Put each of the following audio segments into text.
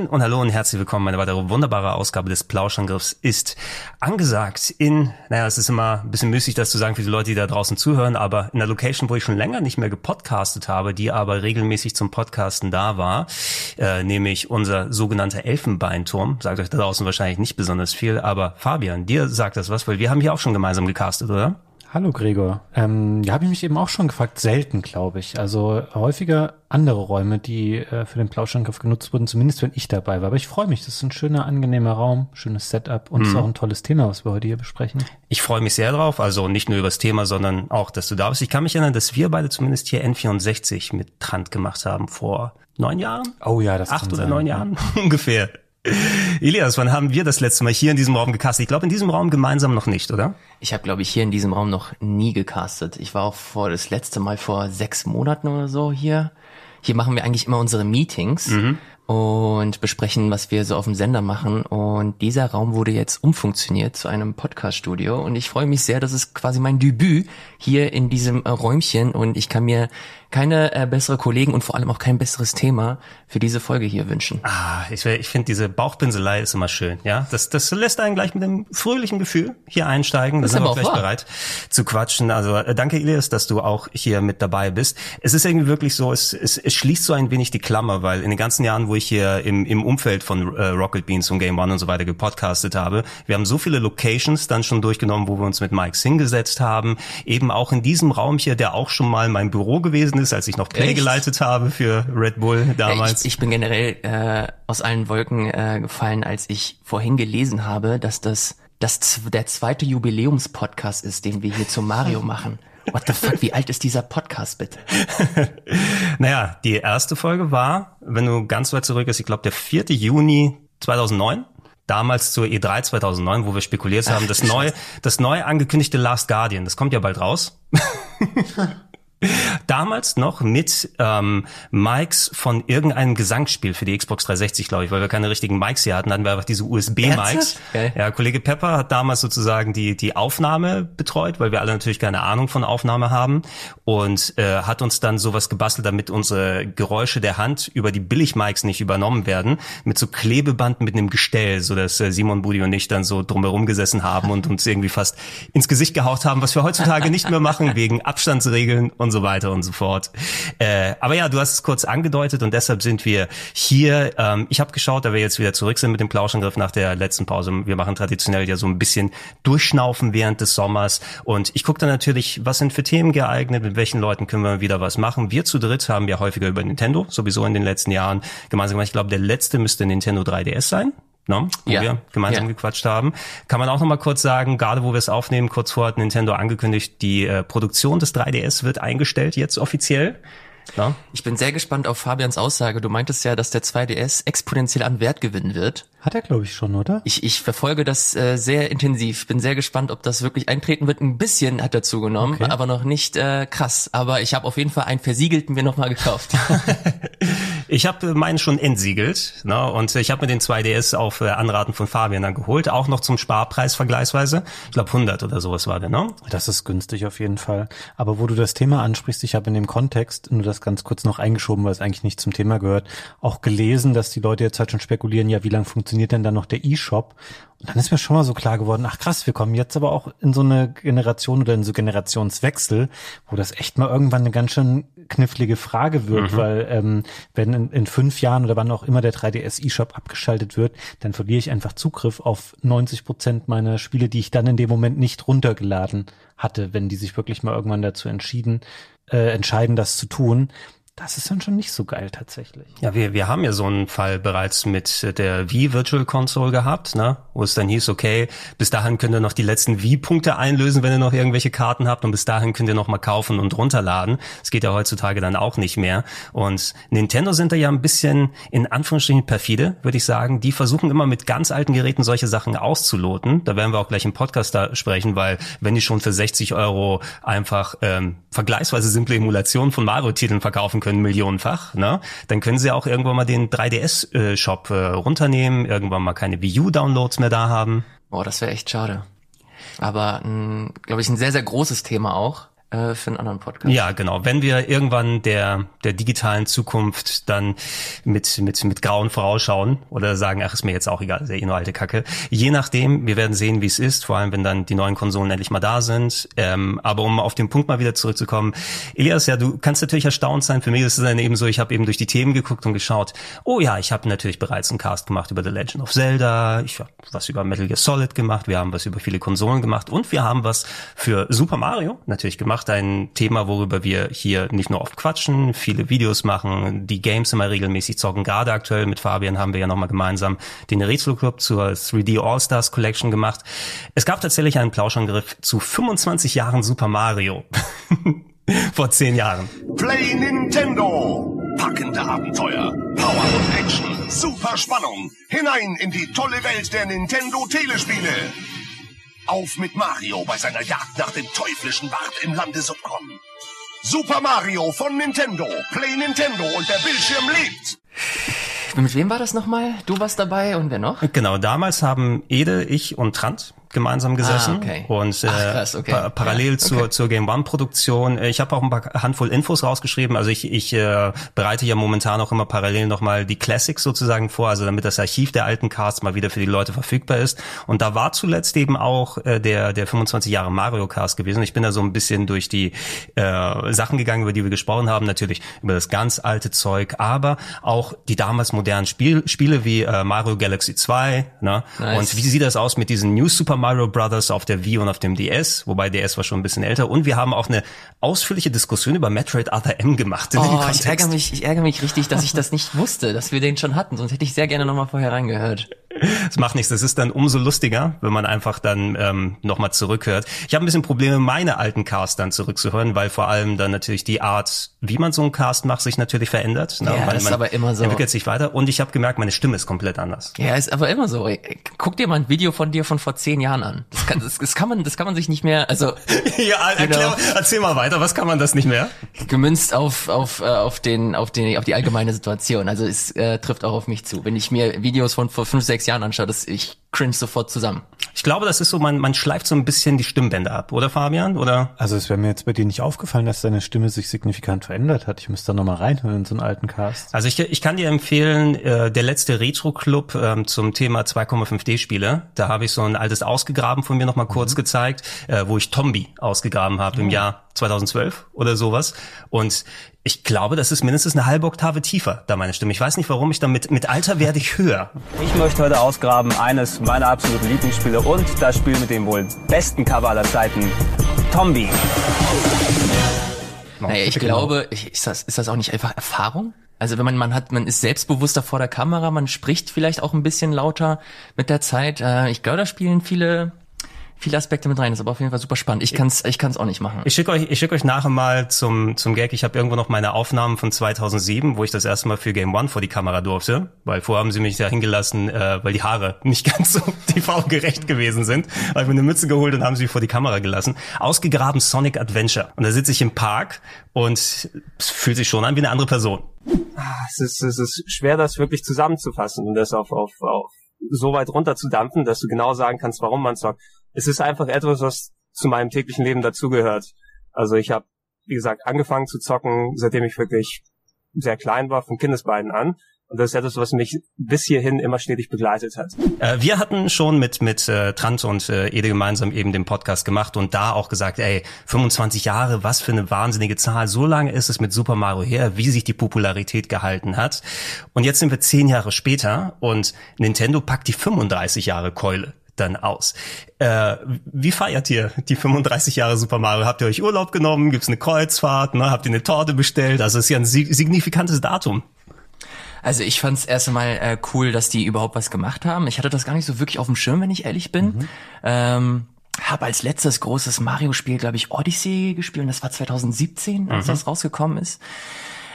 Moin und hallo und herzlich willkommen. Eine weitere wunderbare Ausgabe des Plauschangriffs ist angesagt in, naja, es ist immer ein bisschen müßig, das zu sagen für die Leute, die da draußen zuhören, aber in einer Location, wo ich schon länger nicht mehr gepodcastet habe, die aber regelmäßig zum Podcasten da war, äh, nämlich unser sogenannter Elfenbeinturm. Sagt euch da draußen wahrscheinlich nicht besonders viel, aber Fabian, dir sagt das was, weil wir haben hier auch schon gemeinsam gecastet, oder? Hallo Gregor. Ähm, ja, habe ich mich eben auch schon gefragt. Selten, glaube ich. Also häufiger andere Räume, die äh, für den Plauschangriff genutzt wurden, zumindest wenn ich dabei war. Aber ich freue mich. Das ist ein schöner, angenehmer Raum, schönes Setup und es ist auch ein tolles Thema, was wir heute hier besprechen. Ich freue mich sehr drauf, also nicht nur über das Thema, sondern auch, dass du da bist. Ich kann mich erinnern, dass wir beide zumindest hier N64 mit Trant gemacht haben vor neun Jahren. Oh ja, das Acht oder sein. neun Jahren ungefähr. Elias, wann haben wir das letzte Mal hier in diesem Raum gecastet? Ich glaube, in diesem Raum gemeinsam noch nicht, oder? Ich habe, glaube ich, hier in diesem Raum noch nie gecastet. Ich war auch vor das letzte Mal vor sechs Monaten oder so hier. Hier machen wir eigentlich immer unsere Meetings und besprechen, was wir so auf dem Sender machen. Und dieser Raum wurde jetzt umfunktioniert zu einem Podcast-Studio. Und ich freue mich sehr, das ist quasi mein Debüt hier in diesem Räumchen. Und ich kann mir keine äh, bessere Kollegen und vor allem auch kein besseres Thema für diese Folge hier wünschen. Ah, ich, ich finde diese Bauchpinselei ist immer schön, ja. Das, das lässt einen gleich mit einem fröhlichen Gefühl hier einsteigen. Da Das ist sind wir gleich wahr. bereit zu quatschen. Also äh, danke, Elias, dass du auch hier mit dabei bist. Es ist irgendwie wirklich so, es, es, es schließt so ein wenig die Klammer, weil in den ganzen Jahren, wo ich hier im, im Umfeld von äh, Rocket Beans und Game One und so weiter gepodcastet habe, wir haben so viele Locations dann schon durchgenommen, wo wir uns mit Mikes hingesetzt haben. Eben auch in diesem Raum hier, der auch schon mal mein Büro gewesen ist, als ich noch Play Echt? geleitet habe für Red Bull damals. ich, ich bin generell äh, aus allen Wolken äh, gefallen, als ich vorhin gelesen habe, dass das, das z- der zweite Jubiläumspodcast ist, den wir hier zu Mario machen. What the fuck, wie alt ist dieser Podcast bitte? Naja, die erste Folge war, wenn du ganz weit zurück ist, ich glaube der 4. Juni 2009. Damals zur E E3 2009, wo wir spekuliert haben, das neue, das neu angekündigte Last Guardian, das kommt ja bald raus. Damals noch mit ähm, Mics von irgendeinem Gesangsspiel für die Xbox 360, glaube ich, weil wir keine richtigen Mics hier hatten, hatten wir einfach diese. Ernsthaft? Geil. Ja, Kollege Pepper hat damals sozusagen die die Aufnahme betreut, weil wir alle natürlich keine Ahnung von Aufnahme haben und äh, hat uns dann sowas gebastelt, damit unsere Geräusche der Hand über die Billig-Mics nicht übernommen werden, mit so Klebeband mit einem Gestell, so dass äh, Simon Budi und ich dann so drumherum gesessen haben und uns irgendwie fast ins Gesicht gehaut haben, was wir heutzutage nicht mehr machen wegen Abstandsregeln und so weiter und so fort. Äh, aber ja, du hast es kurz angedeutet und deshalb sind wir hier. Ähm, ich habe geschaut, da wir jetzt wieder zurück sind mit dem Plauschangriff nach der letzten Pause. Wir machen traditionell ja so ein bisschen Durchschnaufen während des Sommers und ich gucke dann natürlich, was sind für Themen geeignet, mit welchen Leuten können wir wieder was machen. Wir zu dritt haben ja häufiger über Nintendo, sowieso in den letzten Jahren gemeinsam gemacht. Ich glaube, der letzte müsste Nintendo 3DS sein. Ne, wo Ja. wir gemeinsam Ja. gequatscht haben. Kann man auch noch mal kurz sagen, gerade wo wir es aufnehmen, kurz vor hat Nintendo angekündigt, die äh, Produktion des 3DS wird eingestellt jetzt offiziell. Ja. Ich bin sehr gespannt auf Fabians Aussage. Du meintest ja, dass der 2DS exponentiell an Wert gewinnen wird. Hat er, glaube ich, schon, oder? Ich, ich verfolge das äh, sehr intensiv. Bin sehr gespannt, ob das wirklich eintreten wird. Ein bisschen hat er zugenommen, Okay. aber noch nicht äh, krass. Aber ich habe auf jeden Fall einen versiegelten mir nochmal gekauft. Ich habe meinen schon entsiegelt ne? und ich habe mir den 2DS auf äh, Anraten von Fabian dann geholt, auch noch zum Sparpreis vergleichsweise. Ich glaube 100 oder sowas war der, ne? Das ist günstig auf jeden Fall. Aber wo du das Thema ansprichst, ich habe in dem Kontext, nur das ganz kurz noch eingeschoben, weil es eigentlich nicht zum Thema gehört, auch gelesen, dass die Leute jetzt halt schon spekulieren, ja, wie lange funktioniert denn dann noch der E-Shop? Dann ist mir schon mal so klar geworden, ach krass, wir kommen jetzt aber auch in so eine Generation oder in so Generationswechsel, wo das echt mal irgendwann eine ganz schön knifflige Frage wird, weil ähm, wenn in, in fünf Jahren oder wann auch immer der 3DS eShop abgeschaltet wird, dann verliere ich einfach Zugriff auf 90 Prozent meiner Spiele, die ich dann in dem Moment nicht runtergeladen hatte, wenn die sich wirklich mal irgendwann dazu entschieden, äh, entscheiden, das zu tun Das ist dann schon nicht so geil tatsächlich. Ja, wir, wir haben ja so einen Fall bereits mit der Wii Virtual Console gehabt, ne? wo es dann hieß, okay, bis dahin könnt ihr noch die letzten Wii-Punkte einlösen, wenn ihr noch irgendwelche Karten habt und bis dahin könnt ihr noch mal kaufen und runterladen. Das geht ja heutzutage dann auch nicht mehr. Und Nintendo sind da ja ein bisschen in Anführungsstrichen perfide, würde ich sagen. Die versuchen immer mit ganz alten Geräten solche Sachen auszuloten. Da werden wir auch gleich im Podcast da sprechen, weil wenn die schon für 60 Euro einfach ähm, vergleichsweise simple Emulationen von Mario-Titeln verkaufen können, können millionenfach, ne? Dann können sie auch irgendwann mal den 3DS-Shop äh, äh, runternehmen, irgendwann mal keine Wii U-Downloads mehr da haben. Boah, das wäre echt schade. Aber, glaube ich, ein sehr, sehr großes Thema auch äh, für einen anderen Podcast. Ja, genau. Wenn wir irgendwann der, der digitalen Zukunft dann mit, mit, mit Grauen vorausschauen oder sagen, ach, ist mir jetzt auch egal, ist ja eh nur alte Kacke. Je nachdem, wir werden sehen, wie es ist, vor allem wenn dann die neuen Konsolen endlich mal da sind. Ähm, aber um auf den Punkt mal wieder zurückzukommen, Elias, ja, du kannst natürlich erstaunt sein. Für mich ist es dann eben so, ich habe eben durch die Themen geguckt und geschaut, oh ja, ich habe natürlich bereits einen Cast gemacht über The Legend of Zelda, ich habe was über Metal Gear Solid gemacht, wir haben was über viele Konsolen gemacht und wir haben was für Super Mario natürlich gemacht gemacht, ein Thema, worüber wir hier nicht nur oft quatschen, viele Videos machen, die Games immer regelmäßig zocken. Gerade aktuell mit Fabian haben wir ja nochmal gemeinsam den Retro Club zur 3D All-Stars Collection gemacht. Es gab tatsächlich einen Plauschangriff zu 25 Jahren Super Mario. Vor zehn Jahren. Play Nintendo! Packende Abenteuer, Power und Action, super Spannung, hinein in die tolle Welt der Nintendo Telespiele. Auf mit Mario bei seiner Jagd nach dem teuflischen Bart im Lande Subcon. Super Mario von Nintendo. Play Nintendo und der Bildschirm lebt. Mit wem war das nochmal? Du warst dabei und wer noch? Genau, damals haben Ede, ich und Trant gemeinsam gesessen ah, okay. und äh, Ach, krass, okay. pa parallel ja, okay. zur zur Game One Produktion. Äh, ich habe auch ein paar Handvoll Infos rausgeschrieben. Also ich ich äh, bereite ja momentan auch immer parallel nochmal die Classics sozusagen vor, also damit das Archiv der alten Casts mal wieder für die Leute verfügbar ist. Und da war zuletzt eben auch äh, der der 25 Jahre Mario Cast gewesen. Ich bin da so ein bisschen durch die äh, Sachen gegangen, über die wir gesprochen haben, natürlich über das ganz alte Zeug, aber auch die damals modernen Spiel, Spiele wie äh, Mario Galaxy 2. Ne? Nice. Und wie sieht das aus mit diesen New Super Mario Brothers auf der Wii und auf dem DS, wobei DS war schon ein bisschen älter. Und wir haben auch eine ausführliche Diskussion über Metroid Other M gemacht. oh, ich ärgere mich, ich ärgere mich richtig, dass ich das nicht wusste, dass wir den schon hatten. Sonst hätte ich sehr gerne nochmal vorher reingehört. Das macht nichts. Das ist dann umso lustiger, wenn man einfach dann ähm, nochmal zurückhört. Ich habe ein bisschen Probleme, meine alten Casts dann zurückzuhören, weil vor allem dann natürlich die Art, wie man so einen Cast macht, sich natürlich verändert. Ne? Ja, man, das ist aber immer so. Entwickelt sich weiter. Und ich habe gemerkt, meine Stimme ist komplett anders. Ja, ist aber immer so. Guck dir mal ein Video von dir von vor zehn Jahren an. Das kann, das, das kann man, das kann man sich nicht mehr. Also ja, erklär, erzähl mal weiter. Was kann man das nicht mehr? Gemünzt auf auf äh, auf den auf den auf die allgemeine Situation. Also es äh, trifft auch auf mich zu. Wenn ich mir Videos von vor fünf sechs Jahren anschaue, das ich cringe sofort zusammen. Ich glaube, das ist so, man, man schleift so ein bisschen die Stimmbänder ab, oder Fabian? Oder? Also es wäre mir jetzt bei dir nicht aufgefallen, dass deine Stimme sich signifikant verändert hat. Ich müsste da nochmal reinhören in so einen alten Cast. Also ich, ich kann dir empfehlen, äh, der letzte Retro-Club ähm, zum Thema 2,5D-Spiele. Da habe ich so ein altes Ausgegraben von mir nochmal kurz mhm. gezeigt, äh, wo ich Tombi ausgegraben habe mhm. im Jahr 2012 oder sowas. Und ich glaube, das ist mindestens eine halbe Oktave tiefer, da meine Stimme. Ich weiß nicht, warum ich damit mit Alter werde ich höher. Ich möchte heute ausgraben eines meiner absoluten Lieblingsspiele und das Spiel mit dem wohl besten Cover aller Zeiten, Tombi. Naja, ich glaube, ist das, ist das auch nicht einfach Erfahrung? Also wenn man, man hat, man ist selbstbewusster vor der Kamera, man spricht vielleicht auch ein bisschen lauter mit der Zeit. Äh, ich glaube, da spielen viele viele Aspekte mit rein. Das ist aber auf jeden Fall super spannend. Ich kann's, ich kann's auch nicht machen. Ich schicke euch, ich schicke euch nachher mal zum zum Gag. Ich habe irgendwo noch meine Aufnahmen von 2007, wo ich das erste Mal für Game One vor die Kamera durfte, weil vorher haben sie mich da hingelassen, äh, weil die Haare nicht ganz so TV-gerecht gewesen sind. Habe ich mir eine Mütze geholt und haben sie vor die Kamera gelassen. Ausgegraben Sonic Adventure. Und da sitze ich im Park und es fühlt sich schon an wie eine andere Person. Ah, es ist, es ist schwer, das wirklich zusammenzufassen und das auf, auf, auf so weit runterzudampfen, dass du genau sagen kannst, warum man zockt es ist einfach etwas, was zu meinem täglichen Leben dazugehört. Also ich habe, wie gesagt, angefangen zu zocken, seitdem ich wirklich sehr klein war, von Kindesbeinen an. Und das ist etwas, was mich bis hierhin immer stetig begleitet hat. Äh, wir hatten schon mit mit äh, Trant und äh, Ede gemeinsam eben den Podcast gemacht und da auch gesagt, ey, 25 Jahre, was für eine wahnsinnige Zahl. So lange ist es mit Super Mario her, wie sich die Popularität gehalten hat. Und jetzt sind wir zehn Jahre später und Nintendo packt die 35 Jahre Keule dann aus. Äh, wie feiert ihr die 35 Jahre Super Mario? Habt ihr euch Urlaub genommen? Gibt's eine Kreuzfahrt? Ne? Habt ihr eine Torte bestellt? Also es ist ja ein signifikantes Datum. Also ich fand es erst einmal äh, cool, dass die überhaupt was gemacht haben. Ich hatte das gar nicht so wirklich auf dem Schirm, wenn ich ehrlich bin. Mhm. Ähm, habe als letztes großes Mario-Spiel, glaube ich, Odyssey gespielt und das war 2017, als mhm. das rausgekommen ist.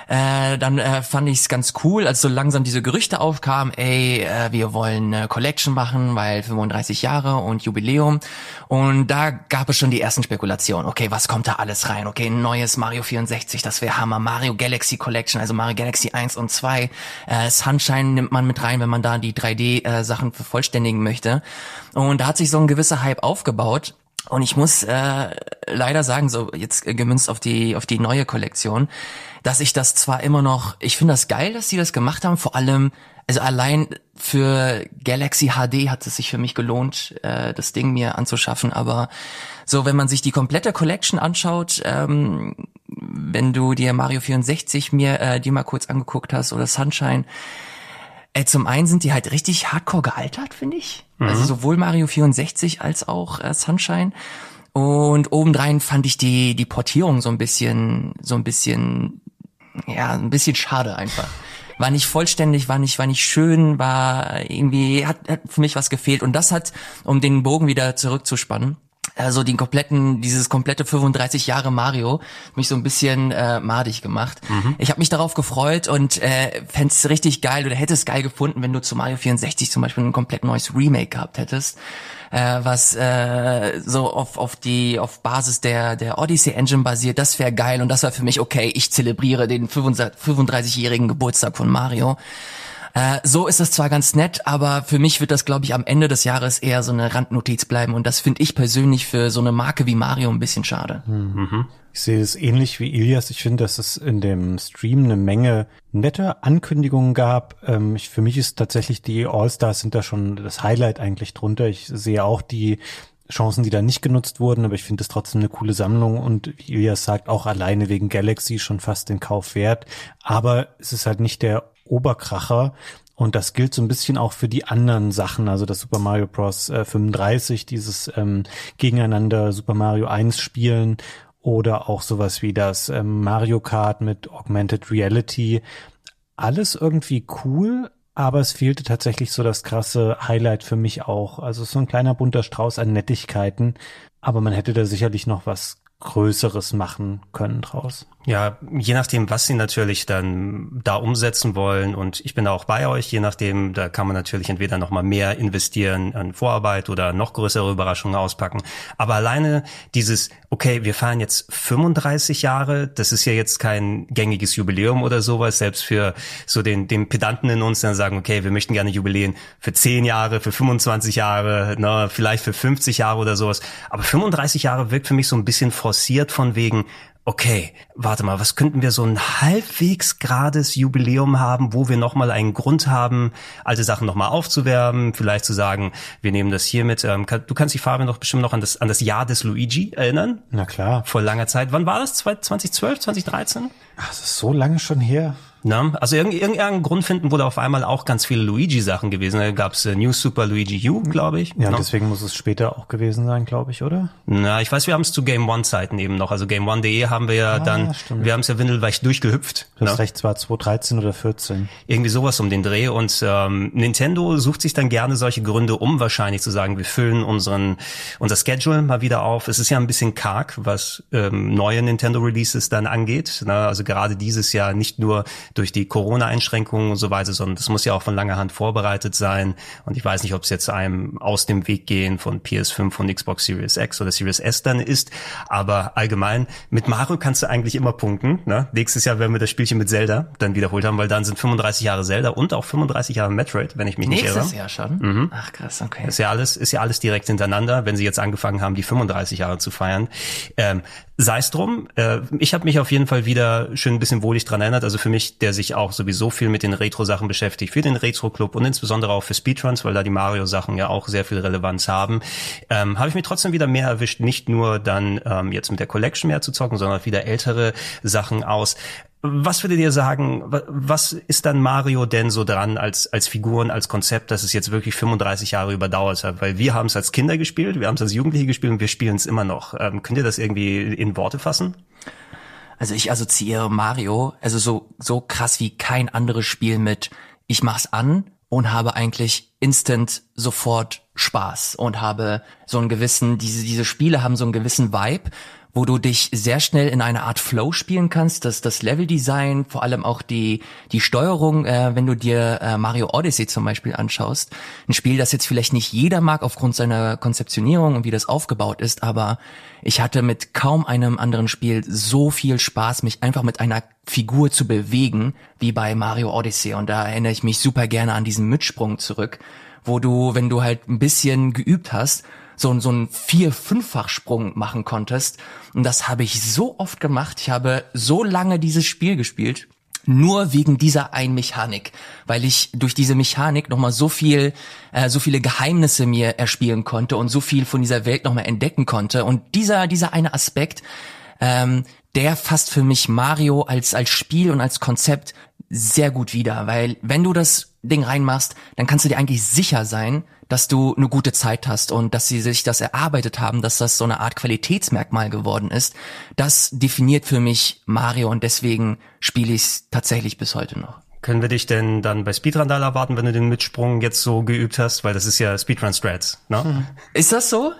Äh, dann äh, fand ich es ganz cool, als so langsam diese Gerüchte aufkamen, ey, äh, wir wollen eine Collection machen, weil 35 Jahre und Jubiläum. Und da gab es schon die ersten Spekulationen. Okay, was kommt da alles rein? Okay, ein neues Mario 64, das wäre Hammer. Mario Galaxy Collection, also Mario Galaxy 1 und 2. Äh, Sunshine nimmt man mit rein, wenn man da die 3D-Sachen äh, vervollständigen möchte. Und da hat sich so ein gewisser Hype aufgebaut. Und ich muss äh, leider sagen, so jetzt gemünzt auf die auf die neue Kollektion, dass ich das zwar immer noch, ich finde das geil, dass sie das gemacht haben, vor allem, also allein für Galaxy HD hat es sich für mich gelohnt, äh, das Ding mir anzuschaffen, aber so, wenn man sich die komplette Collection anschaut, ähm, wenn du dir Mario 64 mir äh, die mal kurz angeguckt hast oder Sunshine, äh, zum einen sind die halt richtig hardcore gealtert, finde ich. Mhm. Also sowohl Mario 64 als auch äh, Sunshine. Und obendrein fand ich die, die Portierung so ein bisschen, so ein bisschen ja, ein bisschen schade einfach. War nicht vollständig, war nicht, war nicht schön, war irgendwie, hat, hat für mich was gefehlt. Und das hat, um den Bogen wieder zurückzuspannen, also den kompletten, dieses komplette 35 Jahre Mario, mich so ein bisschen äh, madig gemacht. Mhm. Ich habe mich darauf gefreut und äh, fände es richtig geil oder hätte es geil gefunden, wenn du zu Mario 64 zum Beispiel ein komplett neues Remake gehabt hättest äh, was äh, so auf, auf die auf Basis der der Odyssey Engine basiert. Das wäre geil und das war für mich okay. Ich zelebriere den 35-jährigen Geburtstag von Mario. Äh, so ist das zwar ganz nett, aber für mich wird das, glaube ich, am Ende des Jahres eher so eine Randnotiz bleiben und das finde ich persönlich für so eine Marke wie Mario ein bisschen schade. Mhm. Ich sehe es ähnlich wie Ilias. Ich finde, dass es in dem Stream eine Menge nette Ankündigungen gab. Ähm, ich, für mich ist tatsächlich die All-Stars sind da schon das Highlight eigentlich drunter. Ich sehe auch die Chancen, die da nicht genutzt wurden, aber ich finde es trotzdem eine coole Sammlung und wie Ilias sagt, auch alleine wegen Galaxy schon fast den Kauf wert. Aber es ist halt nicht der Oberkracher. Und das gilt so ein bisschen auch für die anderen Sachen, also das Super Mario Bros. Äh, 35, dieses ähm, gegeneinander Super Mario 1 spielen oder auch sowas wie das ähm, Mario Kart mit Augmented Reality. Alles irgendwie cool, aber es fehlte tatsächlich so das krasse Highlight für mich auch. Also so ein kleiner bunter Strauß an Nettigkeiten, aber man hätte da sicherlich noch was Größeres machen können draus. Ja, je nachdem, was sie natürlich dann da umsetzen wollen und ich bin da auch bei euch, je nachdem, da kann man natürlich entweder nochmal mehr investieren an Vorarbeit oder noch größere Überraschungen auspacken. Aber alleine dieses, okay, wir fahren jetzt 35 Jahre, das ist ja jetzt kein gängiges Jubiläum oder sowas, selbst für so den, den Pedanten in uns, dann sagen, okay, wir möchten gerne Jubiläen für 10 Jahre, für 25 Jahre, ne, vielleicht für 50 Jahre oder sowas. Aber 35 Jahre wirkt für mich so ein bisschen forciert von wegen, okay, warte mal, was könnten wir so ein halbwegs gerades Jubiläum haben, wo wir nochmal einen Grund haben, alte Sachen nochmal aufzuwärmen, vielleicht zu sagen, wir nehmen das hier mit. Ähm, du kannst die Farbe noch bestimmt noch an das, an das Jahr des Luigi erinnern. Na klar. Vor langer Zeit. Wann war das? 2012, 2013? Ach, das ist so lange schon her. Ne? Also irgend, irgendeinen Grund finden, wurde auf einmal auch ganz viele Luigi-Sachen gewesen. Da gab's äh, New Super Luigi U, glaube ich. Ja, ne? deswegen muss es später auch gewesen sein, glaube ich, oder? Na, ich weiß, wir haben es zu Game One-Zeiten eben noch. Also Game One.de haben wir ja ah, dann, stimmt. wir haben es ja windelweich durchgehüpft. Du hast ne? recht, zwar 2013 oder 14. Irgendwie sowas um den Dreh. Und ähm, Nintendo sucht sich dann gerne solche Gründe, um wahrscheinlich zu sagen, wir füllen unseren unser Schedule mal wieder auf. Es ist ja ein bisschen karg, was ähm, neue Nintendo-Releases dann angeht. Ne? Also gerade dieses Jahr nicht nur durch die Corona Einschränkungen und so weiter, sondern das muss ja auch von langer Hand vorbereitet sein. Und ich weiß nicht, ob es jetzt einem aus dem Weg gehen von PS5 und Xbox Series X oder Series S dann ist. Aber allgemein, mit Mario kannst du eigentlich immer punkten. Ne? Nächstes Jahr werden wir das Spielchen mit Zelda dann wiederholt haben, weil dann sind 35 Jahre Zelda und auch 35 Jahre Metroid, wenn ich mich Nächstes nicht irre. Nächstes Jahr schon? Mhm. Ach krass, okay. Ist ja alles, ist ja alles direkt hintereinander, wenn sie jetzt angefangen haben, die 35 Jahre zu feiern. Ähm, Sei es drum. Äh, ich habe mich auf jeden Fall wieder schön ein bisschen wohlig dran erinnert. Also für mich, der sich auch sowieso viel mit den Retro-Sachen beschäftigt, für den Retro-Club und insbesondere auch für Speedruns, weil da die Mario-Sachen ja auch sehr viel Relevanz haben, ähm, habe ich mich trotzdem wieder mehr erwischt, nicht nur dann ähm, jetzt mit der Collection mehr zu zocken, sondern wieder ältere Sachen aus was würdet ihr sagen, was ist dann Mario denn so dran als, als Figuren, als Konzept, dass es jetzt wirklich 35 Jahre überdauert hat? Weil wir haben es als Kinder gespielt, wir haben es als Jugendliche gespielt und wir spielen es immer noch. Ähm, könnt ihr das irgendwie in Worte fassen? Also ich assoziiere Mario, also so, so krass wie kein anderes Spiel mit, ich mach's an und habe eigentlich instant sofort Spaß und habe so einen gewissen, diese, diese Spiele haben so einen gewissen Vibe wo du dich sehr schnell in eine Art Flow spielen kannst. Das, das Leveldesign, vor allem auch die, die Steuerung, äh, wenn du dir äh, Mario Odyssey zum Beispiel anschaust. Ein Spiel, das jetzt vielleicht nicht jeder mag aufgrund seiner Konzeptionierung und wie das aufgebaut ist, aber ich hatte mit kaum einem anderen Spiel so viel Spaß, mich einfach mit einer Figur zu bewegen, wie bei Mario Odyssey. Und da erinnere ich mich super gerne an diesen Mitsprung zurück, wo du, wenn du halt ein bisschen geübt hast, so, so einen vier-, fünffach-Sprung machen konntest. Und das habe ich so oft gemacht. Ich habe so lange dieses Spiel gespielt. Nur wegen dieser einen Mechanik, weil ich durch diese Mechanik nochmal so viel, äh, so viele Geheimnisse mir erspielen konnte und so viel von dieser Welt nochmal entdecken konnte. Und dieser, dieser eine Aspekt, ähm, der fasst für mich Mario als, als Spiel und als Konzept sehr gut wieder, weil wenn du das Ding reinmachst, dann kannst du dir eigentlich sicher sein, dass du eine gute Zeit hast und dass sie sich das erarbeitet haben, dass das so eine Art Qualitätsmerkmal geworden ist. Das definiert für mich Mario und deswegen spiele ich es tatsächlich bis heute noch. Können wir dich denn dann bei Speedrandal erwarten, wenn du den Mitsprung jetzt so geübt hast? Weil das ist ja Speedrun-Strats, ne? Hm. Ist das so?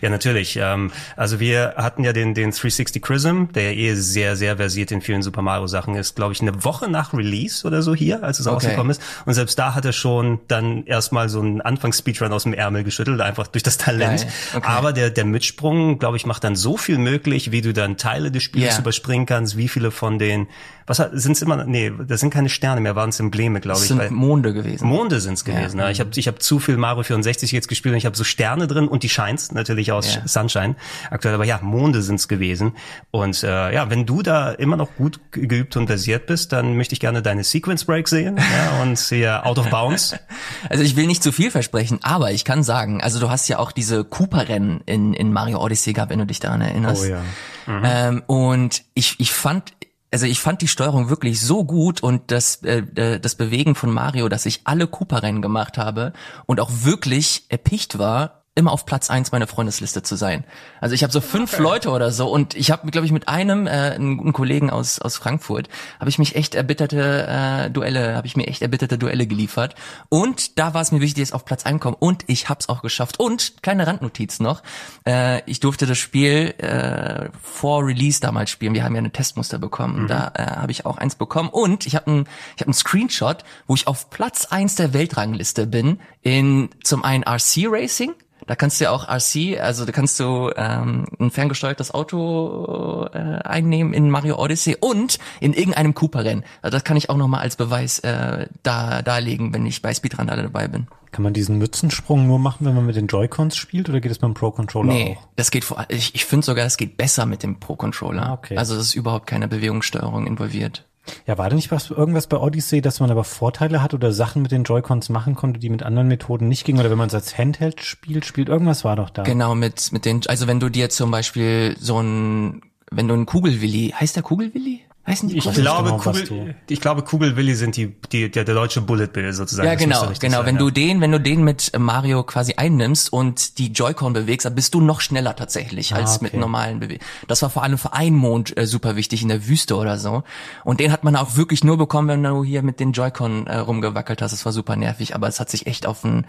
Ja, natürlich. Ähm, also wir hatten ja den, den 360 Chrism, der ja eh sehr, sehr versiert in vielen Super Mario-Sachen ist, glaube ich, eine Woche nach Release oder so hier, als es okay. rausgekommen ist. Und selbst da hat er schon dann erstmal so einen Anfangs-Speedrun aus dem Ärmel geschüttelt, einfach durch das Talent. Okay. Aber der, der Mitsprung, glaube ich, macht dann so viel möglich, wie du dann Teile des Spiels yeah. überspringen kannst, wie viele von den was sind es immer, nee, das sind keine Sterne mehr, waren es Embleme, glaube ich. Das sind Monde gewesen. Monde sind es gewesen. Ja. ja. Ich habe ich hab zu viel Mario 64 jetzt gespielt und ich habe so Sterne drin und die Shines natürlich aus ja. Sunshine aktuell, aber ja, Monde sind es gewesen. Und äh, ja, wenn du da immer noch gut geübt und versiert bist, dann möchte ich gerne deine Sequence Break sehen ja, und hier Out of Bounds. Also ich will nicht zu viel versprechen, aber ich kann sagen, also du hast ja auch diese Cooper-Rennen in, in Mario Odyssey gehabt, wenn du dich daran erinnerst. Oh ja. Mhm. Ähm, und ich, ich fand also ich fand die Steuerung wirklich so gut und das, äh, äh, das Bewegen von Mario, dass ich alle Cooper-Rennen gemacht habe und auch wirklich erpicht war, immer auf Platz eins meiner Freundesliste zu sein. Also ich habe so fünf okay. Leute oder so und ich habe, glaube ich, mit einem, äh, einen guten Kollegen aus aus Frankfurt, habe ich mich echt erbitterte äh, Duelle, habe ich mir echt erbitterte Duelle geliefert. Und da war es mir wichtig, dass auf Platz einkomme. Und ich habe es auch geschafft. Und kleine Randnotiz noch: äh, Ich durfte das Spiel äh, vor Release damals spielen. Wir haben ja eine Testmuster bekommen. Mhm. Da äh, habe ich auch eins bekommen. Und ich habe ein, ich habe einen Screenshot, wo ich auf Platz eins der Weltrangliste bin in zum einen RC Racing da kannst du ja auch RC, also da kannst du ähm, ein ferngesteuertes Auto äh, einnehmen in Mario Odyssey und in irgendeinem Cooper-Rennen. Also das kann ich auch nochmal als Beweis äh, da darlegen, wenn ich bei Speedrun dabei bin. Kann man diesen Mützensprung nur machen, wenn man mit den Joy-Cons spielt oder geht es mit dem Pro-Controller nee, auch? das geht vor ich, ich finde sogar, das geht besser mit dem Pro-Controller. Ah, okay. Also es ist überhaupt keine Bewegungssteuerung involviert. Ja, war da nicht was, irgendwas bei Odyssey, dass man aber Vorteile hat oder Sachen mit den Joy-Cons machen konnte, die mit anderen Methoden nicht gingen? Oder wenn man es als Handheld spielt, spielt irgendwas war doch da. Genau, mit, mit den, also wenn du dir zum Beispiel so ein, wenn du ein Kugelwilli, heißt der Kugelwilli? Heißen die ich glaube, genau, Kugel, ich glaube, Kugelwilli sind die, die, der, der deutsche Bullet Bill sozusagen. Ja, genau, genau. Sein, wenn ja. du den, wenn du den mit Mario quasi einnimmst und die Joy-Con bewegst, dann bist du noch schneller tatsächlich ah, als okay. mit normalen Bewegungen. Das war vor allem für einen Mond äh, super wichtig in der Wüste oder so. Und den hat man auch wirklich nur bekommen, wenn du hier mit den Joy-Con äh, rumgewackelt hast. Das war super nervig, aber es hat sich echt auf ein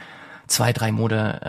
zwei, drei Mode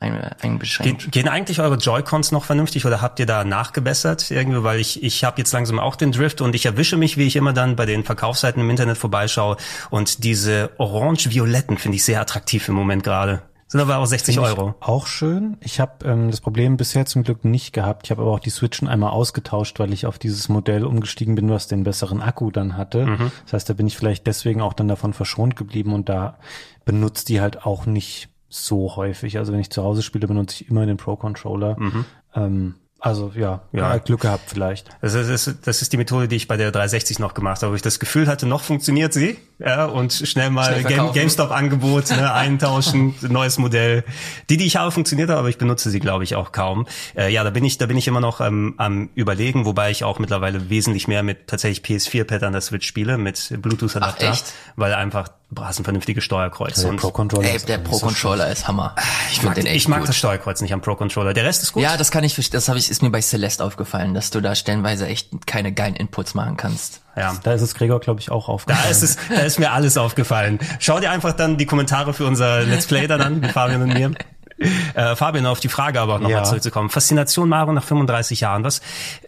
äh, einbeschränkt. Ge gehen eigentlich eure Joy-Cons noch vernünftig oder habt ihr da nachgebessert irgendwie? Weil ich, ich habe jetzt langsam auch den Drift und ich erwische mich, wie ich immer dann bei den Verkaufsseiten im Internet vorbeischaue. Und diese orange-violetten finde ich sehr attraktiv im Moment gerade. Sind aber auch 60 Euro. Auch schön. Ich habe ähm, das Problem bisher zum Glück nicht gehabt. Ich habe aber auch die Switchen einmal ausgetauscht, weil ich auf dieses Modell umgestiegen bin, was den besseren Akku dann hatte. Mhm. Das heißt, da bin ich vielleicht deswegen auch dann davon verschont geblieben und da benutzt die halt auch nicht so häufig. Also wenn ich zu Hause spiele, benutze ich immer den Pro Controller. Mhm. Ähm, Also ja, ja. Glück gehabt vielleicht. Also das ist, das ist die Methode, die ich bei der 360 noch gemacht habe, wo ich das Gefühl hatte, noch funktioniert sie. Ja, und schnell mal schnell Game, GameStop-Angebot ne, eintauschen, neues Modell. Die, die ich habe, funktioniert, aber ich benutze sie, glaube ich, auch kaum. Äh, ja, da bin ich, da bin ich immer noch ähm, am überlegen, wobei ich auch mittlerweile wesentlich mehr mit tatsächlich PS4-Pad an der Switch spiele, mit Bluetooth-Adapter, weil einfach Du hast ein vernünftiges Steuerkreuz. Ja, der Pro-Controller Ey, der Pro-Controller ist Hammer. Ich, ich mag, den echt ich mag das Steuerkreuz nicht am Pro-Controller. Der Rest ist gut. Ja, das kann ich verstehen. Das habe ich, ist mir bei Celeste aufgefallen, dass du da stellenweise echt keine geilen Inputs machen kannst. Ja. Da ist es Gregor, glaube ich, auch aufgefallen. Da ist es, da ist mir alles aufgefallen. Schau dir einfach dann die Kommentare für unser Let's Play dann an, mit Fabian und mir. Äh, Fabian, auf die Frage aber nochmal ja. zurückzukommen. Faszination Mario nach 35 Jahren. Was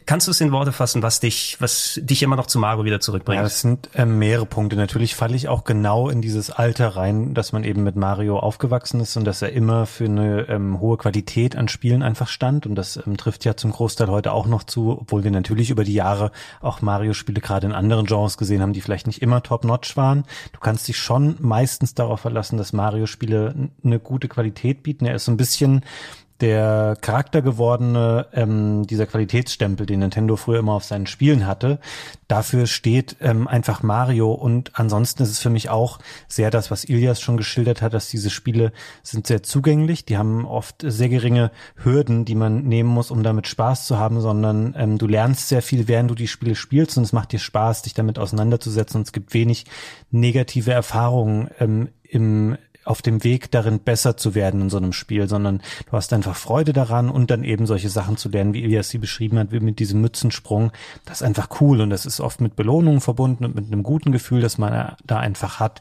kannst du es in Worte fassen, was dich, was dich immer noch zu Mario wieder zurückbringt? Ja, es sind äh, mehrere Punkte. Natürlich falle ich auch genau in dieses Alter rein, dass man eben mit Mario aufgewachsen ist und dass er immer für eine ähm, hohe Qualität an Spielen einfach stand. Und das ähm, trifft ja zum Großteil heute auch noch zu, obwohl wir natürlich über die Jahre auch Mario-Spiele gerade in anderen Genres gesehen haben, die vielleicht nicht immer top-notch waren. Du kannst dich schon meistens darauf verlassen, dass Mario-Spiele eine gute Qualität bieten. Er ist so ein bisschen der Charakter gewordene, ähm, dieser Qualitätsstempel, den Nintendo früher immer auf seinen Spielen hatte. Dafür steht ähm, einfach Mario und ansonsten ist es für mich auch sehr das, was Ilias schon geschildert hat, dass diese Spiele sind sehr zugänglich, die haben oft sehr geringe Hürden, die man nehmen muss, um damit Spaß zu haben, sondern ähm, du lernst sehr viel, während du die Spiele spielst und es macht dir Spaß, dich damit auseinanderzusetzen und es gibt wenig negative Erfahrungen ähm, im auf dem Weg darin besser zu werden in so einem Spiel, sondern du hast einfach Freude daran und dann eben solche Sachen zu lernen, wie Elias sie beschrieben hat, wie mit diesem Mützensprung. Das ist einfach cool und das ist oft mit Belohnungen verbunden und mit einem guten Gefühl, das man da einfach hat.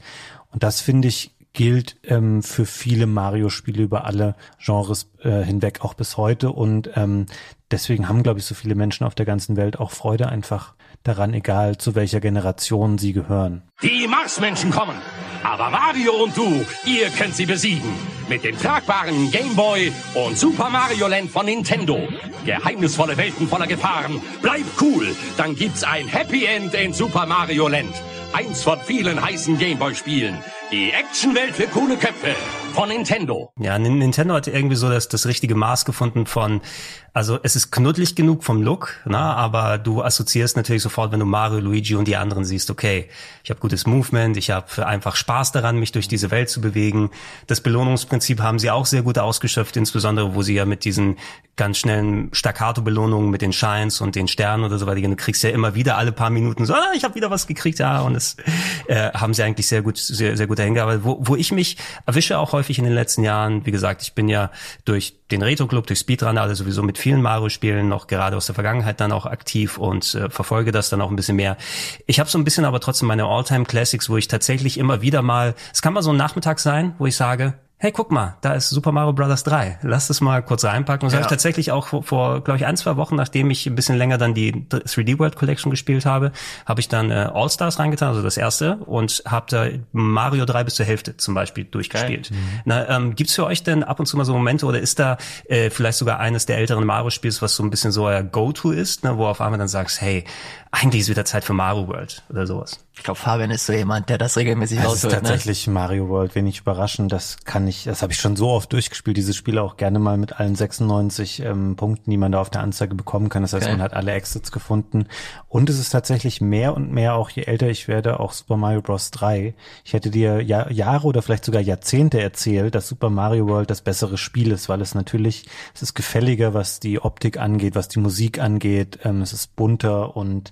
Und das finde ich gilt ähm, für viele Mario-Spiele über alle Genres äh, hinweg auch bis heute und ähm, deswegen haben, glaube ich, so viele Menschen auf der ganzen Welt auch Freude einfach daran, egal zu welcher Generation sie gehören. Die Marsmenschen kommen, aber Mario und du, ihr könnt sie besiegen. Mit dem tragbaren Game Boy und Super Mario Land von Nintendo. Geheimnisvolle Welten voller Gefahren. Bleib cool, dann gibt's ein Happy End in Super Mario Land. Eins von vielen heißen Gameboy-Spielen. Die Actionwelt für coole Köpfe von Nintendo. Ja, Nintendo hat irgendwie so das, das richtige Maß gefunden von also es ist knuddelig genug vom Look, na, aber du assoziierst natürlich sofort, wenn du Mario, Luigi und die anderen siehst, okay, ich habe gutes Movement, ich habe einfach Spaß daran, mich durch diese Welt zu bewegen. Das Belohnungsprinzip haben sie auch sehr gut ausgeschöpft, insbesondere wo sie ja mit diesen ganz schnellen Staccato-Belohnungen mit den Shines und den Sternen oder so weiter, du kriegst ja immer wieder alle paar Minuten so, ah, ich habe wieder was gekriegt, ja, und das äh, haben sie eigentlich sehr gut, sehr, sehr gut gearbeitet. Wo, wo ich mich erwische auch häufig in den letzten Jahren, wie gesagt, ich bin ja durch den Retro-Club, durch Speedrunner, also sowieso mit vielen Mario-Spielen noch gerade aus der Vergangenheit dann auch aktiv und äh, verfolge das dann auch ein bisschen mehr. Ich habe so ein bisschen aber trotzdem meine All-Time-Classics, wo ich tatsächlich immer wieder mal, es kann mal so ein Nachmittag sein, wo ich sage, hey, guck mal, da ist Super Mario Bros. 3. Lass das mal kurz reinpacken. Und das ja. habe ich tatsächlich auch vor, vor glaube ich, ein, zwei Wochen, nachdem ich ein bisschen länger dann die 3D World Collection gespielt habe, habe ich dann äh, All Stars reingetan, also das erste, und habe da Mario 3 bis zur Hälfte zum Beispiel durchgespielt. Mhm. Na, ähm, gibt's für euch denn ab und zu mal so Momente oder ist da äh, vielleicht sogar eines der älteren Mario-Spiels, was so ein bisschen so euer Go-To ist, ne, wo auf einmal dann sagst, hey, eigentlich ist wieder Zeit für Mario World oder sowas. Ich glaube, Fabian ist so jemand, der das regelmäßig rausholt. Das ist ne? tatsächlich ne? Mario World, wenig überraschend. Das kann ich, das habe ich schon so oft durchgespielt, dieses Spiel auch gerne mal mit allen 96 ähm, Punkten, die man da auf der Anzeige bekommen kann. Das heißt, okay. man hat alle Exits gefunden. Und es ist tatsächlich mehr und mehr, auch je älter ich werde, auch Super Mario Bros. 3. Ich hätte dir ja, Jahre oder vielleicht sogar Jahrzehnte erzählt, dass Super Mario World das bessere Spiel ist, weil es natürlich, es ist gefälliger, was die Optik angeht, was die Musik angeht. Ähm, es ist bunter und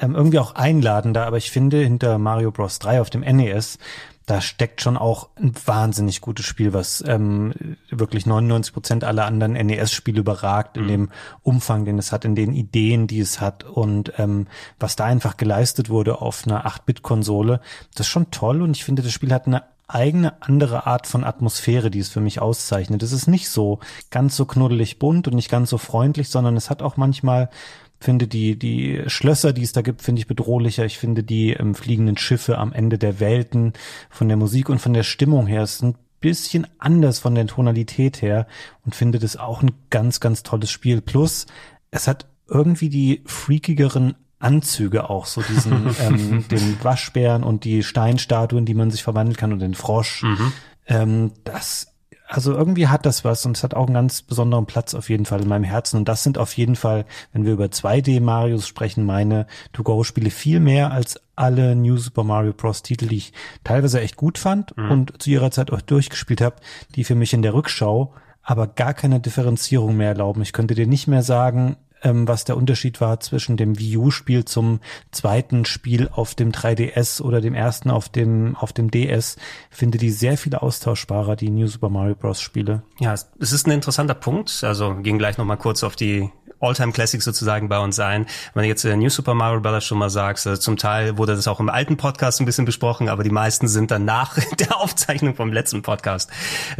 ähm, irgendwie auch einladender, aber ich finde, hinter Mario Bros. 3 auf dem NES, da steckt schon auch ein wahnsinnig gutes Spiel, was ähm, wirklich 99 Prozent aller anderen NES-Spiele überragt, in mhm. dem Umfang, den es hat, in den Ideen, die es hat und ähm, was da einfach geleistet wurde auf einer 8-Bit-Konsole, das ist schon toll und ich finde, das Spiel hat eine eigene andere Art von Atmosphäre, die es für mich auszeichnet. Es ist nicht so ganz so knuddelig bunt und nicht ganz so freundlich, sondern es hat auch manchmal finde die, die Schlösser, die es da gibt, finde ich bedrohlicher. Ich finde die ähm, fliegenden Schiffe am Ende der Welten von der Musik und von der Stimmung her ist ein bisschen anders von der Tonalität her und finde das auch ein ganz, ganz tolles Spiel. Plus, es hat irgendwie die freakigeren Anzüge auch, so diesen, ähm, den Waschbären und die Steinstatuen, die man sich verwandeln kann und den Frosch. Mhm. Ähm, das also irgendwie hat das was und es hat auch einen ganz besonderen Platz auf jeden Fall in meinem Herzen. Und das sind auf jeden Fall, wenn wir über 2D-Marios sprechen, meine To-Go-Spiele viel mehr als alle New Super Mario Bros. Titel, die ich teilweise echt gut fand mhm. und zu ihrer Zeit auch durchgespielt habe, die für mich in der Rückschau aber gar keine Differenzierung mehr erlauben. Ich könnte dir nicht mehr sagen, ähm, was der Unterschied war zwischen dem Wii U-Spiel zum zweiten Spiel auf dem 3DS oder dem ersten auf dem, auf dem DS. finde die sehr viel austauschbarer, die New Super Mario Bros. Spiele. Ja, es ist ein interessanter Punkt. Also gehen gleich nochmal kurz auf die Alltime Classics sozusagen bei uns sein. Wenn du jetzt äh, New Super Mario Bros. schon mal sagst, äh, zum Teil wurde das auch im alten Podcast ein bisschen besprochen, aber die meisten sind dann nach der Aufzeichnung vom letzten Podcast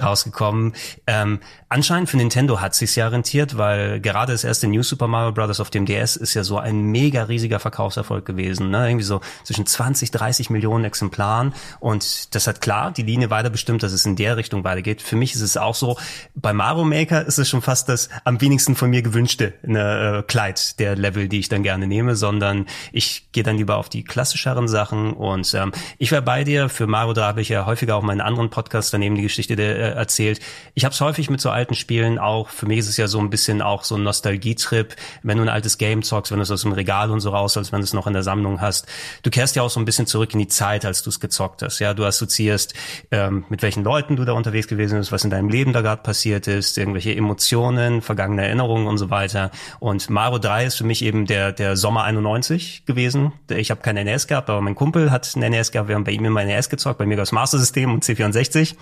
rausgekommen. Ähm, anscheinend für Nintendo hat sich's ja rentiert, weil gerade das erste New Super Mario Bros. auf dem DS ist ja so ein mega riesiger Verkaufserfolg gewesen. Ne? Irgendwie so zwischen 20, 30 Millionen Exemplaren und das hat klar die Linie weiter bestimmt, dass es in der Richtung weitergeht. Für mich ist es auch so, bei Mario Maker ist es schon fast das am wenigsten von mir gewünschte eine äh, Kleid der Level, die ich dann gerne nehme, sondern ich gehe dann lieber auf die klassischeren Sachen und ähm, ich wäre bei dir. Für Mario da habe ich ja häufiger auch meinen anderen Podcast daneben die Geschichte der, äh, erzählt. Ich habe es häufig mit so alten Spielen auch. Für mich ist es ja so ein bisschen auch so ein Nostalgietrip, wenn du ein altes Game zockst, wenn du es aus dem Regal und so raus, als wenn du es noch in der Sammlung hast. Du kehrst ja auch so ein bisschen zurück in die Zeit, als du es gezockt hast. Ja, du assoziierst ähm, mit welchen Leuten du da unterwegs gewesen bist, was in deinem Leben da gerade passiert ist, irgendwelche Emotionen, vergangene Erinnerungen und so weiter. Und Mario 3 ist für mich eben der, der Sommer 91 gewesen. Ich habe kein NES gehabt, aber mein Kumpel hat ein NES gehabt. Wir haben bei ihm immer NES gezockt, bei mir das Master System und C64.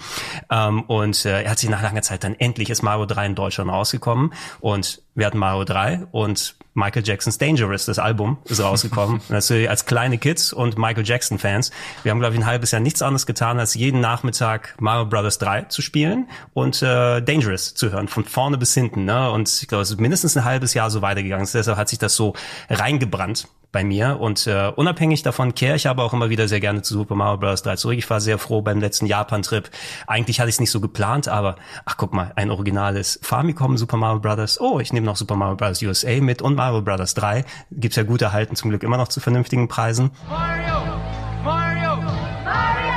Ähm, und äh, er hat sich nach langer Zeit dann endlich ist Mario 3 in Deutschland rausgekommen. Und wir hatten Mario 3 und Michael Jackson's Dangerous, das Album, ist rausgekommen. also als kleine Kids und Michael Jackson Fans. Wir haben, glaube ich, ein halbes Jahr nichts anderes getan, als jeden Nachmittag Mario Brothers 3 zu spielen und äh, Dangerous zu hören, von vorne bis hinten. Ne? Und ich glaube, es ist mindestens ein halbes Jahr so weitergegangen. Deshalb hat sich das so reingebrannt bei mir. Und äh, unabhängig davon kehre ich aber auch immer wieder sehr gerne zu Super Mario Bros. 3 zurück. Ich war sehr froh beim letzten Japan-Trip. Eigentlich hatte ich es nicht so geplant, aber ach guck mal, ein originales Famicom Super Mario Bros. Oh, ich nehme noch Super Mario Bros. USA mit und Mario Bros. 3. Gibt's ja gut erhalten, zum Glück immer noch zu vernünftigen Preisen. Mario! Mario! Mario!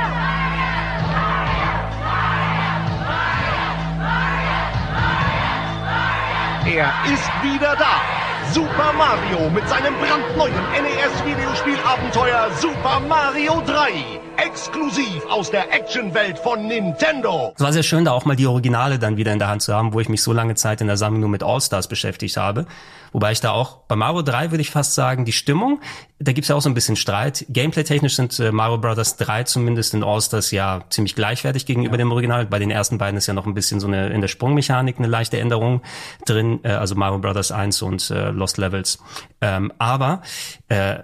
Er ist wieder da! Super Mario mit seinem brandneuen NES-Videospiel-Abenteuer Super Mario 3. Exklusiv aus der Actionwelt von Nintendo. Es war sehr schön, da auch mal die Originale dann wieder in der Hand zu haben, wo ich mich so lange Zeit in der Sammlung nur mit All-Stars beschäftigt habe. Wobei ich da auch bei Mario 3 würde ich fast sagen, die Stimmung, da gibt's ja auch so ein bisschen Streit. Gameplay-technisch sind äh, Mario Brothers 3 zumindest in All-Stars ja ziemlich gleichwertig gegenüber ja. dem Original. Bei den ersten beiden ist ja noch ein bisschen so eine in der Sprungmechanik eine leichte Änderung drin, äh, also Mario Brothers 1 und äh, Lost Levels. Ähm, aber äh,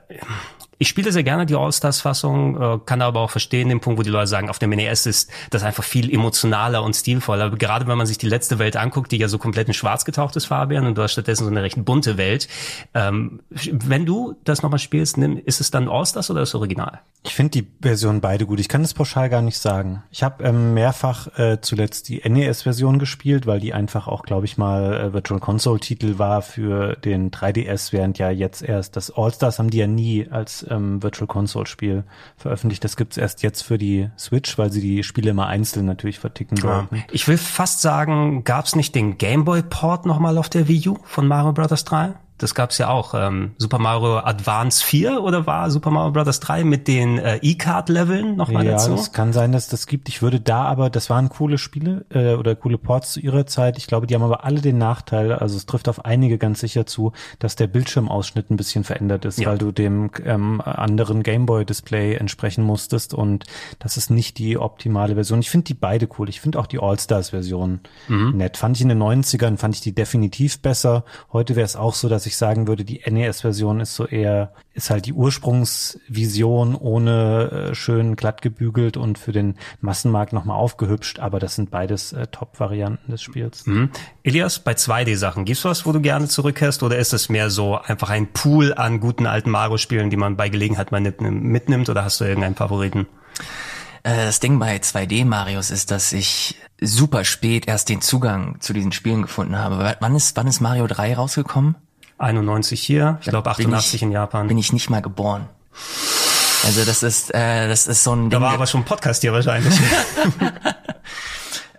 ich spiele sehr gerne die All-Stars-Fassung, äh, kann aber auch verstehen den Punkt, wo die Leute sagen, auf dem NES ist das einfach viel emotionaler und stilvoller. Gerade wenn man sich die letzte Welt anguckt, die ja so komplett in schwarz getaucht ist, Fabian, und du hast stattdessen so eine recht bunte Welt. Ähm, wenn du das nochmal spielst, nimm, ist es dann All-Stars oder das Original? Ich finde die Version beide gut. Ich kann das pauschal gar nicht sagen. Ich habe ähm, mehrfach äh, zuletzt die NES-Version gespielt, weil die einfach auch, glaube ich mal, äh, Virtual Console-Titel war für den 3DS, während ja jetzt erst das All-Stars haben die ja nie als ähm, Virtual Console Spiel veröffentlicht. Das gibt's erst jetzt für die Switch, weil sie die Spiele immer einzeln natürlich verticken wollten. Ja. Ich will fast sagen, gab's nicht den Gameboy Port nochmal auf der Wii U von Mario Bros. 3? Das gab's ja auch. Ähm, Super Mario Advance 4 oder war Super Mario Bros. 3 mit den äh, E-Card-Leveln nochmal ja, dazu? Ja, es kann sein, dass das gibt. Ich würde da aber, das waren coole Spiele äh, oder coole Ports zu ihrer Zeit. Ich glaube, die haben aber alle den Nachteil, also es trifft auf einige ganz sicher zu, dass der Bildschirmausschnitt ein bisschen verändert ist, ja. weil du dem ähm, anderen Gameboy-Display entsprechen musstest und das ist nicht die optimale Version. Ich finde die beide cool. Ich finde auch die All-Stars-Version mhm. nett. Fand ich in den 90ern, fand ich die definitiv besser. Heute wäre es auch so, dass dass ich sagen würde, die NES-Version ist so eher, ist halt die Ursprungsvision ohne äh, schön glatt gebügelt und für den Massenmarkt nochmal aufgehübscht, aber das sind beides äh, Top-Varianten des Spiels. Mhm. Elias, bei 2D-Sachen, gibt's was, wo du gerne zurückkehrst oder ist es mehr so einfach ein Pool an guten alten Mario-Spielen, die man bei Gelegenheit mal mitnimmt oder hast du irgendeinen Favoriten? Äh, das Ding bei 2D Marios ist, dass ich super spät erst den Zugang zu diesen Spielen gefunden habe. Wann ist, wann ist Mario 3 rausgekommen? 91 hier, ich glaube 88 ich, in Japan. Bin ich nicht mal geboren. Also das ist, äh, das ist so ein Ding. Da war aber schon ein Podcast hier wahrscheinlich.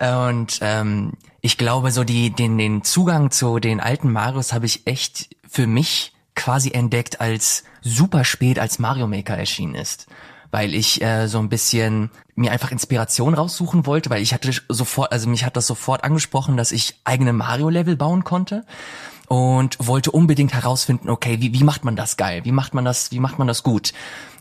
Und ähm, ich glaube, so die, den, den Zugang zu den alten Marios habe ich echt für mich quasi entdeckt, als super spät als Mario Maker erschienen ist weil ich äh, so ein bisschen mir einfach Inspiration raussuchen wollte, weil ich hatte sofort, also mich hat das sofort angesprochen, dass ich eigene Mario-Level bauen konnte und wollte unbedingt herausfinden, okay, wie, wie macht man das geil? Wie macht man das, wie macht man das gut?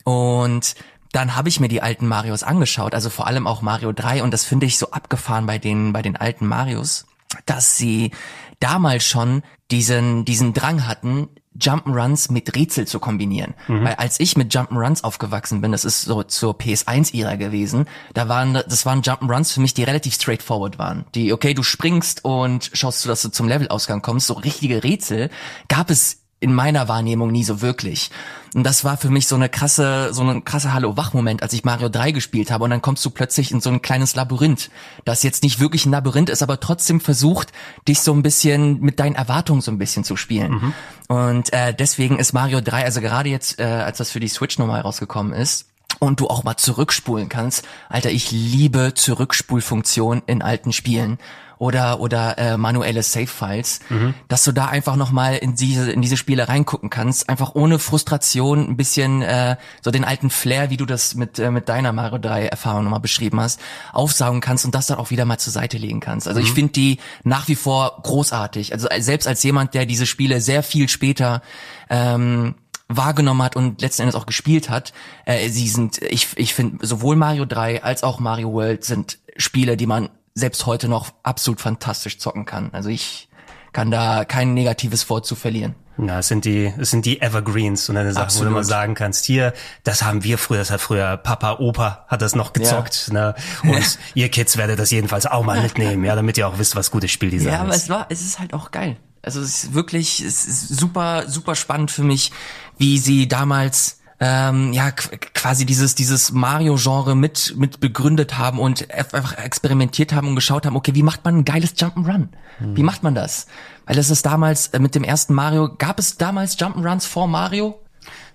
Und dann habe ich mir die alten Marios angeschaut, also vor allem auch Mario 3 und das finde ich so abgefahren bei den bei den alten Marios, dass sie damals schon diesen diesen Drang hatten, Jump'n'Runs mit Rätsel zu kombinieren. Mhm. Weil als ich mit Jump'n'Runs aufgewachsen bin, das ist so zur PS1-Ära gewesen, da waren, das waren Jump'n'Runs für mich, die relativ straightforward waren. Die, okay, du springst und schaust du, dass du zum Levelausgang kommst. So richtige Rätsel gab es in meiner Wahrnehmung nie so wirklich. Und das war für mich so eine krasse, so ein krasse Hallo-Wach-Moment, als ich Mario 3 gespielt habe. Und dann kommst du plötzlich in so ein kleines Labyrinth, das jetzt nicht wirklich ein Labyrinth ist, aber trotzdem versucht, dich so ein bisschen mit deinen Erwartungen so ein bisschen zu spielen. Mhm. Und äh, deswegen ist Mario 3, also gerade jetzt, äh, als das für die Switch nochmal rausgekommen ist, und du auch mal zurückspulen kannst. Alter, ich liebe Zurückspulfunktion in alten Spielen oder oder äh, manuelle Save Files, mhm. dass du da einfach noch mal in diese in diese Spiele reingucken kannst, einfach ohne Frustration ein bisschen äh, so den alten Flair, wie du das mit äh, mit deiner Mario 3 Erfahrung nochmal beschrieben hast, aufsaugen kannst und das dann auch wieder mal zur Seite legen kannst. Also mhm. ich finde die nach wie vor großartig. Also selbst als jemand, der diese Spiele sehr viel später ähm, wahrgenommen hat und letzten Endes auch gespielt hat. Äh, sie sind, ich, ich finde, sowohl Mario 3 als auch Mario World sind Spiele, die man selbst heute noch absolut fantastisch zocken kann. Also ich kann da kein negatives Wort zu verlieren. Na, es sind die, es sind die Evergreens und eine Sache, Absolut. wo du mal sagen kannst, hier, das haben wir früher, das hat früher Papa, Opa hat das noch gezockt, ja. ne? Und ihr Kids werdet das jedenfalls auch mal mitnehmen, ja, damit ihr auch wisst, was gutes Spieldesign ist. Ja, aber es war, es ist halt auch geil. Also es ist wirklich, es ist super, super spannend für mich, wie sie damals ähm, ja quasi dieses dieses Mario-Genre mit mit begründet haben und einfach experimentiert haben und geschaut haben, okay, wie macht man ein geiles Jump'n'Run? Wie macht man das? Weil es ist damals äh, mit dem ersten Mario, gab es damals Jump'n'Runs vor Mario?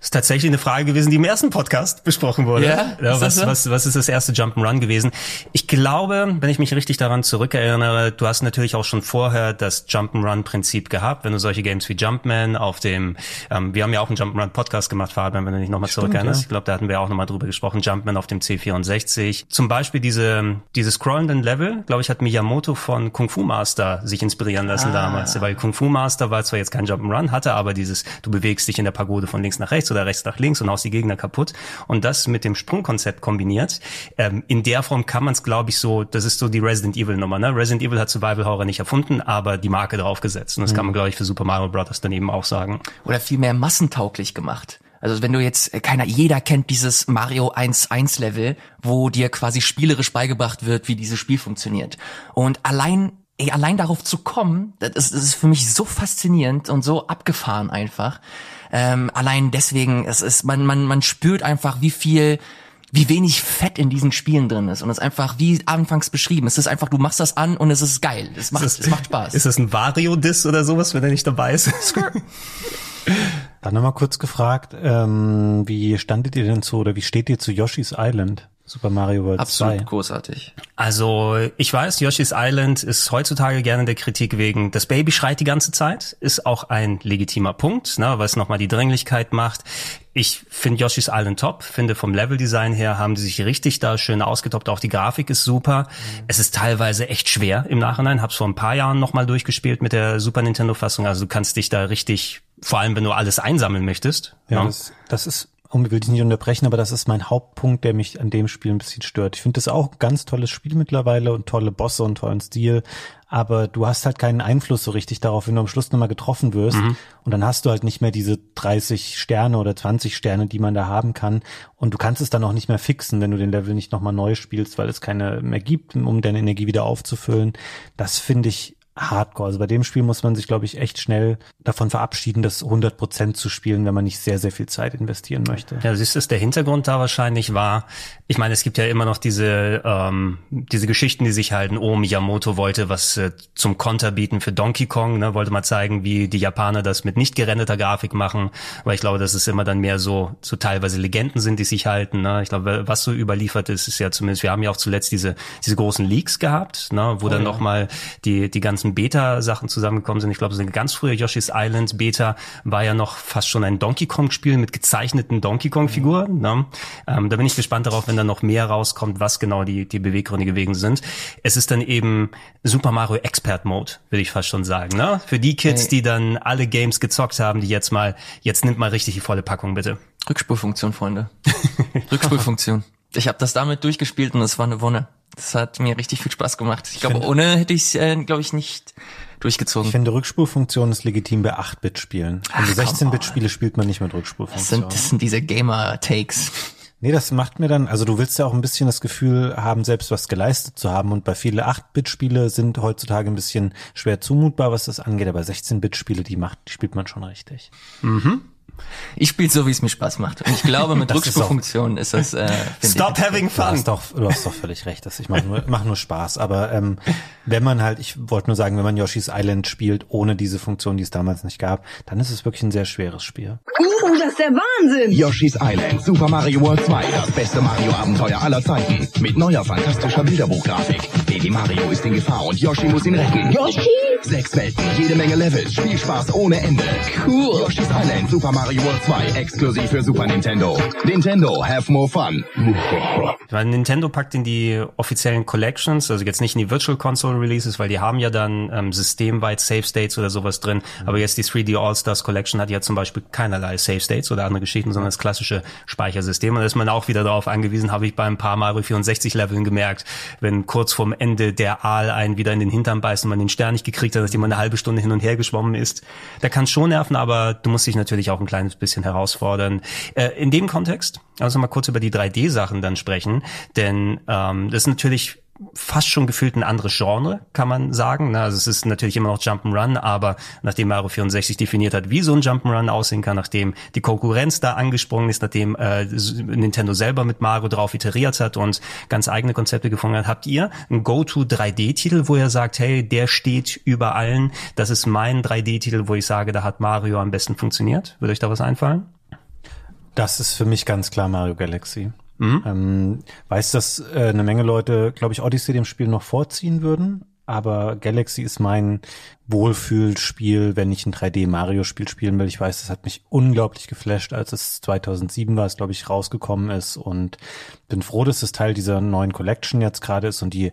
Ist tatsächlich eine Frage gewesen, die im ersten Podcast besprochen wurde. Ja, ja was, so? was, was ist das erste Jump'n'Run gewesen? Ich glaube, wenn ich mich richtig daran zurückerinnere, du hast natürlich auch schon vorher das Jump'n'Run-Prinzip gehabt, wenn du solche Games wie Jumpman auf dem, ähm, wir haben ja auch einen Jump'n'Run-Podcast gemacht, Fabian, wenn du dich nochmal zurückerinnerst. Ja. Ich glaube, da hatten wir auch nochmal drüber gesprochen, Jumpman auf dem C64. Zum Beispiel diese, diese scrollenden Level, glaube ich, hat Miyamoto von Kung Fu Master sich inspirieren lassen ah. damals, weil Kung Fu Master war zwar jetzt kein Jump'n'Run, hatte aber dieses, du bewegst dich in der Pagode von links nach rechts oder rechts nach links und haust die Gegner kaputt. Und das mit dem Sprungkonzept kombiniert. Ähm, in der Form kann man es, glaube ich, so, das ist so die Resident Evil Nummer. Ne? Resident Evil hat Survival Horror nicht erfunden, aber die Marke draufgesetzt. Und das mhm. kann man, glaube ich, für Super Mario Bros. daneben auch sagen. Oder viel mehr massentauglich gemacht. Also wenn du jetzt, äh, keiner, jeder kennt dieses Mario 1-1 Level, wo dir quasi spielerisch beigebracht wird, wie dieses Spiel funktioniert. Und allein ey, allein darauf zu kommen, das ist, das ist für mich so faszinierend und so abgefahren einfach. Ähm, allein deswegen, es ist, man, man, man spürt einfach, wie viel, wie wenig Fett in diesen Spielen drin ist. Und es ist einfach, wie anfangs beschrieben, es ist einfach, du machst das an und es ist geil. Es macht, es macht Spaß. Ist das ein Vario-Diss oder sowas, wenn er nicht dabei ist? Dann nochmal kurz gefragt, ähm, wie standet ihr denn zu oder wie steht ihr zu Yoshi's Island? Super Mario World Absolut 2. großartig. Also ich weiß, Yoshi's Island ist heutzutage gerne der Kritik wegen, das Baby schreit die ganze Zeit, ist auch ein legitimer Punkt, ne, weil es nochmal die Dringlichkeit macht. Ich finde Yoshi's Island top, finde vom Leveldesign her haben die sich richtig da schön ausgetoppt, auch die Grafik ist super. Mhm. Es ist teilweise echt schwer im Nachhinein, hab's vor ein paar Jahren nochmal durchgespielt mit der Super Nintendo Fassung, also du kannst dich da richtig, vor allem wenn du alles einsammeln möchtest. Ja, ja. Ne? Das, das ist und will dich nicht unterbrechen, aber das ist mein Hauptpunkt, der mich an dem Spiel ein bisschen stört. Ich finde das auch ein ganz tolles Spiel mittlerweile und tolle Bosse und tollen Stil, aber du hast halt keinen Einfluss so richtig darauf, wenn du am Schluss nochmal getroffen wirst mhm. und dann hast du halt nicht mehr diese 30 Sterne oder 20 Sterne, die man da haben kann und du kannst es dann auch nicht mehr fixen, wenn du den Level nicht nochmal neu spielst, weil es keine mehr gibt, um deine Energie wieder aufzufüllen. Das finde ich hardcore. Also bei dem Spiel muss man sich, glaube ich, echt schnell davon verabschieden, das 100 Prozent zu spielen, wenn man nicht sehr, sehr viel Zeit investieren möchte. Ja, siehst du, der Hintergrund da wahrscheinlich war, ich meine, es gibt ja immer noch diese, ähm, diese Geschichten, die sich halten, oh, Miyamoto wollte was äh, zum Konter bieten für Donkey Kong, ne, wollte mal zeigen, wie die Japaner das mit nicht gerenderter Grafik machen, weil ich glaube, dass es immer dann mehr so, so teilweise Legenden sind, die sich halten. Ne? Ich glaube, was so überliefert ist, ist ja zumindest, wir haben ja auch zuletzt diese, diese großen Leaks gehabt, ne, wo oh, dann ja. nochmal die, die ganzen Beta-Sachen zusammengekommen sind. Ich glaube, so eine ganz frühe Yoshi's Island Beta war ja noch fast schon ein Donkey Kong-Spiel mit gezeichneten Donkey Kong-Figuren. Mhm. Ne? Ähm, da bin ich gespannt darauf, wenn dann noch mehr rauskommt, was genau die, die Beweggründe gewesen sind. Es ist dann eben Super Mario Expert Mode, würde ich fast schon sagen. Ne? Für die Kids, die dann alle Games gezockt haben, die jetzt mal, jetzt nimmt mal richtig die volle Packung, bitte. Rückspulfunktion, Freunde. Rückspulfunktion. Ich habe das damit durchgespielt und es war eine Wonne. Das hat mir richtig viel Spaß gemacht. Ich, ich glaube, ohne hätte ich es, äh, glaube ich, nicht durchgezogen. Ich finde, Rückspulfunktion ist legitim bei 8-Bit-Spielen. Also 16-Bit-Spiele spielt man nicht mit Rückspulfunktion. Das sind, das sind diese Gamer-Takes. Nee, das macht mir dann, also du willst ja auch ein bisschen das Gefühl haben, selbst was geleistet zu haben. Und bei viele 8-Bit-Spiele sind heutzutage ein bisschen schwer zumutbar, was das angeht. Aber 16-Bit-Spiele, die macht, die spielt man schon richtig. Mhm. Ich spiele so, wie es mir Spaß macht. Und ich glaube, mit Rückspulfunktion ist, ist das. Äh, Stop ich, having fun. Du hast doch, du hast doch völlig recht. Das ich mache nur, mach nur Spaß. Aber ähm, wenn man halt, ich wollte nur sagen, wenn man Yoshi's Island spielt ohne diese Funktion, die es damals nicht gab, dann ist es wirklich ein sehr schweres Spiel. Uh, das ist der Wahnsinn! Yoshi's Island, Super Mario World 2, das beste Mario-Abenteuer aller Zeiten. Mit neuer fantastischer Bilderbuchgrafik. Baby Mario ist in Gefahr und Yoshi muss ihn retten. Yoshi? Sechs Welten, jede Menge Levels, Spielspaß ohne Ende. Cool. Yoshi's Island, Super Mario World 2, exklusiv für Super Nintendo. Nintendo, have more fun. Weil Nintendo packt in die offiziellen Collections, also jetzt nicht in die Virtual Console Releases, weil die haben ja dann ähm, systemweit Save States oder sowas drin. Mhm. Aber jetzt die 3D All-Stars Collection hat ja zum Beispiel keinerlei Save States oder andere Geschichten, sondern das klassische Speichersystem. Und da ist man auch wieder darauf angewiesen, habe ich bei ein paar Mario 64 Leveln gemerkt, wenn kurz vorm Ende der Aal einen wieder in den Hintern beißt und man den Stern nicht gekriegt hat, dass jemand eine halbe Stunde hin und her geschwommen ist. Da kann schon nerven, aber du musst dich natürlich auch ein kleines bisschen herausfordern. Äh, in dem Kontext, also mal kurz über die 3D-Sachen dann sprechen, denn ähm, das ist natürlich fast schon gefühlt ein anderes Genre, kann man sagen. Also es ist natürlich immer noch Jump'n'Run, aber nachdem Mario 64 definiert hat, wie so ein Jump'n'Run aussehen kann, nachdem die Konkurrenz da angesprungen ist, nachdem äh, Nintendo selber mit Mario drauf iteriert hat und ganz eigene Konzepte gefunden hat, habt ihr einen Go-To 3D-Titel, wo ihr sagt, hey, der steht über allen, das ist mein 3D-Titel, wo ich sage, da hat Mario am besten funktioniert? Würde euch da was einfallen? Das ist für mich ganz klar Mario Galaxy. Mhm. Ähm, weiß, dass äh, eine Menge Leute, glaube ich, Odyssey dem Spiel noch vorziehen würden, aber Galaxy ist mein Wohlfühlspiel, wenn ich ein 3D-Mario-Spiel spielen will. Ich weiß, das hat mich unglaublich geflasht, als es 2007 war, es glaube ich rausgekommen ist und bin froh, dass es Teil dieser neuen Collection jetzt gerade ist und die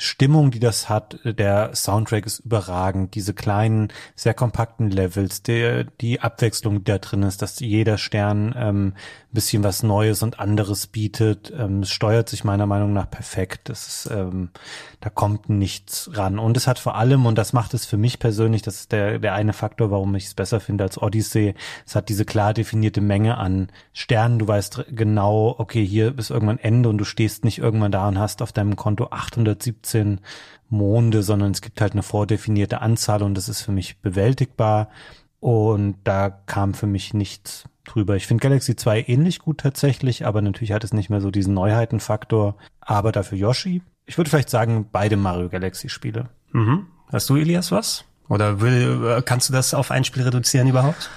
Stimmung, die das hat, der Soundtrack ist überragend, diese kleinen, sehr kompakten Levels, der, die Abwechslung, die da drin ist, dass jeder Stern ähm, bisschen was Neues und anderes bietet. Ähm, es steuert sich meiner Meinung nach perfekt. Das ist, ähm, da kommt nichts ran. Und es hat vor allem, und das macht es für mich persönlich, das ist der, der eine Faktor, warum ich es besser finde als Odyssey, es hat diese klar definierte Menge an Sternen. Du weißt genau, okay, hier ist irgendwann Ende und du stehst nicht irgendwann da und hast auf deinem Konto 817 Monde, sondern es gibt halt eine vordefinierte Anzahl und das ist für mich bewältigbar. Und da kam für mich nichts drüber. Ich finde Galaxy 2 ähnlich gut tatsächlich, aber natürlich hat es nicht mehr so diesen Neuheitenfaktor. Aber dafür Yoshi. Ich würde vielleicht sagen, beide Mario Galaxy Spiele. Mhm. Hast du, Elias, was? Oder will, äh, kannst du das auf ein Spiel reduzieren überhaupt?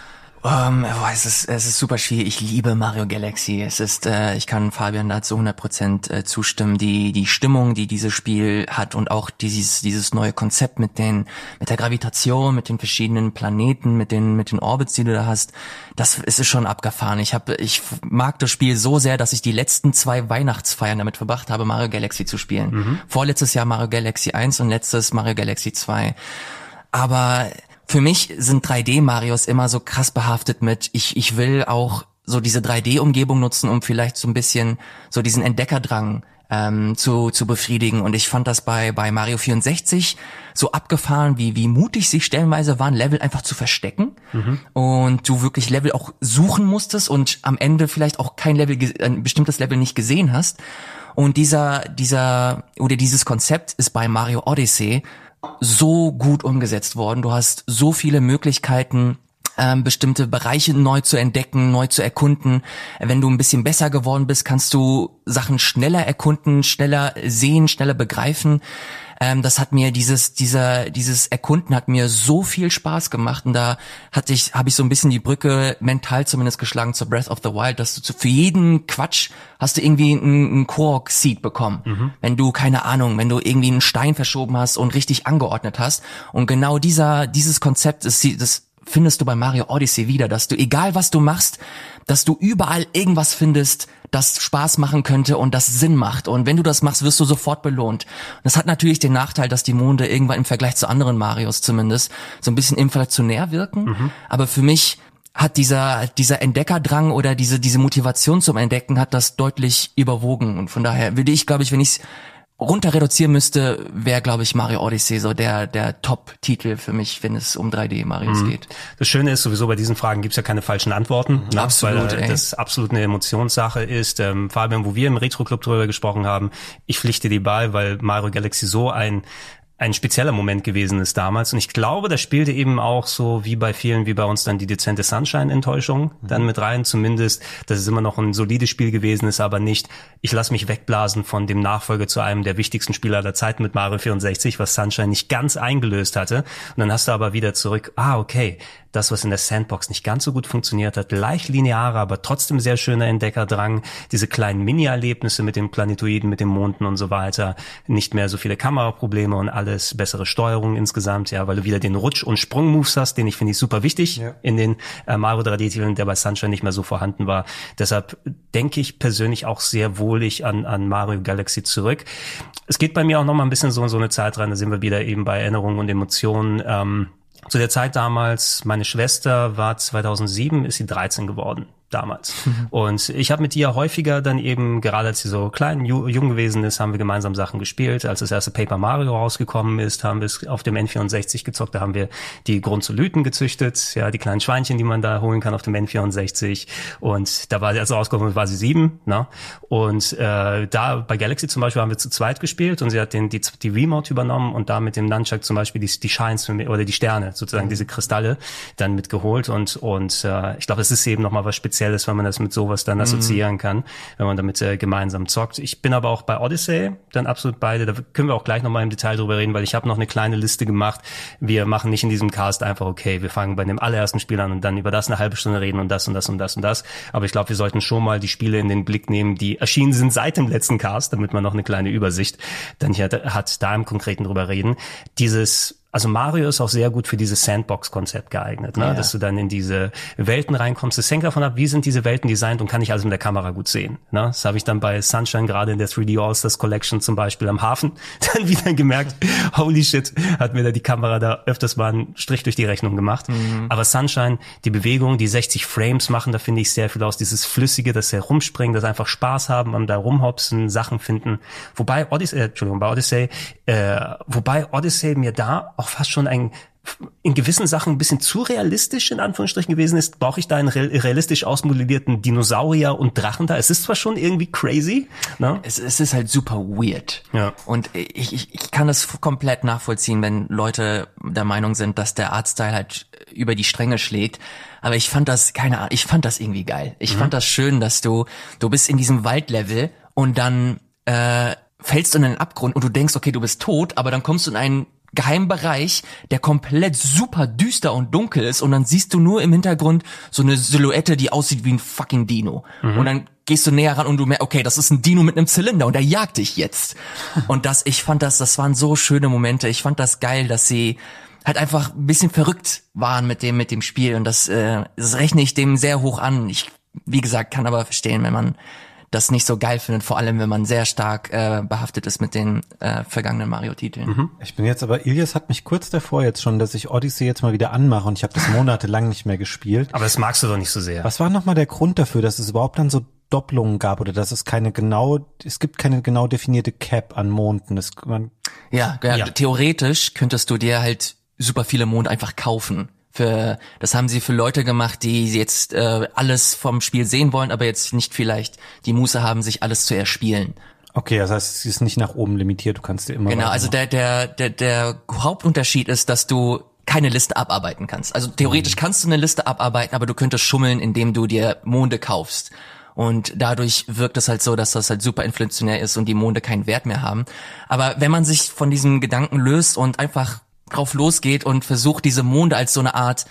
Um, oh, es ist es ist super schwierig. Ich liebe Mario Galaxy. Es ist, äh, ich kann Fabian da zu 100 Prozent äh, zustimmen. Die die Stimmung, die dieses Spiel hat und auch dieses dieses neue Konzept mit den mit der Gravitation, mit den verschiedenen Planeten, mit den mit den Orbits, die du da hast, das ist schon abgefahren. Ich habe ich mag das Spiel so sehr, dass ich die letzten zwei Weihnachtsfeiern damit verbracht habe, Mario Galaxy zu spielen. Mhm. Vorletztes Jahr Mario Galaxy 1 und letztes Mario Galaxy 2. Aber für mich sind 3D-Marios immer so krass behaftet mit, ich, ich will auch so diese 3D-Umgebung nutzen, um vielleicht so ein bisschen so diesen Entdeckerdrang ähm, zu, zu befriedigen. Und ich fand das bei, bei Mario 64 so abgefahren, wie, wie mutig sie stellenweise waren, Level einfach zu verstecken. Mhm. Und du wirklich Level auch suchen musstest und am Ende vielleicht auch kein Level, ein bestimmtes Level nicht gesehen hast. Und dieser, dieser, oder dieses Konzept ist bei Mario Odyssey so gut umgesetzt worden. Du hast so viele Möglichkeiten, ähm, bestimmte Bereiche neu zu entdecken, neu zu erkunden. Wenn du ein bisschen besser geworden bist, kannst du Sachen schneller erkunden, schneller sehen, schneller begreifen. Ähm, das hat mir dieses dieser dieses Erkunden hat mir so viel Spaß gemacht und da hatte ich habe ich so ein bisschen die Brücke mental zumindest geschlagen zur Breath of the Wild, dass du zu, für jeden Quatsch hast du irgendwie einen, einen Kork Seed bekommen. Wenn du keine Ahnung, wenn du irgendwie einen Stein verschoben hast und richtig angeordnet hast und genau dieser dieses Konzept ist das findest du bei Mario Odyssey wieder, dass du egal was du machst, dass du überall irgendwas findest, das Spaß machen könnte und das Sinn macht. Und wenn du das machst, wirst du sofort belohnt. Das hat natürlich den Nachteil, dass die Monde irgendwann im Vergleich zu anderen Marios zumindest so ein bisschen inflationär wirken. Aber für mich hat dieser, dieser Entdeckerdrang oder diese, diese Motivation zum Entdecken hat das deutlich überwogen. Und von daher würde ich, glaube ich, wenn ich es runter reduzieren müsste, wäre, glaube ich, Mario Odyssey so der, der Top-Titel für mich, wenn es um 3D-Marios geht. Das Schöne ist sowieso, bei diesen Fragen gibt's ja keine falschen Antworten, ne? Absolut, weil äh, das absolut eine Emotionssache ist. Ähm, Fabian, wo wir im Retro-Club drüber gesprochen haben, ich pflichte dir bei, weil Mario Galaxy so ein ein spezieller Moment gewesen ist damals. Und ich glaube, da spielte eben auch so wie bei vielen, wie bei uns dann die dezente Sunshine-Enttäuschung dann mit rein. Zumindest, dass es immer noch ein solides Spiel gewesen ist, aber nicht, ich lasse mich wegblasen von dem Nachfolger zu einem der wichtigsten Spieler aller Zeiten mit Mario 64, was Sunshine nicht ganz eingelöst hatte. Und dann hast du aber wieder zurück, ah, okay, das, was in der Sandbox nicht ganz so gut funktioniert hat, leicht linearer, aber trotzdem sehr schöner Entdeckerdrang, diese kleinen Mini-Erlebnisse mit den Planetoiden, mit den Monden und so weiter, nicht mehr so viele Kameraprobleme und alles, bessere Steuerung insgesamt, ja, weil du wieder den Rutsch- und Sprung-Moves hast, den ich finde ich super wichtig in den äh, Mario 3D-Titeln, der bei Sunshine nicht mehr so vorhanden war. Deshalb denke ich persönlich auch sehr wohlig an, an Mario Galaxy zurück. Es geht bei mir auch noch mal ein bisschen so in so eine Zeit rein, da sind wir wieder eben bei Erinnerungen und Emotionen. Ähm, zu der Zeit damals, meine Schwester war 2007, ist sie 13 geworden damals. Und ich habe mit ihr häufiger dann eben, gerade als sie so klein, ju jung gewesen ist, haben wir gemeinsam Sachen gespielt. Als das erste Paper Mario rausgekommen ist, haben wir es auf dem N64 gezockt. Da haben wir die Grunzolyten gezüchtet, ja, die kleinen Schweinchen, die man da holen kann auf dem N64. Und da war sie, als rausgekommen ist, war sie sieben. Ne? Und äh, da bei Galaxy zum Beispiel haben wir zu zweit gespielt und sie hat den, die, die Remote übernommen und da mit dem Nunchuck zum Beispiel die, die Shines für mich, oder die Sterne, sozusagen diese Kristalle, dann mitgeholt. Und, und äh, ich glaube, es ist eben nochmal was Spezielles, wenn man das mit sowas dann assoziieren kann, wenn man damit äh, gemeinsam zockt. Ich bin aber auch bei Odyssey dann absolut beide. Da können wir auch gleich nochmal im Detail drüber reden, weil ich habe noch eine kleine Liste gemacht. Wir machen nicht in diesem Cast einfach, okay, wir fangen bei dem allerersten Spiel an und dann über das eine halbe Stunde reden und das und das und das und das. Aber ich glaube, wir sollten schon mal die Spiele in den Blick nehmen, die erschienen sind seit dem letzten Cast, damit man noch eine kleine Übersicht dann hier hat da im Konkreten drüber reden. Dieses also Mario ist auch sehr gut für dieses Sandbox-Konzept geeignet, ne? Ja. dass du dann in diese Welten reinkommst. Es hängt davon ab, wie sind diese Welten designt und kann ich alles mit der Kamera gut sehen. Ne? Das habe ich dann bei Sunshine gerade in der 3D All-Stars Collection zum Beispiel am Hafen dann wieder gemerkt. Holy shit, hat mir da die Kamera da öfters mal einen Strich durch die Rechnung gemacht. Aber Sunshine, die Bewegung, die 60 Frames machen, da finde ich sehr viel aus. Dieses Flüssige, das Herumspringen, das einfach Spaß haben am da rumhopsen, Sachen finden. Wobei Odyssey, äh, Entschuldigung, bei Odyssey, äh, wobei Odyssey mir da auch fast schon ein in gewissen Sachen ein bisschen zu realistisch in Anführungsstrichen gewesen ist, brauche ich da einen real- realistisch ausmodellierten Dinosaurier und Drachen da. Es ist zwar schon irgendwie crazy, ne? Es, es ist halt super weird. Ja. Und ich, ich, ich kann das komplett nachvollziehen, wenn Leute der Meinung sind, dass der Artstyle halt über die Stränge schlägt. Aber ich fand das, keine Ahnung, ich fand das irgendwie geil. Ich fand das schön, dass du, du bist in diesem Waldlevel und dann äh, fällst du in einen Abgrund und du denkst, okay, du bist tot, aber dann kommst du in einen geheimen Bereich, der komplett super düster und dunkel ist und dann siehst du nur im Hintergrund so eine Silhouette, die aussieht wie ein fucking Dino. Und dann gehst du näher ran und du merkst, okay, das ist ein Dino mit einem Zylinder und der jagt dich jetzt. Und das, ich fand das, das waren so schöne Momente. Ich fand das geil, dass sie halt einfach ein bisschen verrückt waren mit dem, mit dem Spiel und das, äh, das rechne ich dem sehr hoch an. Ich, wie gesagt, kann aber verstehen, wenn man das nicht so geil findet, vor allem wenn man sehr stark äh, behaftet ist mit den äh, vergangenen Mario-Titeln. Ich bin jetzt aber, Ilias hat mich kurz davor jetzt schon, dass ich Odyssey jetzt mal wieder anmache und ich habe das monatelang nicht mehr gespielt. Aber das magst du doch nicht so sehr. Was war nochmal der Grund dafür, dass es überhaupt dann so Doppelungen gab oder dass es keine genau, es gibt keine genau definierte Cap an Monden. Das, man, Ja, ja, Ja. theoretisch könntest du dir halt super viele Mond einfach kaufen. Für, das haben sie für Leute gemacht, die jetzt äh, alles vom Spiel sehen wollen, aber jetzt nicht vielleicht die Muße haben, sich alles zu erspielen. Okay, das heißt, es ist nicht nach oben limitiert, du kannst dir immer Genau, also der, der, der, der Hauptunterschied ist, dass du keine Liste abarbeiten kannst. Also theoretisch kannst du eine Liste abarbeiten, aber du könntest schummeln, indem du dir Monde kaufst. Und dadurch wirkt es halt so, dass das halt super inflationär ist und die Monde keinen Wert mehr haben. Aber wenn man sich von diesem Gedanken löst und einfach drauf losgeht und versucht, diese Monde als so eine Art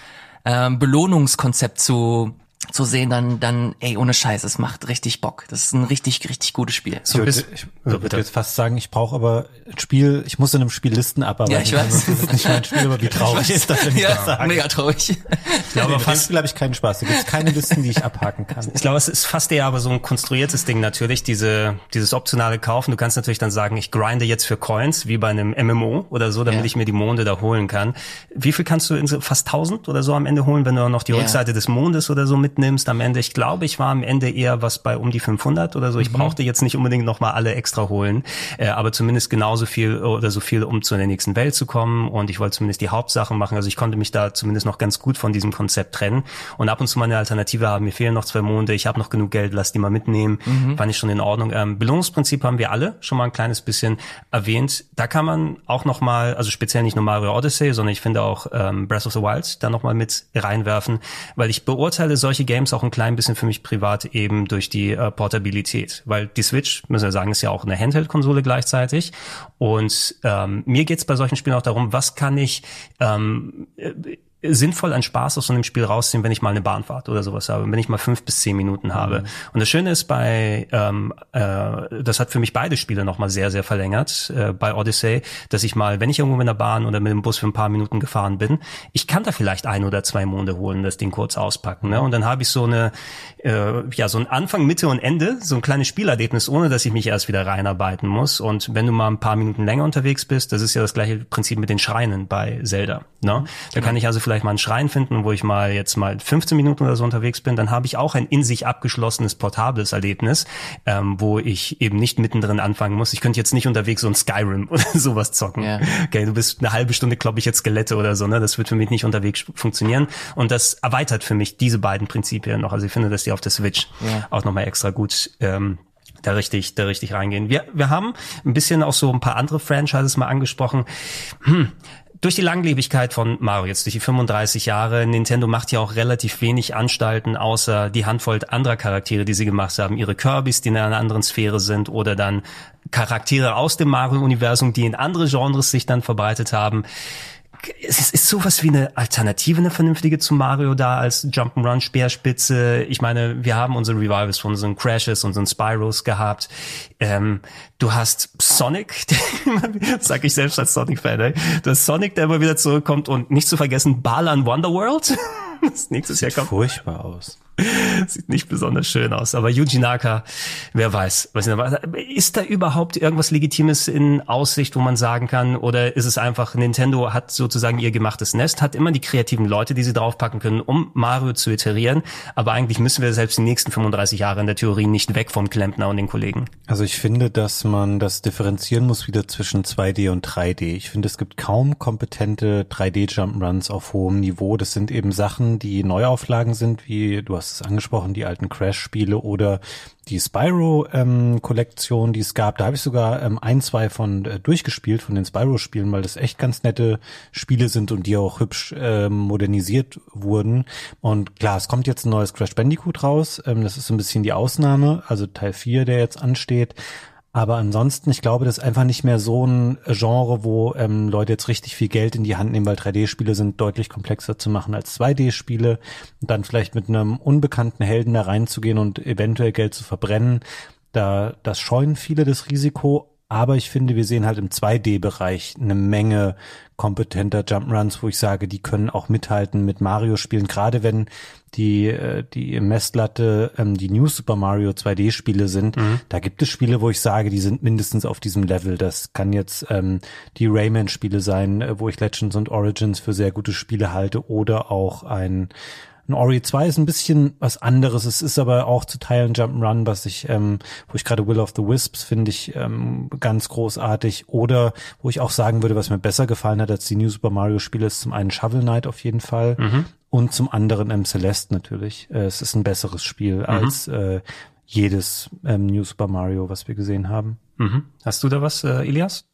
ähm, Belohnungskonzept zu zu sehen, dann, dann, ey, ohne Scheiß, es macht richtig Bock. Das ist ein richtig, richtig gutes Spiel. Ich würde, bist- ich so, würde jetzt fast sagen, ich brauche aber ein Spiel, ich muss in einem Spiel Listen abarbeiten. Ja, ich weiß. Das ist nicht mein Spiel, aber wie traurig ist das, wenn ich das Ja, sage. mega traurig. Ich glaube, mit dem Spiel habe ich keinen Spaß. Da gibt es keine Listen, die ich abhaken kann. Ich glaube, es ist fast eher aber so ein konstruiertes Ding natürlich, diese, dieses optionale Kaufen. Du kannst natürlich dann sagen, ich grinde jetzt für Coins, wie bei einem MMO oder so, damit Ja. ich mir die Monde da holen kann. Wie viel kannst du in so fast 1000 oder so am Ende holen, wenn du noch die Ja. Rückseite des Mondes oder so mitnimmst am Ende? Ich glaube, ich war am Ende eher was bei um die 500 oder so. Ich brauchte jetzt nicht unbedingt noch mal alle extra holen, äh, aber zumindest genauso viel oder so viel, um zu der nächsten Welt zu kommen. Und ich wollte zumindest die Hauptsachen machen. Also ich konnte mich da zumindest noch ganz gut von diesem Konzept trennen. Und ab und zu mal eine Alternative haben. Mir fehlen noch zwei Monde. Ich habe noch genug Geld. Lass die mal mitnehmen. Fand ich schon in Ordnung. Ähm, Belohnungsprinzip haben wir alle schon mal ein kleines bisschen erwähnt. Da kann man auch noch mal, also speziell nicht nur Mario Odyssey, sondern ich finde auch ähm, Breath of the Wild da noch mal mit reinwerfen, weil ich beurteile solche Games auch ein klein bisschen für mich privat eben durch die äh, Portabilität, weil die Switch, müssen wir sagen, ist ja auch eine Handheld-Konsole gleichzeitig. Und ähm, mir geht's bei solchen Spielen auch darum, was kann ich ähm, äh, sinnvoll an Spaß aus so einem Spiel rausziehen, wenn ich mal eine Bahnfahrt oder sowas habe, wenn ich mal fünf bis zehn Minuten habe. Und das Schöne ist bei, ähm, äh, das hat für mich beide Spiele nochmal sehr, sehr verlängert, äh, bei Odyssey, dass ich mal, wenn ich irgendwo mit einer Bahn oder mit dem Bus für ein paar Minuten gefahren bin, ich kann da vielleicht ein oder zwei Monde holen, das Ding kurz auspacken. Ne? Und dann habe ich so eine, äh, ja, so ein Anfang, Mitte und Ende, so ein kleines Spielerlebnis, ohne dass ich mich erst wieder reinarbeiten muss. Und wenn du mal ein paar Minuten länger unterwegs bist, das ist ja das gleiche Prinzip mit den Schreinen bei Zelda. Ne? Da kann ich also vielleicht mal einen Schrein finden, wo ich mal jetzt mal 15 Minuten oder so unterwegs bin, dann habe ich auch ein in sich abgeschlossenes, portables Erlebnis, ähm, wo ich eben nicht mittendrin anfangen muss. Ich könnte jetzt nicht unterwegs so ein Skyrim oder sowas zocken. Ja. Okay, du bist eine halbe Stunde, glaube ich, jetzt Skelette oder so, ne? Das wird für mich nicht unterwegs funktionieren. Und das erweitert für mich diese beiden Prinzipien noch. Also ich finde, dass die auf der Switch Ja. auch nochmal extra gut ähm, da richtig, da richtig reingehen. Wir, wir haben ein bisschen auch so ein paar andere Franchises mal angesprochen. Hm. Durch die Langlebigkeit von Mario, jetzt durch die 35 Jahre, Nintendo macht ja auch relativ wenig Anstalten, außer die Handvoll anderer Charaktere, die sie gemacht haben. Ihre Kirbys, die in einer anderen Sphäre sind, oder dann Charaktere aus dem Mario-Universum, die in andere Genres sich dann verbreitet haben es ist, ist sowas wie eine Alternative, eine vernünftige zu Mario da als Jump'n'Run Speerspitze. Ich meine, wir haben unsere Revivals von unseren Crashes, unseren Spyros gehabt. Ähm, du hast Sonic, sag ich selbst als Sonic-Fan, ey. du hast Sonic, der immer wieder zurückkommt und nicht zu vergessen Balan Wonderworld, das nächstes Jahr kommt. Furchtbar aus. Sieht nicht besonders schön aus. Aber Yuji Naka, wer weiß. Was ist da überhaupt irgendwas Legitimes in Aussicht, wo man sagen kann? Oder ist es einfach, Nintendo hat sozusagen ihr gemachtes Nest, hat immer die kreativen Leute, die sie draufpacken können, um Mario zu iterieren. Aber eigentlich müssen wir selbst die nächsten 35 Jahre in der Theorie nicht weg vom Klempner und den Kollegen. Also ich finde, dass man das differenzieren muss wieder zwischen 2D und 3D. Ich finde, es gibt kaum kompetente 3D-Jump'n'Runs auf hohem Niveau. Das sind eben Sachen, die Neuauflagen sind, wie du hast es angesprochen, die alten Crash-Spiele oder die Spyro-Kollektion, ähm, die es gab. Da habe ich sogar ähm, ein, zwei von äh, durchgespielt, von den Spyro-Spielen, weil das echt ganz nette Spiele sind und die auch hübsch ähm, modernisiert wurden. Und klar, es kommt jetzt ein neues Crash Bandicoot raus. Ähm, das ist so ein bisschen die Ausnahme, also Teil 4, der jetzt ansteht. Aber ansonsten, ich glaube, das ist einfach nicht mehr so ein Genre, wo ähm, Leute jetzt richtig viel Geld in die Hand nehmen, weil 3D-Spiele sind deutlich komplexer zu machen als 2D-Spiele. Und dann vielleicht mit einem unbekannten Helden da reinzugehen und eventuell Geld zu verbrennen, da das scheuen viele das Risiko. Aber ich finde, wir sehen halt im 2D-Bereich eine Menge kompetenter Jump'n'Runs, wo ich sage, die können auch mithalten mit Mario-Spielen, gerade wenn die äh, die Messlatte ähm, die New Super Mario 2D Spiele sind. Mhm. Da gibt es Spiele, wo ich sage, die sind mindestens auf diesem Level. Das kann jetzt ähm, die Rayman Spiele sein, äh, wo ich Legends und Origins für sehr gute Spiele halte oder auch ein ein Ori 2 ist ein bisschen was anderes. Es ist aber auch zu Teilen Jump'n'Run, was ich, ähm, wo ich gerade Will of the Wisps finde ich ähm, ganz großartig. Oder wo ich auch sagen würde, was mir besser gefallen hat als die New Super Mario Spiele, ist zum einen Shovel Knight auf jeden Fall und zum anderen ähm, Celeste natürlich. Äh, es ist ein besseres Spiel als äh, jedes ähm, New Super Mario, was wir gesehen haben. Mhm. Hast du da was, äh, Elias?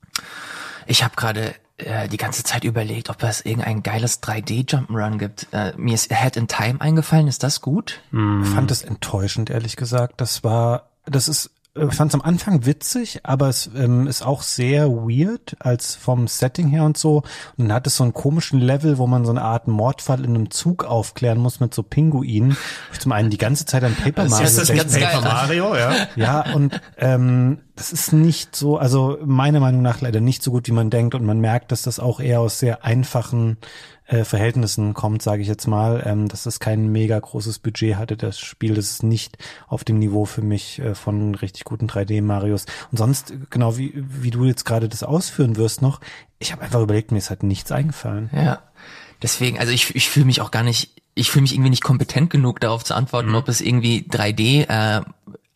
Ich habe gerade äh, die ganze Zeit überlegt, ob es irgendein geiles 3D-Jump'n'Run gibt. Äh, mir ist Ahead in Time eingefallen. Ist das gut? Ich fand das enttäuschend, ehrlich gesagt. Das war, das ist, fand es am Anfang witzig, aber es ähm, ist auch sehr weird als vom Setting her und so. Und dann hat es so einen komischen Level, wo man so eine Art Mordfall in einem Zug aufklären muss mit so Pinguinen. Ich zum einen die ganze Zeit an Paper Das Mario ist das ganz geil. Mario, ja. Ja, und ähm, das ist nicht so, also meiner Meinung nach leider nicht so gut, wie man denkt. Und man merkt, dass das auch eher aus sehr einfachen äh, Verhältnissen kommt, sage ich jetzt mal, ähm, dass es kein mega großes Budget hatte, das Spiel. Das ist nicht auf dem Niveau für mich äh, von richtig guten 3D-Marios. Und sonst, genau wie, wie du jetzt gerade das ausführen wirst noch, ich habe einfach überlegt, mir ist halt nichts eingefallen. Ja. Deswegen, also ich, ich fühle mich auch gar nicht, ich fühle mich irgendwie nicht kompetent genug darauf zu Mhm. antworten, ob es irgendwie 3D, äh,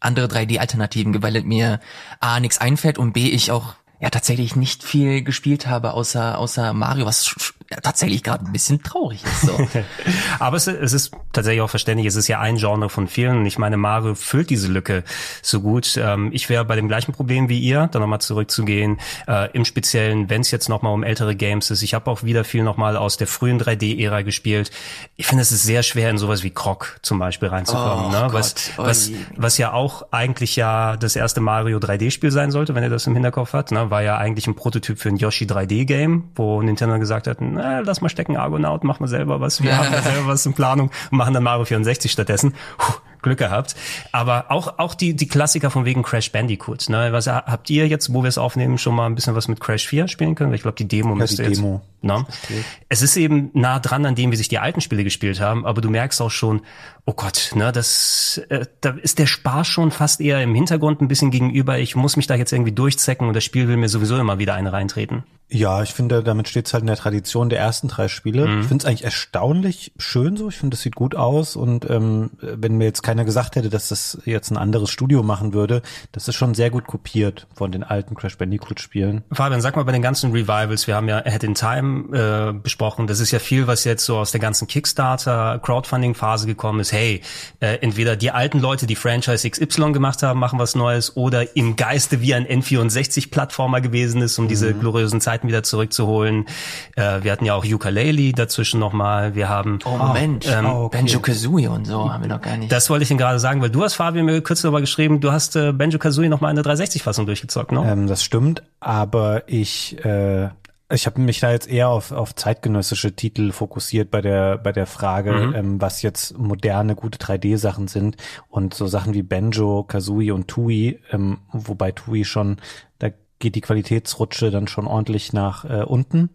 andere 3D-Alternativen gibt, weil mir A nichts einfällt und B ich auch ja tatsächlich nicht viel gespielt habe außer außer Mario, was ja, tatsächlich gerade ein bisschen traurig ist. So. Aber es, es ist tatsächlich auch verständlich, es ist ja ein Genre von vielen. Und ich meine, Mario füllt diese Lücke so gut. Ähm, ich wäre bei dem gleichen Problem wie ihr, da nochmal zurückzugehen. Äh, Im Speziellen, wenn es jetzt nochmal um ältere Games ist. Ich habe auch wieder viel nochmal aus der frühen 3D-Ära gespielt. Ich finde, es ist sehr schwer, in sowas wie Croc zum Beispiel reinzukommen. Oh ne? Gott, was, was, was ja auch eigentlich ja das erste Mario 3D-Spiel sein sollte, wenn ihr das im Hinterkopf hat. Ne? War ja eigentlich ein Prototyp für ein Yoshi 3D-Game, wo Nintendo gesagt hat, na, lass mal stecken, Argonaut, mach mal selber was. Wir haben ja selber was in Planung und machen dann Mario 64 stattdessen. Puh, Glück gehabt. Aber auch, auch die, die Klassiker von wegen Crash Bandicoot. Ne? Was habt ihr jetzt, wo wir es aufnehmen, schon mal ein bisschen was mit Crash 4 spielen können? Ich glaube, die Demo müsste die jetzt. Demo. Ne? Es ist eben nah dran an dem, wie sich die alten Spiele gespielt haben, aber du merkst auch schon, oh Gott, ne, das, äh, da ist der Spaß schon fast eher im Hintergrund ein bisschen gegenüber. Ich muss mich da jetzt irgendwie durchzecken und das Spiel will mir sowieso immer wieder eine reintreten. Ja, ich finde, damit steht es halt in der Tradition der ersten drei Spiele. Ich finde es eigentlich erstaunlich schön so. Ich finde, das sieht gut aus. Und ähm, wenn mir jetzt keiner gesagt hätte, dass das jetzt ein anderes Studio machen würde, das ist schon sehr gut kopiert von den alten Crash Bandicoot-Spielen. Fabian, sag mal bei den ganzen Revivals, wir haben ja Ahead in Time äh, besprochen, das ist ja viel, was jetzt so aus der ganzen Kickstarter-Crowdfunding-Phase gekommen ist. Hey, äh, entweder die alten Leute, die Franchise XY gemacht haben, machen was Neues oder im Geiste wie ein N64-Plattformer gewesen ist, um diese gloriösen Zeiten wieder zurückzuholen. Äh, wir hatten ja auch Ukulele dazwischen nochmal. Wir haben Oh Moment, ähm, oh, okay. Banjo Kazooie und so haben wir noch gar nicht. das wollte ich Ihnen gerade sagen, weil du hast Fabian mir kurz darüber geschrieben, du hast äh, Banjo Kazooie noch mal in der 360-Fassung durchgezockt, ne? Ähm, das stimmt, aber ich äh, ich habe mich da jetzt eher auf, auf zeitgenössische Titel fokussiert bei der bei der Frage, ähm, was jetzt moderne gute 3D-Sachen sind und so Sachen wie Banjo, Kazooie und Tui, ähm, wobei Tui schon da geht die Qualitätsrutsche dann schon ordentlich nach äh, unten.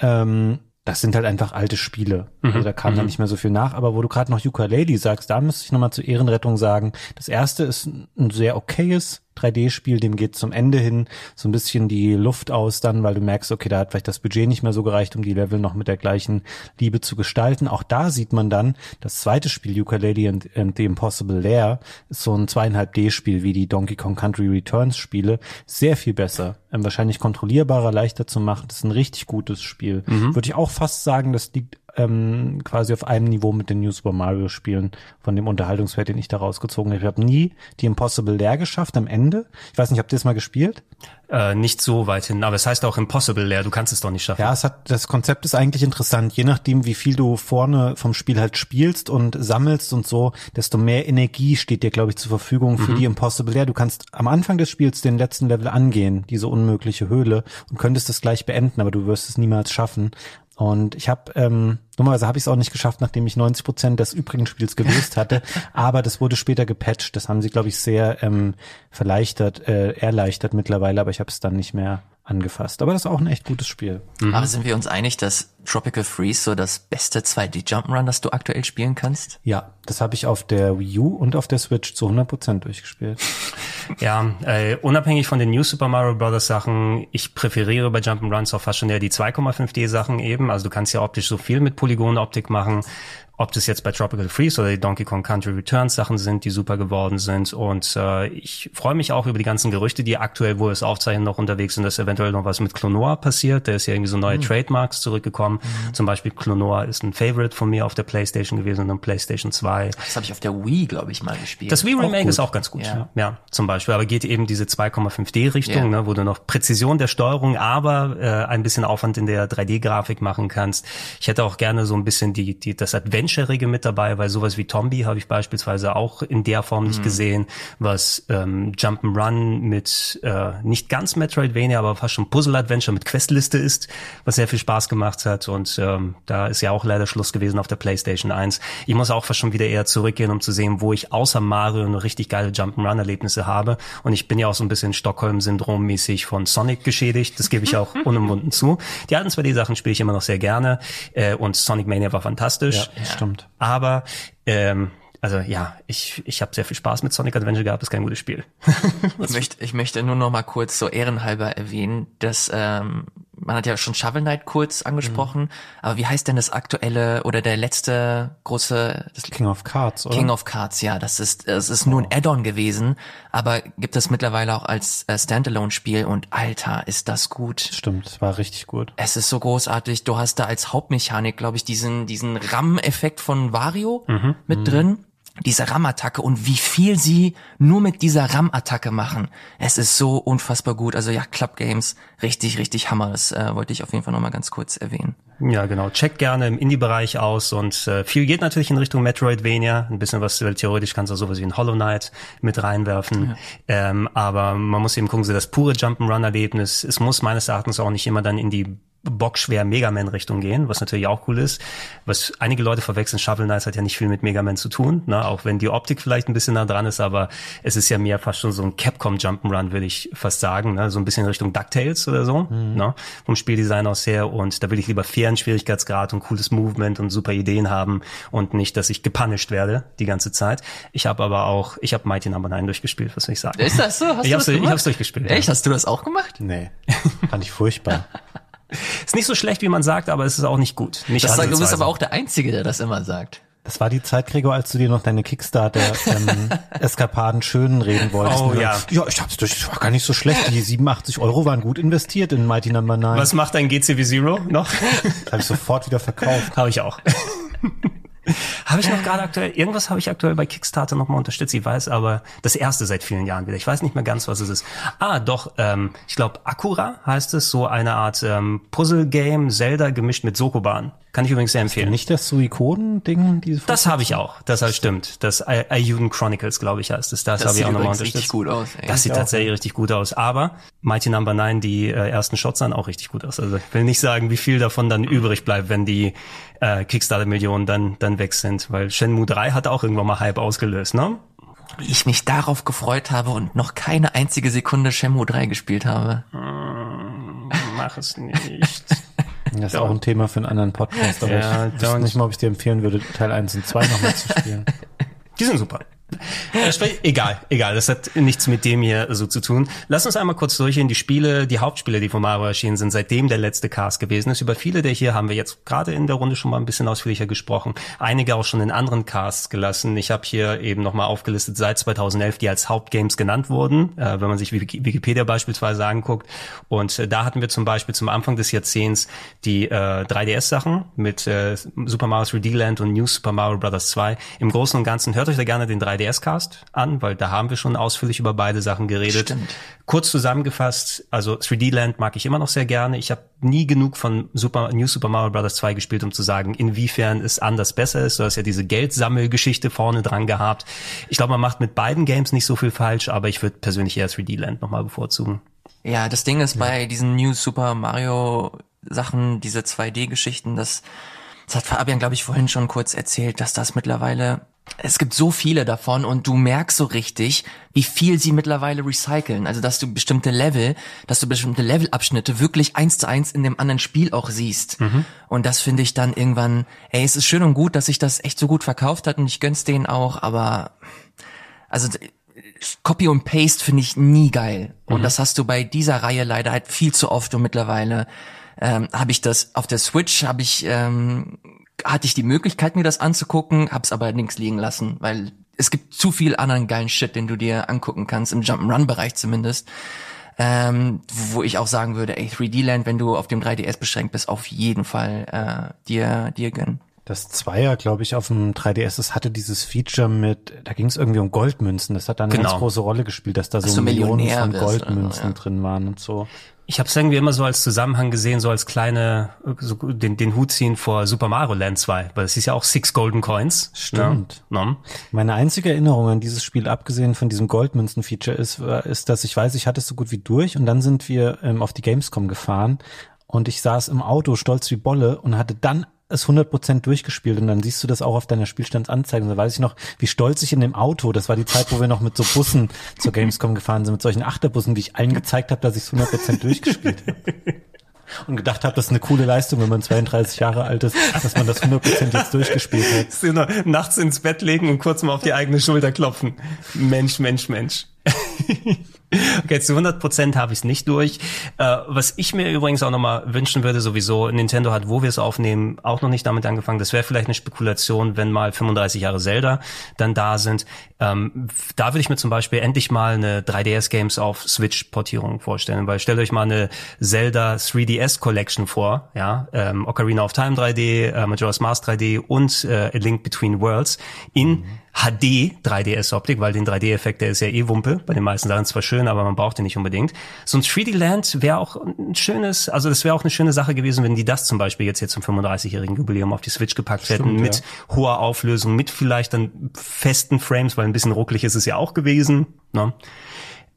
Ähm, das sind halt einfach alte Spiele. Also da kam dann nicht mehr so viel nach. Aber wo du gerade noch Ukulele sagst, da müsste ich nochmal zur Ehrenrettung sagen, das erste ist ein sehr okayes 3D-Spiel, dem geht zum Ende hin so ein bisschen die Luft aus dann, weil du merkst, okay, da hat vielleicht das Budget nicht mehr so gereicht, um die Level noch mit der gleichen Liebe zu gestalten. Auch da sieht man dann, das zweite Spiel, Ukulele and, and the Impossible Lair, ist so ein zweieinhalb D-Spiel wie die Donkey Kong Country Returns Spiele, sehr viel besser. Ähm, wahrscheinlich kontrollierbarer, leichter zu machen. Das ist ein richtig gutes Spiel. Würde ich auch fast sagen, das liegt ähm, quasi auf einem Niveau mit den New Super Mario Spielen von dem Unterhaltungswert, den ich da rausgezogen habe. Ich habe nie die Impossible Lair geschafft am Ende. Ich weiß nicht, habt ihr das mal gespielt? Äh, nicht so weit hin, aber es heißt auch Impossible Lair, du kannst es doch nicht schaffen. Ja, es hat, das Konzept ist eigentlich interessant. Je nachdem, wie viel du vorne vom Spiel halt spielst und sammelst und so, desto mehr Energie steht dir, glaube ich, zur Verfügung für die Impossible Lair. Du kannst am Anfang des Spiels den letzten Level angehen, diese unmögliche Höhle, und könntest es gleich beenden, aber du wirst es niemals schaffen. Und ich habe, ähm, dummerweise habe ich es auch nicht geschafft, nachdem ich 90 Prozent des übrigen Spiels gelöst hatte. aber das wurde später gepatcht. Das haben sie, glaube ich, sehr ähm, verleichtert, äh, erleichtert mittlerweile, aber ich habe es dann nicht mehr angefasst. Aber das ist auch ein echt gutes Spiel. Aber sind wir uns einig, dass Tropical Freeze so das beste 2D Jump'n'Run, das du aktuell spielen kannst? Ja, das habe ich auf der Wii U und auf der Switch zu 100 Prozent durchgespielt. Ja, äh, unabhängig von den New Super Mario Bros. Sachen, ich präferiere bei Jump'n'Runs auch fast schon eher die 2,5D Sachen eben. Also du kannst ja optisch so viel mit Polygonoptik machen. Ob das jetzt bei Tropical Freeze oder die Donkey Kong Country Returns Sachen sind, die super geworden sind. Und äh, ich freue mich auch über die ganzen Gerüchte, die aktuell, wo es aufzeichnen, noch unterwegs sind, dass eventuell noch was mit Clonoa passiert. Der ist ja irgendwie so neue Trademarks zurückgekommen. Plattformen. Zum Beispiel Clonor ist ein Favorite von mir auf der Playstation gewesen und dann Playstation 2. Das habe ich auf der Wii, glaube ich, mal gespielt. Das Wii Remake gut. ist auch ganz gut. Ja. Ja. zum Beispiel. Aber geht eben diese 2,5D Richtung, Ja. ne, wo du noch Präzision der Steuerung, aber äh, ein bisschen Aufwand in der 3D-Grafik machen kannst. Ich hätte auch gerne so ein bisschen die, die das Adventurige mit dabei, weil sowas wie Tombi habe ich beispielsweise auch in der Form Mhm. nicht gesehen, was ähm, Jump'n'Run mit äh, nicht ganz Metroidvania, aber fast schon Puzzle-Adventure mit Questliste ist, was sehr viel Spaß gemacht hat. Und ähm, da ist ja auch leider Schluss gewesen auf der PlayStation 1. Ich muss auch fast schon wieder eher zurückgehen, um zu sehen, wo ich außer Mario noch richtig geile Jump'n'Run-Erlebnisse habe. Und ich bin ja auch so ein bisschen Stockholm-Syndrom-mäßig von Sonic geschädigt. Das gebe ich auch unumwunden zu. Die alten 2D-Sachen spiele ich immer noch sehr gerne. Äh, und Sonic Mania war fantastisch. Ja, stimmt. Aber ähm, also ja, ich, ich habe sehr viel Spaß mit Sonic Adventure gehabt, ist kein gutes Spiel. Ich möchte, ich möchte nur noch mal kurz so ehrenhalber erwähnen, dass ähm, man hat ja schon Shovel Knight kurz angesprochen, Mhm. aber wie heißt denn das aktuelle oder der letzte große King of Cards, oder? King of Cards? Ja, das ist das ist nur ein Add-on gewesen, aber gibt es mittlerweile auch als äh, Standalone-Spiel und Alter, ist das gut. Stimmt, das war richtig gut. Es ist so großartig. Du hast da als Hauptmechanik, glaube ich, diesen, diesen RAM-Effekt von Wario mit drin. Diese RAM-Attacke und wie viel sie nur mit dieser RAM-Attacke machen. Es ist so unfassbar gut. Also ja, Club Games, richtig, richtig Hammer. Das äh, wollte ich auf jeden Fall nochmal ganz kurz erwähnen. Ja, genau. Check gerne im Indie-Bereich aus und äh, viel geht natürlich in Richtung Metroidvania. Ein bisschen was, weil theoretisch kannst du sowas wie ein Hollow Knight mit reinwerfen. Ähm, aber man muss eben gucken, so das pure Jump'n'Run-Erlebnis, es muss meines Erachtens auch nicht immer dann in die bockschwer Mega Man Richtung gehen, was natürlich auch cool ist. Was einige Leute verwechseln, Shovel Knight hat ja nicht viel mit Mega Man zu tun, ne? auch wenn die Optik vielleicht ein bisschen nah dran ist, aber es ist ja mehr fast schon so ein Capcom Jump'n'Run, würde ich fast sagen, ne? so ein bisschen Richtung DuckTales oder so, ne? vom Spieldesign aus her und da will ich lieber fairen Schwierigkeitsgrad und cooles Movement und super Ideen haben und nicht, dass ich gepunished werde die ganze Zeit. Ich habe aber auch, ich habe Mighty Number 9 durchgespielt, was soll ich sagen? Ist das so? Hast ich du hab's, das ich gemacht? hab's durchgespielt. Echt? Ja. Hast du das auch gemacht? Nee, fand ich furchtbar. Ist nicht so schlecht, wie man sagt, aber es ist auch nicht gut. Nicht Das, du bist aber auch der Einzige, der das immer sagt. Das war die Zeit, Gregor, als du dir noch deine Kickstarter-Eskapaden schön reden wolltest. Oh, ja. Ja, ich hab's durch, das war gar nicht so schlecht. Die 87 Euro waren gut investiert in Mighty Number 9. Was macht dein GCV Zero noch? Habe ich sofort wieder verkauft. habe ich auch. habe ich noch gerade aktuell, irgendwas habe ich aktuell bei Kickstarter nochmal unterstützt, ich weiß, aber das erste seit vielen Jahren wieder. Ich weiß nicht mehr ganz, was es ist. Ah, doch, ähm, ich glaube Akura heißt es, so eine Art ähm, Puzzle-Game, Zelda gemischt mit Sokoban. Kann ich übrigens sehr empfehlen. Nicht das Suikoden-Ding? diese Das habe ich auch. Das heißt, stimmt. Das Ayuden Chronicles, glaube ich, heißt es. Das, Das habe ich sieht auch nochmal unterstützt. richtig gut aus, ey. Das sieht tatsächlich richtig gut aus. Aber Mighty Number 9, die äh, ersten Shots sahen auch richtig gut aus. Also ich will nicht sagen, wie viel davon dann übrig bleibt, wenn die äh, Kickstarter-Millionen dann, dann weg sind. Weil Shenmue 3 hat auch irgendwann mal Hype ausgelöst, ne? Wie ich mich darauf gefreut habe und noch keine einzige Sekunde Shenmue 3 gespielt habe. Mach es nicht. Das ist auch ein Thema für einen anderen Podcast, aber Ja, ich don't. nicht mal, ob ich dir empfehlen würde, Teil 1 und 2 nochmal zu spielen. Die sind super. Äh, egal, egal, das hat nichts mit dem hier so zu tun. Lass uns einmal kurz durchgehen. Die Spiele, die Hauptspiele, die von Mario erschienen sind, seitdem der letzte Cast gewesen ist. Über viele der hier haben wir jetzt gerade in der Runde schon mal ein bisschen ausführlicher gesprochen. Einige auch schon in anderen Casts gelassen. Ich habe hier eben nochmal aufgelistet seit 2011, die als Hauptgames genannt wurden, äh, wenn man sich Wiki- Wikipedia beispielsweise anguckt. Und äh, da hatten wir zum Beispiel zum Anfang des Jahrzehnts die äh, 3DS-Sachen mit äh, Super Mario 3D Land und New Super Mario Bros. 2. Im Großen und Ganzen hört euch da gerne den 3DS-Cast an, weil da haben wir schon ausführlich über beide Sachen geredet. Stimmt. Kurz zusammengefasst, also 3D Land mag ich immer noch sehr gerne. Ich habe nie genug von Super, New Super Mario Bros. 2 gespielt, um zu sagen, inwiefern es anders besser ist. Du hast ja diese Geldsammelgeschichte vorne dran gehabt. Ich glaube, man macht mit beiden Games nicht so viel falsch, aber ich würde persönlich eher 3D Land nochmal bevorzugen. Ja, das Ding ist bei diesen New Super Mario Sachen, diese 2D-Geschichten, das, das hat Fabian, glaube ich, vorhin schon kurz erzählt, dass das mittlerweile, es gibt so viele davon und du merkst so richtig, wie viel sie mittlerweile recyceln. Also, dass du bestimmte Level, dass du bestimmte Levelabschnitte wirklich eins zu eins in dem anderen Spiel auch siehst. Und das finde ich dann irgendwann, ey, es ist schön und gut, dass sich das echt so gut verkauft hat und ich gönn's denen auch, aber, also, Copy und Paste finde ich nie geil. Und das hast du bei dieser Reihe leider halt viel zu oft und mittlerweile ähm, habe ich das auf der Switch habe ich ähm, hatte ich die Möglichkeit mir das anzugucken, hab's aber links liegen lassen, weil es gibt zu viel anderen geilen Shit, den du dir angucken kannst im Jump'n'Run Bereich zumindest. Ähm, wo ich auch sagen würde, ey, 3D Land, wenn du auf dem 3DS beschränkt bist, auf jeden Fall äh, dir, dir gönnen. Das Zweier, glaube ich, auf dem 3DS, das hatte dieses Feature mit, da ging es irgendwie um Goldmünzen. Das hat da eine Genau. ganz große Rolle gespielt, dass da so, du Millionen von so, Goldmünzen ja. drin waren und so. Ich habe es irgendwie immer so als Zusammenhang gesehen, so als kleine, so den, den Hut ziehen vor Super Mario Land 2, weil es ist ja auch Six Golden Coins. Stimmt. Ne? Ne? Meine einzige Erinnerung an dieses Spiel, abgesehen von diesem Goldmünzen-Feature, ist, ist, dass ich weiß, ich hatte es so gut wie durch und dann sind wir ähm, auf die Gamescom gefahren und ich saß im Auto stolz wie Bolle und hatte dann es 100% durchgespielt und dann siehst du das auch auf deiner Spielstandsanzeige. Und da weiß ich noch, wie stolz ich in dem Auto, das war die Zeit, wo wir noch mit so Bussen zur Gamescom gefahren sind, mit solchen Achterbussen, wie ich allen gezeigt habe, dass ich es 100% durchgespielt habe. Und gedacht habe, das ist eine coole Leistung, wenn man 32 Jahre alt ist, dass man das 100% jetzt durchgespielt hat. Noch nachts ins Bett legen und kurz mal auf die eigene Schulter klopfen. Mensch, Mensch, Mensch. Okay, zu 100 Prozent habe ich es nicht durch. Äh, was ich mir übrigens auch nochmal wünschen würde, sowieso, Nintendo hat, wo wir es aufnehmen, auch noch nicht damit angefangen. Das wäre vielleicht eine Spekulation, wenn mal 35 Jahre Zelda dann da sind. Ähm, da würde ich mir zum Beispiel endlich mal eine 3DS-Games auf Switch-Portierung vorstellen, weil stellt euch mal eine Zelda 3DS Collection vor, ja, ähm, Ocarina of Time 3D, äh, Majora's Mask 3D und äh, A Link Between Worlds in HD 3DS-Optik, weil den 3D-Effekt, der ist ja eh Wumpe. Bei den meisten Sachen zwar schön, aber man braucht den nicht unbedingt. So ein 3D-Land wäre auch ein schönes, also das wäre auch eine schöne Sache gewesen, wenn die das zum Beispiel jetzt hier zum 35-jährigen Jubiläum auf die Switch gepackt hätten, Stimmt, mit hoher Auflösung, mit vielleicht dann festen Frames, weil ein bisschen ruckelig ist es ja auch gewesen. Ne?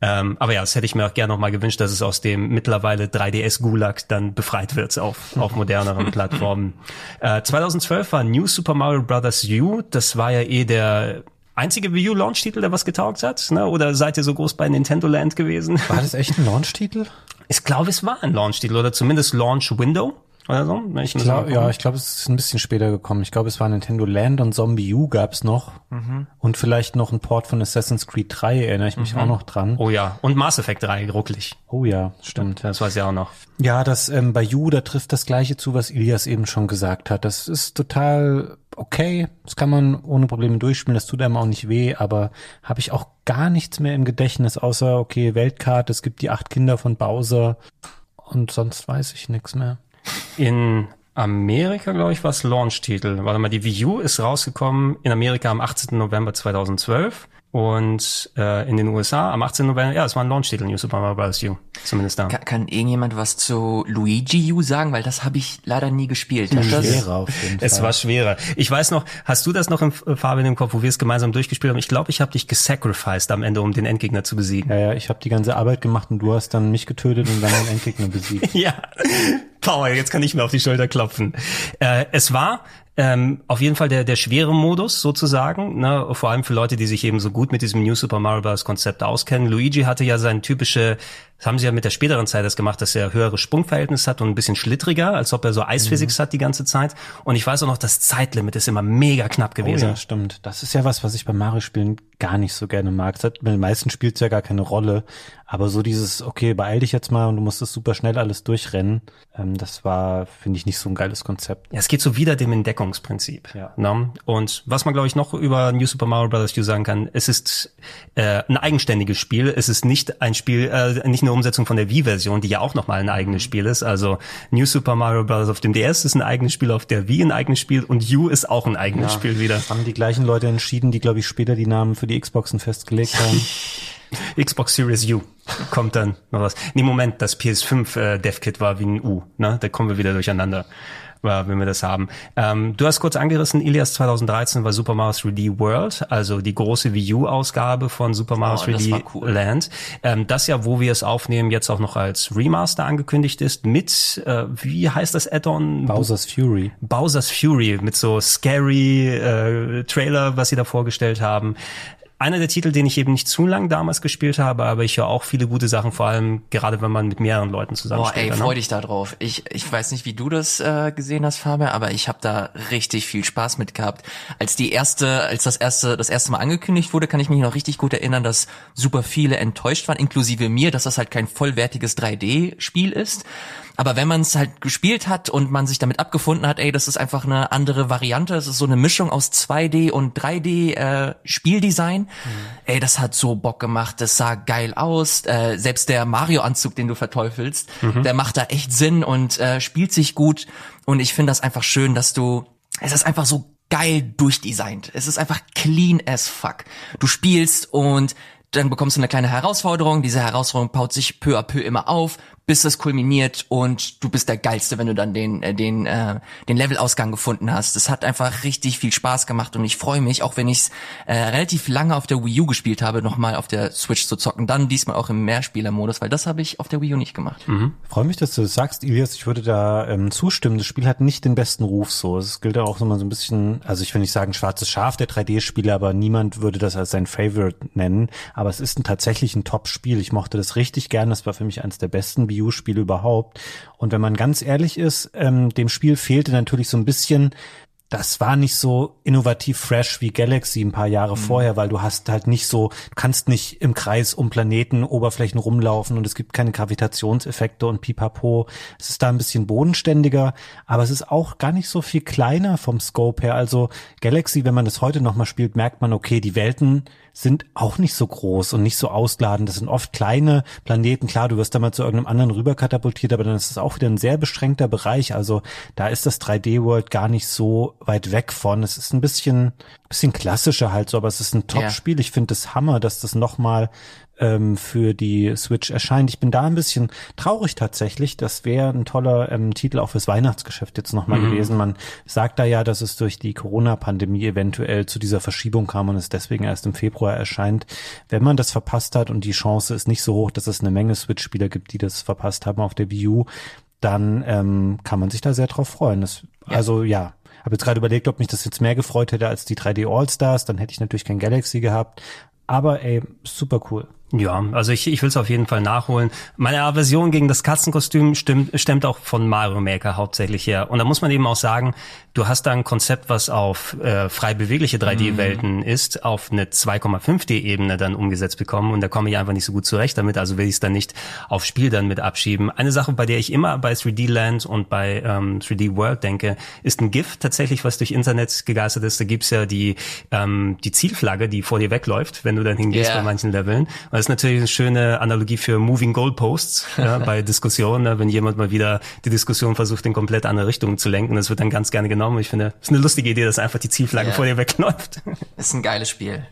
Ähm, aber ja, das hätte ich mir auch gerne noch mal gewünscht, dass es aus dem mittlerweile 3DS-Gulag dann befreit wird auf, auf moderneren Plattformen. Äh, 2012 war New Super Mario Bros. U. Das war ja eh der einzige Wii U Launch-Titel, der was getaugt hat. Ne? Oder seid ihr so groß bei Nintendo Land gewesen? War das echt ein Launch-Titel? Ich glaube, es war ein Launch-Titel oder zumindest Launch-Window oder so. Ich Ich glaub, ja, ich glaube, es ist ein bisschen später gekommen. Ich glaube, es war Nintendo Land und Zombie U gab's noch. Und vielleicht noch ein Port von Assassin's Creed 3, erinnere ich mich auch noch dran. Oh ja, und Mass Effect 3, ruckelig. Oh ja, stimmt. Das weiß ich auch noch. Ja, das ähm, bei You, da trifft das Gleiche zu, was Ilias eben schon gesagt hat. Das ist total okay. Das kann man ohne Probleme durchspielen. Das tut einem auch nicht weh, aber habe ich auch gar nichts mehr im Gedächtnis, außer, okay, Weltkarte, es gibt die acht Kinder von Bowser und sonst weiß ich nichts mehr. In Amerika, glaube ich, war es Launch-Titel. Warte mal, die Wii U ist rausgekommen in Amerika am 18. November 2012 und äh, in den USA am 18. November, ja, es war ein Launch-Titel, New Super Mario Bros. U, zumindest da. Kann, kann irgendjemand was zu Luigi U sagen? Weil das habe ich leider nie gespielt. Hat das, Schwerer auf jeden Fall. Es war schwerer. Ich weiß noch, hast du das noch im äh, Fabian im Kopf, wo wir es gemeinsam durchgespielt haben? Ich glaube, ich habe dich gesacrificed am Ende, um den Endgegner zu besiegen. Ja, ja, ich habe die ganze Arbeit gemacht und du hast dann mich getötet und dann den Endgegner besiegt. Ja, Power, jetzt kann ich mir auf die Schulter klopfen. Äh, es war ähm, auf jeden Fall der, der schwere Modus sozusagen, ne? vor allem für Leute, die sich eben so gut mit diesem New Super Mario Bros. Konzept auskennen. Luigi hatte ja sein typische, das haben sie ja mit der späteren Zeit das gemacht, dass er höhere Sprungverhältnis hat und ein bisschen schlittriger, als ob er so Eisphysik hat die ganze Zeit. Und ich weiß auch noch, das Zeitlimit ist immer mega knapp Oh gewesen. ja, stimmt. Das ist ja was, was ich bei Mario-Spielen gar nicht so gerne mag. Es hat, bei den meisten spielt es ja gar keine Rolle. Aber so dieses, okay, beeil dich jetzt mal und du musst es super schnell alles durchrennen, ähm, das war, finde ich, nicht so ein geiles Konzept. Ja, es geht so wieder dem Entdeckungsprinzip. Ja. Ne? Und was man, glaube ich, noch über New Super Mario Bros. U sagen kann, es ist äh, ein eigenständiges Spiel. Es ist nicht ein Spiel, äh, nicht eine Umsetzung von der Wii-Version, die ja auch nochmal ein eigenes Spiel ist. Also New Super Mario Bros. auf dem DS ist ein eigenes Spiel, auf der Wii ein eigenes Spiel und U ist auch ein eigenes Spiel wieder. Haben die gleichen Leute entschieden, die, glaube ich, später die Namen für die Xboxen festgelegt haben. Xbox Series U kommt dann noch was. Nee, Moment, das PS5 äh, DevKit war wie ein U, ne? Da kommen wir wieder durcheinander, äh, wenn wir das haben. Ähm, du hast kurz angerissen, Ilias 2013 war Super Mario 3D World, also die große Wii U-Ausgabe von Super Mario Oh, das 3D war cool. Land. Ähm, das ja, wo wir es aufnehmen, jetzt auch noch als Remaster angekündigt ist, mit, äh, wie heißt das Add-on? Bowser's Fury. Bowser's Fury mit so scary äh, Trailer, was sie da vorgestellt haben. Einer der Titel, den ich eben nicht zu lang damals gespielt habe, aber ich höre auch viele gute Sachen, vor allem gerade wenn man mit mehreren Leuten zusammen Boah, ey, freu ne? dich da drauf. Ich, ich weiß nicht, wie du das äh, gesehen hast, Fabian, aber ich habe da richtig viel Spaß mit gehabt. Als die erste, als das erste, das erste Mal angekündigt wurde, kann ich mich noch richtig gut erinnern, dass super viele enttäuscht waren, inklusive mir, dass das halt kein vollwertiges 3D-Spiel ist. Aber wenn man es halt gespielt hat und man sich damit abgefunden hat, ey, das ist einfach eine andere Variante, es ist so eine Mischung aus 2D und 3D äh, Spieldesign, mhm. ey, das hat so Bock gemacht, das sah geil aus. Äh, selbst der Mario-Anzug, den du verteufelst, mhm. der macht da echt Sinn und äh, spielt sich gut. Und ich finde das einfach schön, dass du, es ist einfach so geil durchdesignt. Es ist einfach clean as fuck. Du spielst und dann bekommst du eine kleine Herausforderung. Diese Herausforderung baut sich peu à peu immer auf, bis es kulminiert und du bist der geilste, wenn du dann den äh, den äh, den Levelausgang gefunden hast. Das hat einfach richtig viel Spaß gemacht und ich freue mich, auch wenn ich es äh, relativ lange auf der Wii U gespielt habe, nochmal auf der Switch zu zocken. Dann diesmal auch im Mehrspielermodus, weil das habe ich auf der Wii U nicht gemacht. Mhm. Freue mich, dass du das sagst, Ilias. Ich würde da ähm, zustimmen. Das Spiel hat nicht den besten Ruf so. Es gilt auch immer so ein bisschen, also ich will nicht sagen schwarzes Schaf der 3D-Spiele, aber niemand würde das als sein Favorite nennen. Aber es ist ein, tatsächlich ein Top-Spiel. Ich mochte das richtig gern. Das war für mich eines der besten Wii U-Spiele überhaupt. Und wenn man ganz ehrlich ist, ähm, dem Spiel fehlte natürlich so ein bisschen das war nicht so innovativ fresh wie Galaxy ein paar Jahre mhm. vorher, weil du hast halt nicht so, kannst nicht im Kreis um Planeten, Oberflächen rumlaufen und es gibt keine Gravitationseffekte und pipapo. Es ist da ein bisschen bodenständiger, aber es ist auch gar nicht so viel kleiner vom Scope her. Also Galaxy, wenn man das heute nochmal spielt, merkt man, okay, die Welten sind auch nicht so groß und nicht so ausladend. Das sind oft kleine Planeten. Klar, du wirst da mal zu irgendeinem anderen rüber katapultiert, aber dann ist es auch wieder ein sehr beschränkter Bereich. Also da ist das 3D-World gar nicht so weit weg von. Es ist ein bisschen, bisschen klassischer halt so, aber es ist ein Top-Spiel. Ja. Ich finde es das Hammer, dass das nochmal ähm, für die Switch erscheint. Ich bin da ein bisschen traurig tatsächlich. Das wäre ein toller ähm, Titel auch fürs Weihnachtsgeschäft jetzt nochmal mhm. gewesen. Man sagt da ja, dass es durch die Corona-Pandemie eventuell zu dieser Verschiebung kam und es deswegen erst im Februar erscheint. Wenn man das verpasst hat und die Chance ist nicht so hoch, dass es eine Menge Switch-Spieler gibt, die das verpasst haben auf der Wii U, dann ähm, kann man sich da sehr drauf freuen. Das, ja. Also ja, habe jetzt gerade überlegt, ob mich das jetzt mehr gefreut hätte als die 3D All-Stars. Dann hätte ich natürlich kein Galaxy gehabt. Aber ey, super cool. Ja, also ich, ich will es auf jeden Fall nachholen. Meine Aversion gegen das Katzenkostüm stimmt, stemmt auch von Mario Maker hauptsächlich her. Und da muss man eben auch sagen, du hast da ein Konzept, was auf äh, frei bewegliche 3D-Welten mhm. ist, auf eine 2,5D-Ebene dann umgesetzt bekommen. Und da komme ich einfach nicht so gut zurecht damit, also will ich es dann nicht auf Spiel dann mit abschieben. Eine Sache, bei der ich immer bei 3D Land und bei ähm, 3D World denke, ist ein GIF tatsächlich, was durch Internet gegeistert ist. Da gibt's ja die, ähm, die Zielflagge, die vor dir wegläuft, wenn du dann hingehst yeah. bei manchen Leveln. Und das ist natürlich eine schöne Analogie für Moving Goalposts ja, bei Diskussionen, ne, wenn jemand mal wieder die Diskussion versucht, in komplett andere Richtungen zu lenken. Das wird dann ganz gerne genommen. Ich finde, es ist eine lustige Idee, dass einfach die Zielflagge yeah. vor dir wegläuft. Ist ein geiles Spiel.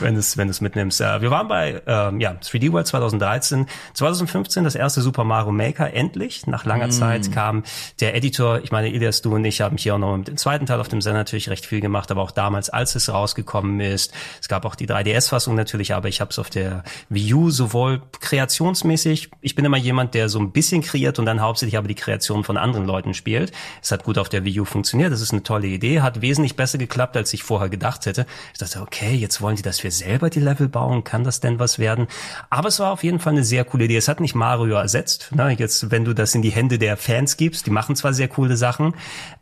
wenn du es wenn du's mitnimmst. Ja, wir waren bei ähm, ja, 3D World 2013. 2015 das erste Super Mario Maker. Endlich, nach langer mm. Zeit kam der Editor. Ich meine, Ilias, du und ich haben hier auch noch mit dem zweiten Teil auf dem Sender natürlich recht viel gemacht, aber auch damals, als es rausgekommen ist. Es gab auch die 3DS-Fassung natürlich, aber ich habe es auf der Wii U sowohl kreationsmäßig, ich bin immer jemand, der so ein bisschen kreiert und dann hauptsächlich aber die Kreation von anderen Leuten spielt. Es hat gut auf der Wii U funktioniert, das ist eine tolle Idee, hat wesentlich besser geklappt, als ich vorher gedacht hätte. Ich dachte, okay, jetzt wollen die, dass wir selber die Level bauen, kann das denn was werden? Aber es war auf jeden Fall eine sehr coole Idee. Es hat nicht Mario ersetzt. Ne? Jetzt, wenn du das in die Hände der Fans gibst, die machen zwar sehr coole Sachen,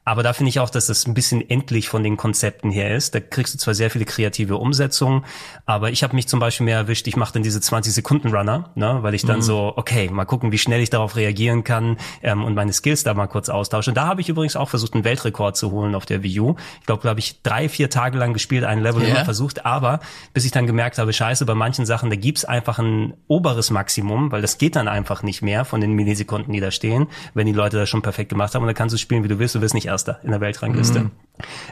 aber da finde ich auch, dass das ein bisschen endlich von den Konzepten her ist. Da kriegst du zwar sehr viele kreative Umsetzungen, aber ich habe mich zum Beispiel mehr erwischt, ich mache dann diese 20-Sekunden-Runner, ne, weil ich dann mhm. so, okay, mal gucken, wie schnell ich darauf reagieren kann ähm, und meine Skills da mal kurz austausche. Und da habe ich übrigens auch versucht, einen Weltrekord zu holen auf der Wii U. Ich glaube, glaube ich, drei, vier Tage lang gespielt, einen Level yeah. immer versucht, aber bis ich dann gemerkt habe, scheiße, bei manchen Sachen, da gibt's einfach ein oberes Maximum, weil das geht dann einfach nicht mehr von den Millisekunden, die da stehen, wenn die Leute das schon perfekt gemacht haben. Und dann kannst du spielen, wie du willst, du wirst nicht Erster in der Weltrangliste. Mhm.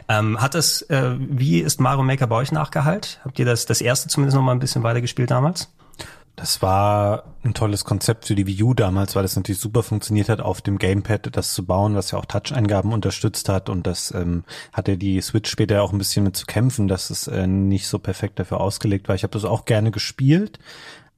Ähm, hat das, äh, wie ist Mario Maker bei euch nachgehalt? Habt ihr das, das erste zumindest noch mal ein bisschen weiter gespielt damals? Das war ein tolles Konzept für die Wii U damals, weil das natürlich super funktioniert hat, auf dem Gamepad das zu bauen, was ja auch Touch-Eingaben unterstützt hat und das ähm, hatte die Switch später auch ein bisschen mit zu kämpfen, dass es äh, nicht so perfekt dafür ausgelegt war. Ich habe das auch gerne gespielt,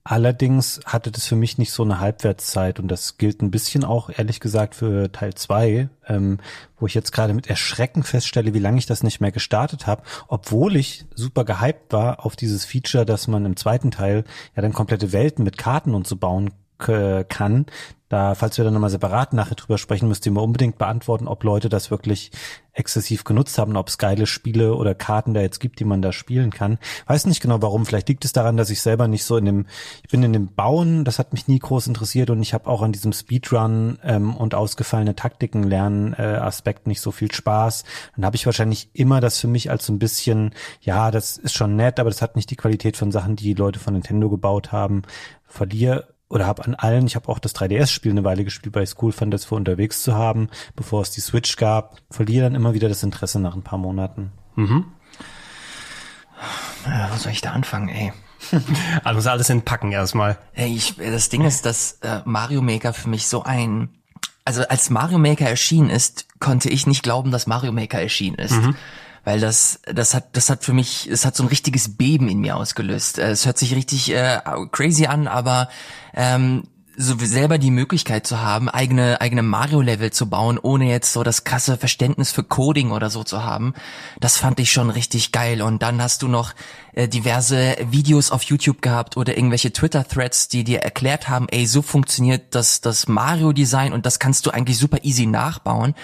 Allerdings hatte das für mich nicht so eine Halbwertszeit und das gilt ein bisschen auch, ehrlich gesagt, für Teil zwei, ähm, wo ich jetzt gerade mit Erschrecken feststelle, wie lange ich das nicht mehr gestartet habe, obwohl ich super gehypt war auf dieses Feature, dass man im zweiten Teil ja dann komplette Welten mit Karten und so bauen kann. Da, falls wir dann nochmal separat nachher drüber sprechen, müsst ihr mir unbedingt beantworten, ob Leute das wirklich exzessiv genutzt haben, ob es geile Spiele oder Karten da jetzt gibt, die man da spielen kann. Weiß nicht genau warum. Vielleicht liegt es daran, dass ich selber nicht so in dem, ich bin in dem Bauen, das hat mich nie groß interessiert und ich habe auch an diesem Speedrun ähm, und ausgefallene Taktiken lernen äh, Aspekt nicht so viel Spaß. Dann habe ich wahrscheinlich immer das für mich als so ein bisschen, ja, das ist schon nett, aber das hat nicht die Qualität von Sachen, die Leute von Nintendo gebaut haben. Verliere oder habe an allen, ich habe auch das 3DS-Spiel eine Weile gespielt, weil ich es cool fand, das für unterwegs zu haben, bevor es die Switch gab, verliere dann immer wieder das Interesse nach ein paar Monaten. Mhm. Ja, wo soll ich da anfangen, ey? Also muss alles entpacken erstmal. Ey, ich, das Ding ist, dass äh, Mario Maker für mich so ein, also als Mario Maker erschienen ist, konnte ich nicht glauben, dass Mario Maker erschienen ist. Weil das, das hat, das hat für mich, es hat so ein richtiges Beben in mir ausgelöst. Äh, Es hört sich richtig äh, crazy an, aber ähm, so selber die Möglichkeit zu haben, eigene eigene Mario-Level zu bauen, ohne jetzt so das krasse Verständnis für Coding oder so zu haben, das fand ich schon richtig geil. Und dann hast du noch äh, diverse Videos auf YouTube gehabt oder irgendwelche Twitter-Threads, die dir erklärt haben, ey, so funktioniert das das Mario-Design und das kannst du eigentlich super easy nachbauen.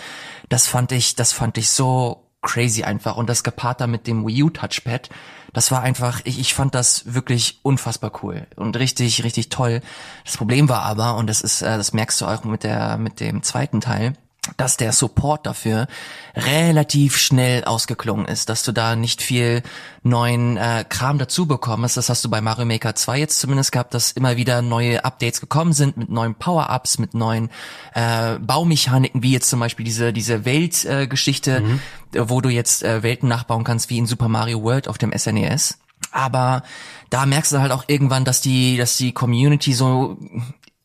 Das fand ich, das fand ich so crazy einfach und das gepaart da mit dem Wii U Touchpad, das war einfach, ich, ich fand das wirklich unfassbar cool und richtig, richtig toll. Das Problem war aber, und das ist, äh, das merkst du auch mit der, mit dem zweiten Teil, dass der Support dafür relativ schnell ausgeklungen ist, dass du da nicht viel neuen äh, Kram dazu bekommst. Das hast du bei Mario Maker 2 jetzt zumindest gehabt, dass immer wieder neue Updates gekommen sind mit neuen Power-Ups, mit neuen äh, Baumechaniken, wie jetzt zum Beispiel diese diese Weltgeschichte, äh, Geschichte, äh, wo du jetzt äh, Welten nachbauen kannst, wie in Super Mario World auf dem SNES. Aber da merkst du halt auch irgendwann, dass die, dass die Community so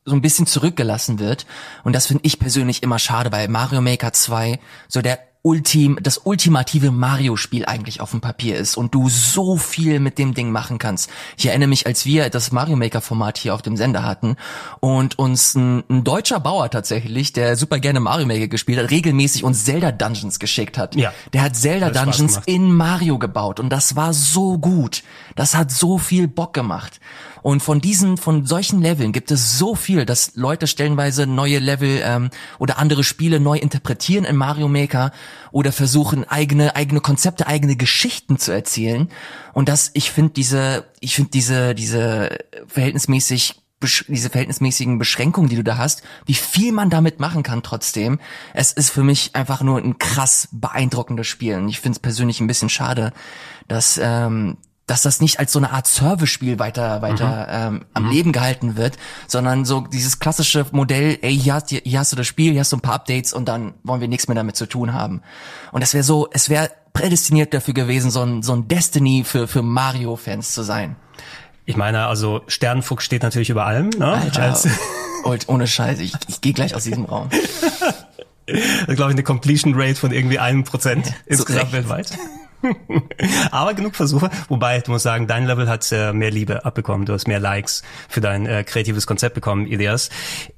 so ein bisschen zurückgelassen wird. Und das finde ich persönlich immer schade, weil Mario Maker 2 so der Ultim, das ultimative Mario-Spiel eigentlich auf dem Papier ist und du so viel mit dem Ding machen kannst. Ich erinnere mich, als wir das Mario Maker-Format hier auf dem Sender hatten und uns ein, ein deutscher Bauer tatsächlich, der super gerne Mario Maker gespielt hat, regelmäßig uns Zelda Dungeons geschickt hat. Ja. Der hat Zelda Hat Dungeons in Mario gebaut und das war so gut. Das hat so viel Bock gemacht. Und von diesen, von solchen Leveln gibt es so viel, dass Leute stellenweise neue Level ähm, oder andere Spiele neu interpretieren in Mario Maker oder versuchen eigene eigene Konzepte, eigene Geschichten zu erzählen. Und das, ich finde diese, ich finde diese diese verhältnismäßig diese verhältnismäßigen Beschränkungen, die du da hast, wie viel man damit machen kann trotzdem. Es ist für mich einfach nur ein krass beeindruckendes Spiel. Und ich finde es persönlich ein bisschen schade, dass ähm, dass das nicht als so eine Art Service-Spiel weiter weiter ähm, am Leben gehalten wird, sondern so dieses klassische Modell, ey, hier hast, hier hast du das Spiel, hier hast du ein paar Updates und dann wollen wir nichts mehr damit zu tun haben. Und es wäre so, es wäre prädestiniert dafür gewesen, so ein, so ein Destiny für, für Mario-Fans zu sein. Ich meine, also Sternenfuchs steht natürlich über allem. Ne? Alter, Als, und ohne Scheiße, ich, ich gehe gleich aus diesem Raum. glaube ich, eine Completion Rate von irgendwie einem Prozent insgesamt Recht. weltweit. Aber genug Versuche. Wobei, du musst sagen, dein Level hat äh, mehr Liebe abbekommen. Du hast mehr Likes für dein äh, kreatives Konzept bekommen, Elias.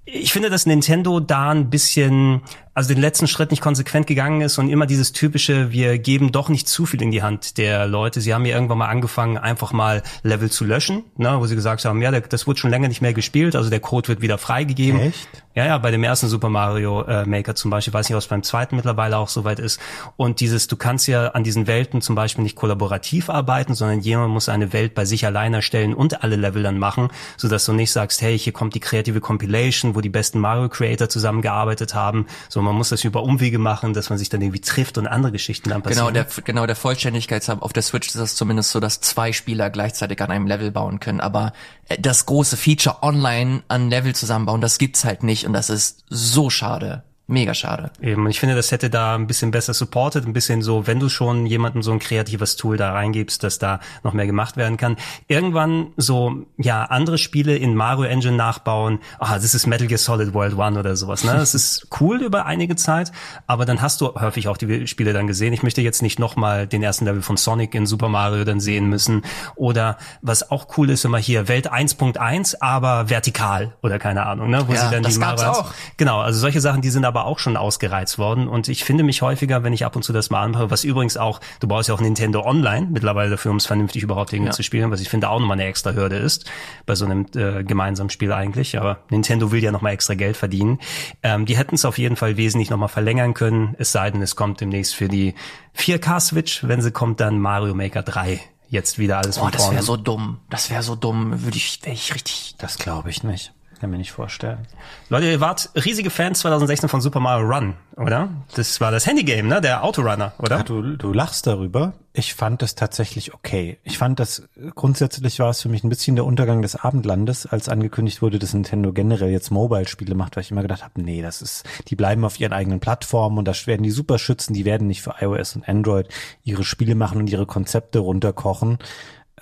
Ich finde, dass Nintendo da ein bisschen, also den letzten Schritt nicht konsequent gegangen ist und immer dieses typische, wir geben doch nicht zu viel in die Hand der Leute. Sie haben ja irgendwann mal angefangen, einfach mal Level zu löschen, ne, wo sie gesagt haben, ja, das wird schon länger nicht mehr gespielt, also der Code wird wieder freigegeben. Echt? Ja, ja, bei dem ersten Super Mario äh, Maker zum Beispiel, weiß nicht, ob es beim zweiten mittlerweile auch soweit ist. Und dieses, du kannst ja an diesen Welten zum Beispiel nicht kollaborativ arbeiten, sondern jemand muss eine Welt bei sich allein erstellen und alle Level dann machen, sodass du nicht sagst, hey, hier kommt die kreative Compilation, wo die besten Mario Creator zusammengearbeitet haben. So, man muss das über Umwege machen, dass man sich dann irgendwie trifft und andere Geschichten dann passieren. Genau, der, genau, der Vollständigkeit auf der Switch ist es zumindest so, dass zwei Spieler gleichzeitig an einem Level bauen können. Aber äh, das große Feature online an Level zusammenbauen, das gibt's halt nicht und das ist so schade. Mega schade. Eben, und ich finde, das hätte da ein bisschen besser supported, ein bisschen so, wenn du schon jemandem so ein kreatives Tool da reingibst, dass da noch mehr gemacht werden kann. Irgendwann so, ja, andere Spiele in Mario Engine nachbauen, ah, das ist Metal Gear Solid World One oder sowas, ne? Das ist cool über einige Zeit, aber dann hast du häufig auch die Spiele dann gesehen. Ich möchte jetzt nicht nochmal den ersten Level von Sonic in Super Mario dann sehen müssen. Oder was auch cool ist, immer hier, Welt 1.1, aber vertikal oder keine Ahnung, ne? Wo Ja, sie dann das die gab's Marios- auch. Genau, also solche Sachen, die sind aber aber auch schon ausgereizt worden und ich finde mich häufiger, wenn ich ab und zu das mal anmache, was übrigens auch, du brauchst ja auch Nintendo Online mittlerweile dafür, um es vernünftig überhaupt irgendwie Ja. zu spielen, was ich finde auch nochmal eine extra Hürde ist, bei so einem äh, gemeinsamen Spiel eigentlich, aber Nintendo will ja nochmal extra Geld verdienen. Ähm, die hätten es auf jeden Fall wesentlich nochmal verlängern können, es sei denn, es kommt demnächst für die 4K-Switch, wenn sie kommt, dann Mario Maker 3. Jetzt wieder alles Oh, das wäre so dumm. Das wäre so dumm. Würde ich, wäre ich richtig. Das glaube ich nicht. Kann mir nicht vorstellen. Leute, ihr wart riesige Fans 2016 von Super Mario Run, oder? Das war das Handygame, ne? Der Autorunner, oder? Ja, du, du lachst darüber. Ich fand das tatsächlich okay. Ich fand das, grundsätzlich war es für mich ein bisschen der Untergang des Abendlandes, als angekündigt wurde, dass Nintendo generell jetzt Mobile-Spiele macht, weil ich immer gedacht habe, nee, das ist, die bleiben auf ihren eigenen Plattformen und das werden die super schützen, die werden nicht für iOS und Android ihre Spiele machen und ihre Konzepte runterkochen.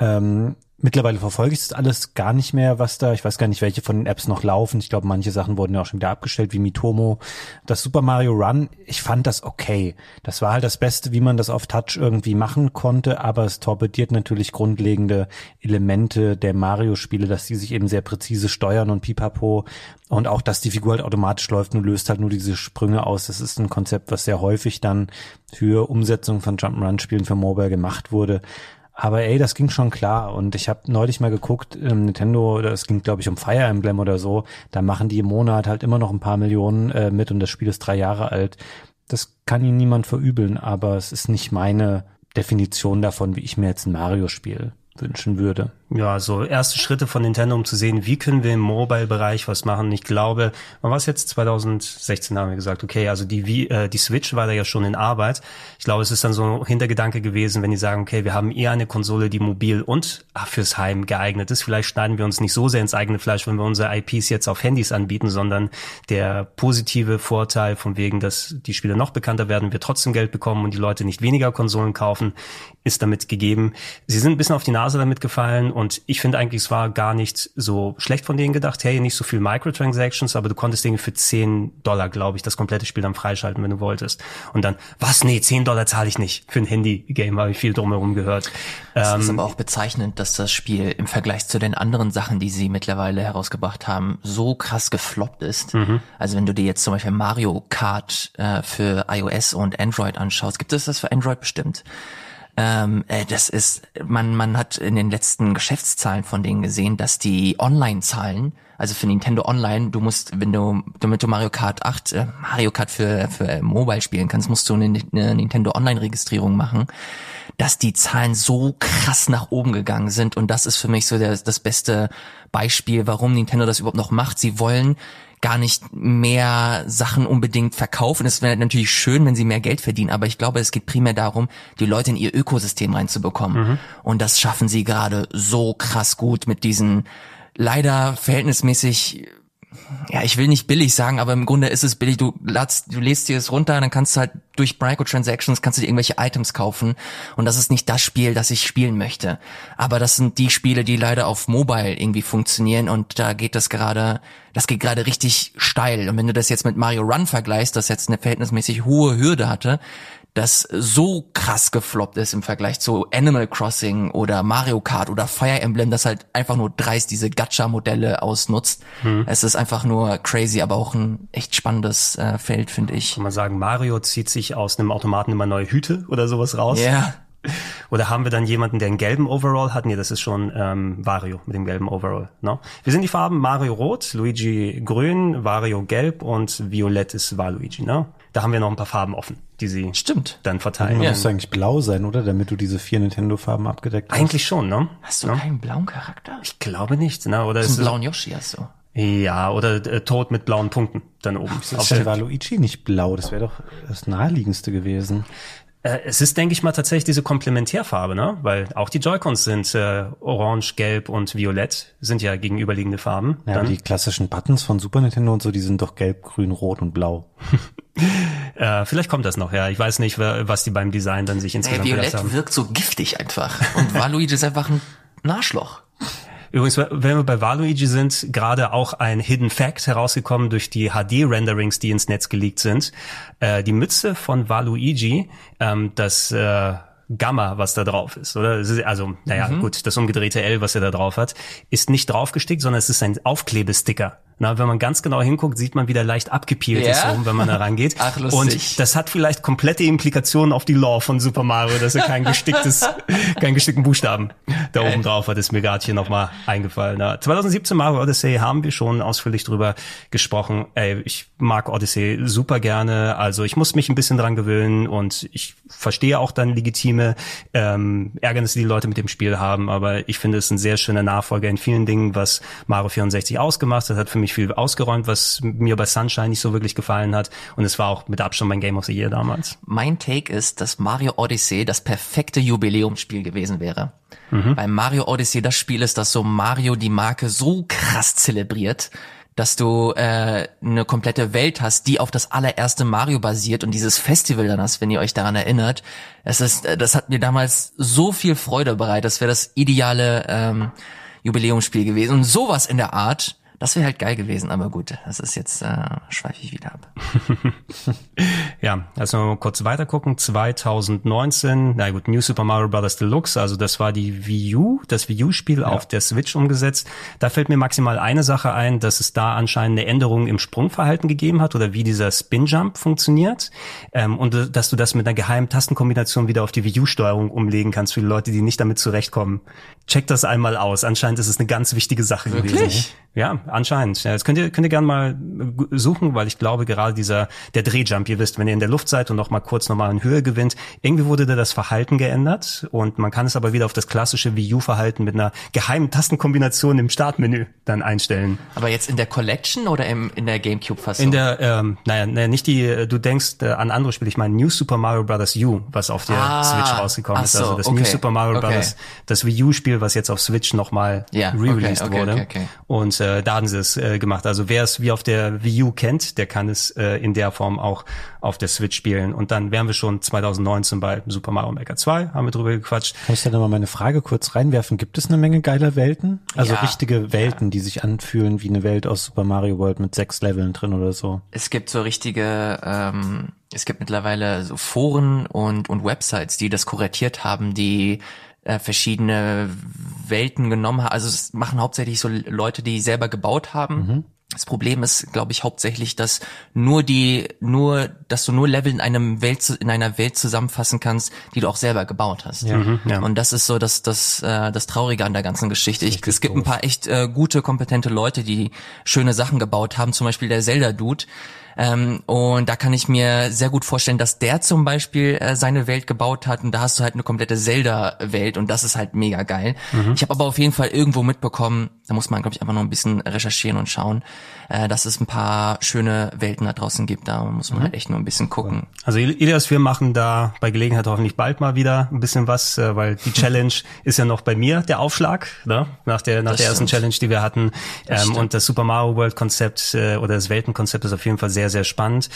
Ähm, mittlerweile verfolge ich das alles gar nicht mehr, was da, ich weiß gar nicht, welche von den Apps noch laufen. Ich glaube, manche Sachen wurden ja auch schon wieder abgestellt, wie Mitomo. Das Super Mario Run, ich fand das okay. Das war halt das Beste, wie man das auf Touch irgendwie machen konnte, aber es torpediert natürlich grundlegende Elemente der Mario-Spiele, dass die sich eben sehr präzise steuern und pipapo und auch, dass die Figur halt automatisch läuft und löst halt nur diese Sprünge aus. Das ist ein Konzept, was sehr häufig dann für Umsetzung von Jump'n'Run-Spielen für Mobile gemacht wurde. Aber ey, das ging schon klar. Und ich habe neulich mal geguckt, ähm, Nintendo, das ging glaube ich um Fire Emblem oder so, da machen die im Monat halt immer noch ein paar Millionen äh, mit und das Spiel ist drei Jahre alt. Das kann ihnen niemand verübeln, aber es ist nicht meine Definition davon, wie ich mir jetzt ein Mario-Spiel wünschen würde. Ja, so erste Schritte von Nintendo, um zu sehen, wie können wir im Mobile-Bereich was machen. Ich glaube, wann war es jetzt? 2016 haben wir gesagt, okay, also die, Wii- äh, die Switch war da ja schon in Arbeit. Ich glaube, es ist dann so ein Hintergedanke gewesen, wenn die sagen, okay, wir haben eher eine Konsole, die mobil und ach, fürs Heim geeignet ist. Vielleicht schneiden wir uns nicht so sehr ins eigene Fleisch, wenn wir unsere IPs jetzt auf Handys anbieten, sondern der positive Vorteil von wegen, dass die Spiele noch bekannter werden, wir trotzdem Geld bekommen und die Leute nicht weniger Konsolen kaufen, ist damit gegeben. Sie sind ein bisschen auf die Nase damit gefallen und ich finde eigentlich, es war gar nicht so schlecht von denen gedacht. Hey, nicht so viel Microtransactions, aber du konntest irgendwie für 10 Dollar, glaube ich, das komplette Spiel dann freischalten, wenn du wolltest. Und dann, was? Nee, 10 Dollar zahle ich nicht. Für ein Handy-Game habe ich viel drumherum gehört. Es ist Ähm, aber auch bezeichnend, dass das Spiel im Vergleich zu den anderen Sachen, die sie mittlerweile herausgebracht haben, so krass gefloppt ist. Also wenn du dir jetzt zum Beispiel Mario Kart äh, für iOS und Android anschaust, gibt es das für Android bestimmt? Ähm, äh, das ist, man, man hat in den letzten Geschäftszahlen von denen gesehen, dass die Online-Zahlen, also für Nintendo Online, du musst, wenn du, damit du Mario Kart 8, äh, Mario Kart für, für Mobile spielen kannst, musst du eine, eine Nintendo Online-Registrierung machen, dass die Zahlen so krass nach oben gegangen sind und das ist für mich so der, das beste Beispiel, warum Nintendo das überhaupt noch macht. Sie wollen gar nicht mehr Sachen unbedingt verkaufen. Es wäre natürlich schön, wenn sie mehr Geld verdienen, aber ich glaube, es geht primär darum, die Leute in ihr Ökosystem reinzubekommen. Und das schaffen sie gerade so krass gut mit diesen leider verhältnismäßig ja, ich will nicht billig sagen, aber im Grunde ist es billig. Du ladst, du lädst dir es runter, dann kannst du halt durch Microtransactions kannst du dir irgendwelche Items kaufen. Und das ist nicht das Spiel, das ich spielen möchte. Aber das sind die Spiele, die leider auf Mobile irgendwie funktionieren und da geht das gerade, das geht gerade richtig steil. Und wenn du das jetzt mit Mario Run vergleichst, das jetzt eine verhältnismäßig hohe Hürde hatte, das so krass gefloppt ist im Vergleich zu Animal Crossing oder Mario Kart oder Fire Emblem, das halt einfach nur dreist diese Gacha-Modelle ausnutzt. Es ist einfach nur crazy, aber auch ein echt spannendes äh, Feld, finde ich. kann man sagen, Mario zieht sich aus einem Automaten immer neue Hüte oder sowas raus. Ja, Oder haben wir dann jemanden, der einen gelben Overall hat? Nee, das ist schon ähm, Wario mit dem gelben Overall. No? Wir sind die Farben Mario Rot, Luigi Grün, Wario Gelb und Violett ist Waluigi. Ne? Da haben wir noch ein paar Farben offen, die sie stimmt. dann verteilen. Man Ja. müsste eigentlich blau sein, oder? Damit du diese vier Nintendo-Farben abgedeckt hast. Eigentlich schon, ne? Hast du Ja. keinen blauen Charakter? Ich glaube nicht, ne? Oder Einen ist es, blauen Yoshi hast du. ja, oder äh, Tod mit blauen Punkten dann oben. Auf Ist der Waluigi nicht blau? Das wäre doch das naheliegendste gewesen. Äh, es ist, denke ich mal, tatsächlich diese Komplementärfarbe, ne? Weil auch die Joy-Cons sind äh, orange, gelb und violett, sind ja gegenüberliegende Farben. Ja, die klassischen Buttons von Super Nintendo und so, die sind doch gelb, grün, rot und blau. äh, vielleicht kommt das noch, ja. Ich weiß nicht, wa- was die beim Design dann sich Ey, insgesamt gedacht Violett haben. wirkt so giftig einfach. Und Waluigi ist einfach ein Arschloch. Übrigens, wenn wir bei Waluigi sind, gerade auch ein Hidden Fact herausgekommen durch die HD-Renderings, die ins Netz geleakt sind. Äh, die Mütze von Waluigi, ähm, das äh, Gamma, was da drauf ist, oder? Also, naja, gut, das umgedrehte L, was er da drauf hat, ist nicht draufgestickt, sondern es ist ein Aufklebesticker. Na, wenn man ganz genau hinguckt, sieht man, wie der leicht abgepielt ist, Ja? oben, wenn man da rangeht. Ach, lustig. Und das hat vielleicht komplette Implikationen auf die Lore von Super Mario, dass er kein gesticktes, keinen gestickten Buchstaben da oben drauf hat, ist mir gerade hier nochmal eingefallen. Ja. 2017 Mario Odyssey haben wir schon ausführlich drüber gesprochen. Ey, ich mag Odyssey super gerne. Also ich muss mich ein bisschen dran gewöhnen und ich verstehe auch dann legitime ähm, Ärgernisse, die Leute mit dem Spiel haben. Aber ich finde es ein sehr schöner Nachfolger in vielen Dingen, was Mario 64 ausgemacht hat. Hat für mich viel ausgeräumt, was mir bei Sunshine nicht so wirklich gefallen hat. Und es war auch mit Abstand mein Game of the Year damals. Mein Take ist, dass Mario Odyssey das perfekte Jubiläumsspiel gewesen wäre. Bei Mario Odyssey das Spiel ist, das so Mario die Marke so krass zelebriert, dass du äh, eine komplette Welt hast, die auf das allererste Mario basiert und dieses Festival dann hast, wenn ihr euch daran erinnert. Es ist, äh, das hat mir damals so viel Freude bereitet. Das wäre das ideale ähm, Jubiläumsspiel gewesen. Und sowas in der Art, das wäre halt geil gewesen. Aber gut, das ist jetzt äh, schweife ich wieder ab. Ja, also mal kurz weiter gucken. 2019, na gut, New Super Mario Bros. Deluxe, also das war die Wii U, das Wii U-Spiel auf der Switch umgesetzt. Da fällt mir maximal eine Sache ein, dass es da anscheinend eine Änderung im Sprungverhalten gegeben hat oder wie dieser Spin-Jump funktioniert. Ähm, und dass du das mit einer geheimen Tastenkombination wieder auf die Wii U-Steuerung umlegen kannst für die Leute, die nicht damit zurechtkommen. Check das einmal aus. Anscheinend ist es eine ganz wichtige Sache gewesen. Wirklich? Ja, anscheinend. Ja, jetzt könnt ihr, könnt ihr gerne mal äh, suchen, weil ich glaube, gerade dieser, der Drehjump, ihr wisst, wenn ihr in der Luft seid und noch mal kurz nochmal in Höhe gewinnt, irgendwie wurde da das Verhalten geändert und man kann es aber wieder auf das klassische Wii U-Verhalten mit einer geheimen Tastenkombination im Startmenü dann einstellen. Aber jetzt in der Collection oder im, in der Gamecube-Fassung? In der, ähm, naja, naja, nicht die, äh, du denkst äh, an andere Spiele, ich meine New Super Mario Bros. U, was auf der Ah, Switch rausgekommen ist. so, Also das okay, New Super Mario okay. Bros., das Wii U-Spiel, was jetzt auf Switch nochmal Ja, okay, re-released okay, wurde. okay, okay. Und äh, da haben sie es äh, gemacht. Also wer es wie auf der Wii U kennt, der kann es äh, in der Form auch auf der Switch spielen. Und dann wären wir schon 2019 bei Super Mario Maker 2, haben wir drüber gequatscht. Kann ich da nochmal meine Frage kurz reinwerfen? Gibt es eine Menge geiler Welten? Also Ja. richtige Welten, die sich anfühlen wie eine Welt aus Super Mario World mit sechs Leveln drin oder so. Es gibt so richtige, ähm, es gibt mittlerweile so Foren und, und Websites, die das kuratiert haben, die äh, verschiedene Welten genommen haben. Also es machen hauptsächlich so Leute, die selber gebaut haben. Das Problem ist, glaube ich, hauptsächlich, dass nur die, nur, dass du nur Level in einem Welt, in einer Welt zusammenfassen kannst, die du auch selber gebaut hast. Mhm, ja. Und das ist so das, das, äh, das Traurige an der ganzen Geschichte. Ich, es gibt ein paar echt äh, gute, kompetente Leute, die schöne Sachen gebaut haben, zum Beispiel der Zelda-Dude. Ähm, und da kann ich mir sehr gut vorstellen, dass der zum Beispiel äh, seine Welt gebaut hat und da hast du halt eine komplette Zelda-Welt und das ist halt mega geil. Ich habe aber auf jeden Fall irgendwo mitbekommen, da muss man, glaube ich, einfach noch ein bisschen recherchieren und schauen, äh, dass es ein paar schöne Welten da draußen gibt. Da muss man halt echt nur ein bisschen gucken. Also Ilias, wir machen da bei Gelegenheit hoffentlich bald mal wieder ein bisschen was, äh, weil die Challenge ist ja noch bei mir, der Aufschlag, ne? nach der nach Das der ersten stimmt. Challenge, die wir hatten. Ähm, stimmt. und das Super Mario World Konzept äh, oder das Weltenkonzept ist auf jeden Fall sehr, sehr spannend.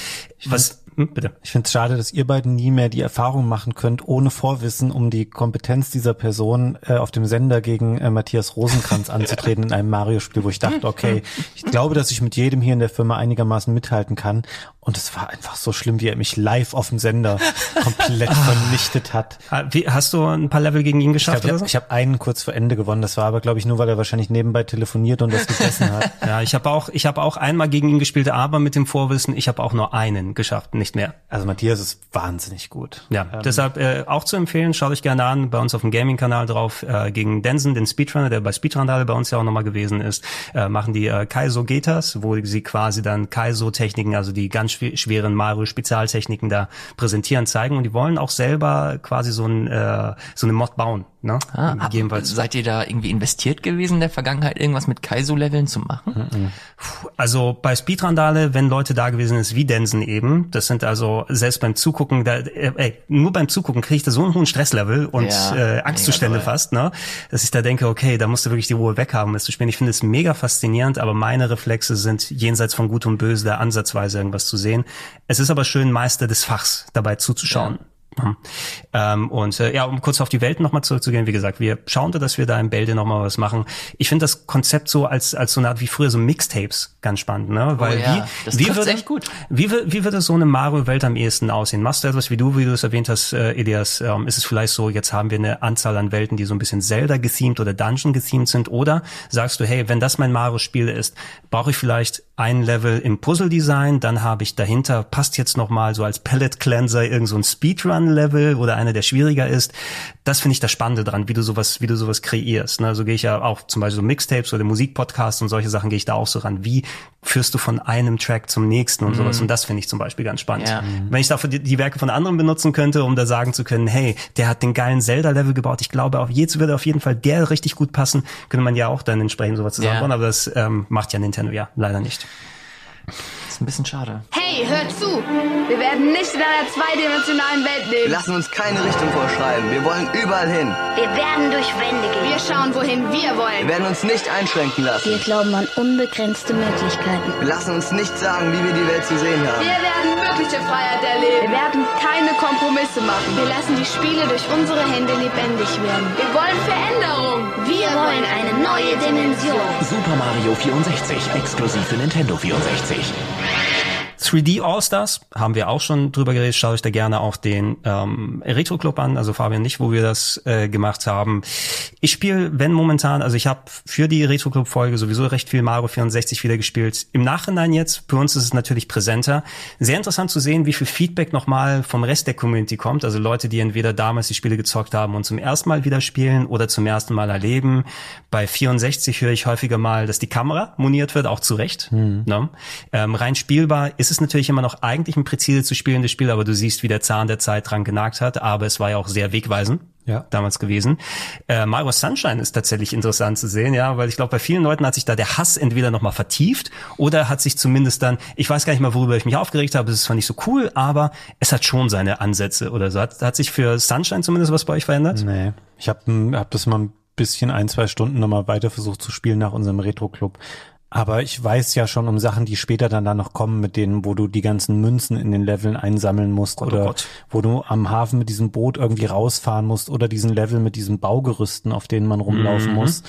Was, hm, bitte. Ich finde es schade, dass ihr beiden nie mehr die Erfahrung machen könnt, ohne Vorwissen, um die Kompetenz dieser Person äh, auf dem Sender gegen äh, Matthias Rosenkranz anzutreten in einem Mario-Spiel, wo ich dachte, okay, ich glaube, dass ich mit jedem hier in der Firma einigermaßen mithalten kann. Und es war einfach so schlimm, wie er mich live auf dem Sender komplett vernichtet hat. Ah, Wie, hast du ein paar Level gegen ihn Ich geschafft glaube, oder so? ich habe einen kurz vor Ende gewonnen. Das war aber, glaube ich, nur, weil er wahrscheinlich nebenbei telefoniert und das gegessen hat. Ja, ich habe auch, ich habe auch einmal gegen ihn gespielt, aber mit dem Vorwissen, ich habe auch nur einen geschafft, nicht mehr. Also Matthias ist wahnsinnig gut. Ja, deshalb äh, auch zu empfehlen, schaut euch gerne an, bei uns auf dem Gaming-Kanal drauf, äh, gegen Densen, den Speedrunner, der bei Speedrandale bei uns ja auch nochmal gewesen ist, äh, machen die äh, Kaizo Getas, wo sie quasi dann Kaizo-Techniken, also die ganz schweren Mario-Spezialtechniken da präsentieren, zeigen und die wollen auch selber quasi so, ein, äh, so eine Mod bauen. Ne? Ah, Gegebenenfalls. seid ihr da irgendwie investiert gewesen in der Vergangenheit, irgendwas mit Kaizo-Leveln zu machen? Also bei Speedrandale, wenn Leute da gewesen ist, wie Densen eben, das sind also selbst beim Zugucken, da, äh, ey, nur beim Zugucken kriege ich da so einen hohen Stresslevel und Ja, äh, Angstzustände fast, ne, dass ich da denke, okay, da musst du wirklich die Ruhe weghaben, das zu spielen. Ich finde es mega faszinierend, aber meine Reflexe sind jenseits von Gut und Böse, da ansatzweise irgendwas zu sehen. Es ist aber schön, Meister des Fachs dabei zuzuschauen. Mhm. Ähm, und äh, ja, um kurz auf die Welt nochmal zurückzugehen, wie gesagt, wir schauen da, dass wir da in Bälde nochmal was machen. Ich finde das Konzept so als, als so eine Art wie früher so Mixtapes ganz spannend, ne? Weil Oh ja, wie, das wie würde, echt gut. Wie, wie würde so eine Mario-Welt am ehesten aussehen? Machst du etwas wie du, wie du es erwähnt hast, äh, Elias? Ähm, ist es vielleicht so, jetzt haben wir eine Anzahl an Welten, die so ein bisschen Zelda-gethemed oder Dungeon-gethemed sind? Oder sagst du, hey, wenn das mein Mario-Spiel ist, brauche ich vielleicht ein Level im Puzzle-Design, dann habe ich dahinter, passt jetzt noch mal so als Palette-Cleanser irgend so ein Speedrun-Level oder einer, der schwieriger ist. Das finde ich das Spannende dran, wie du sowas, wie du sowas kreierst. Ne? So gehe ich ja auch zum Beispiel so Mixtapes oder Musikpodcasts und solche Sachen gehe ich da auch so ran. Wie führst du von einem Track zum nächsten und sowas? Und das finde ich zum Beispiel ganz spannend. Ja. Wenn ich dafür die, die Werke von anderen benutzen könnte, um da sagen zu können, hey, der hat den geilen Zelda-Level gebaut. Ich glaube, auf jetzt würde auf jeden Fall der richtig gut passen. Könnte man ja auch dann entsprechend sowas zusammenbauen. Ja. Aber das ähm, macht ja Nintendo ja leider nicht. ist ein bisschen schade. Hey, hört zu! Wir werden nicht in einer zweidimensionalen Welt Wir leben. lassen uns keine Richtung vorschreiben. Wir wollen überall hin. Wir werden durch Wände gehen. Wir schauen, wohin wir Wir wollen. werden uns nicht einschränken lassen. Wir glauben an unbegrenzte Möglichkeiten. Wir lassen uns nicht sagen, wie wir die Welt zu sehen haben. Wir werden wirkliche Freiheit erleben. Wir werden keine Kompromisse machen. Wir lassen die Spiele durch unsere Hände lebendig werden. Wir wollen Veränderung. Wir wollen eine neue Dimension. Super Mario 64, exklusiv für Nintendo 64. 3D All-Stars haben wir auch schon drüber geredet. Schaut euch da gerne auch den ähm, Retro Club an, also Fabian nicht, wo wir das äh, gemacht haben. Ich spiele, wenn momentan, also ich habe für die Retro Club Folge sowieso recht viel Mario 64 wieder gespielt. Im Nachhinein jetzt, für uns ist es natürlich präsenter. Sehr interessant zu sehen, wie viel Feedback nochmal vom Rest der Community kommt. Also Leute, die entweder damals die Spiele gezockt haben und zum ersten Mal wieder spielen oder zum ersten Mal erleben. Bei 64 höre ich häufiger mal, dass die Kamera moniert wird, auch zu Recht. Ne? Ähm, rein spielbar ist es natürlich immer noch eigentlich ein präzise zu spielendes Spiel, aber du siehst, wie der Zahn der Zeit dran genagt hat. Aber es war ja auch sehr wegweisend. Ja. Damals gewesen. Äh, Mario Sunshine ist tatsächlich interessant zu sehen, ja, weil ich glaube, bei vielen Leuten hat sich da der Hass entweder nochmal vertieft oder hat sich zumindest dann, ich weiß gar nicht mal, worüber ich mich aufgeregt habe, es ist zwar nicht so cool, aber es hat schon seine Ansätze oder so. Hat, hat sich für Sunshine zumindest was bei euch verändert? Nee. Ich habe hab das mal ein bisschen ein, zwei Stunden nochmal weiter versucht zu spielen nach unserem Retro-Club. Aber ich weiß ja schon um Sachen, die später dann da noch kommen, mit denen, wo du die ganzen Münzen in den Leveln einsammeln musst Gott, oh oder Gott. wo du am Hafen mit diesem Boot irgendwie rausfahren musst oder diesen Level mit diesen Baugerüsten, auf denen man rumlaufen muss.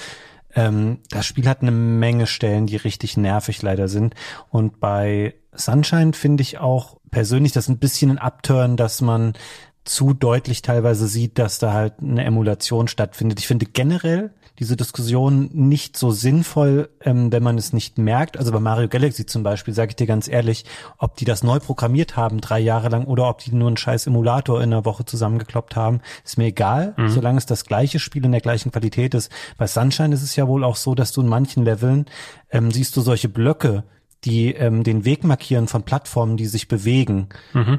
Ähm, das Spiel hat eine Menge Stellen, die richtig nervig leider sind. Und bei Sunshine finde ich auch persönlich das ein bisschen ein Upturn, dass man zu deutlich teilweise sieht, dass da halt eine Emulation stattfindet. Ich finde generell diese Diskussion nicht so sinnvoll, ähm, wenn man es nicht merkt. Also bei Mario Galaxy zum Beispiel, sage ich dir ganz ehrlich, ob die das neu programmiert haben, drei Jahre lang, oder ob die nur einen scheiß Emulator in einer Woche zusammengekloppt haben, ist mir egal, solange es das gleiche Spiel in der gleichen Qualität ist. Bei Sunshine ist es ja wohl auch so, dass du in manchen Leveln ähm, siehst du solche Blöcke, die ähm, den Weg markieren von Plattformen, die sich bewegen,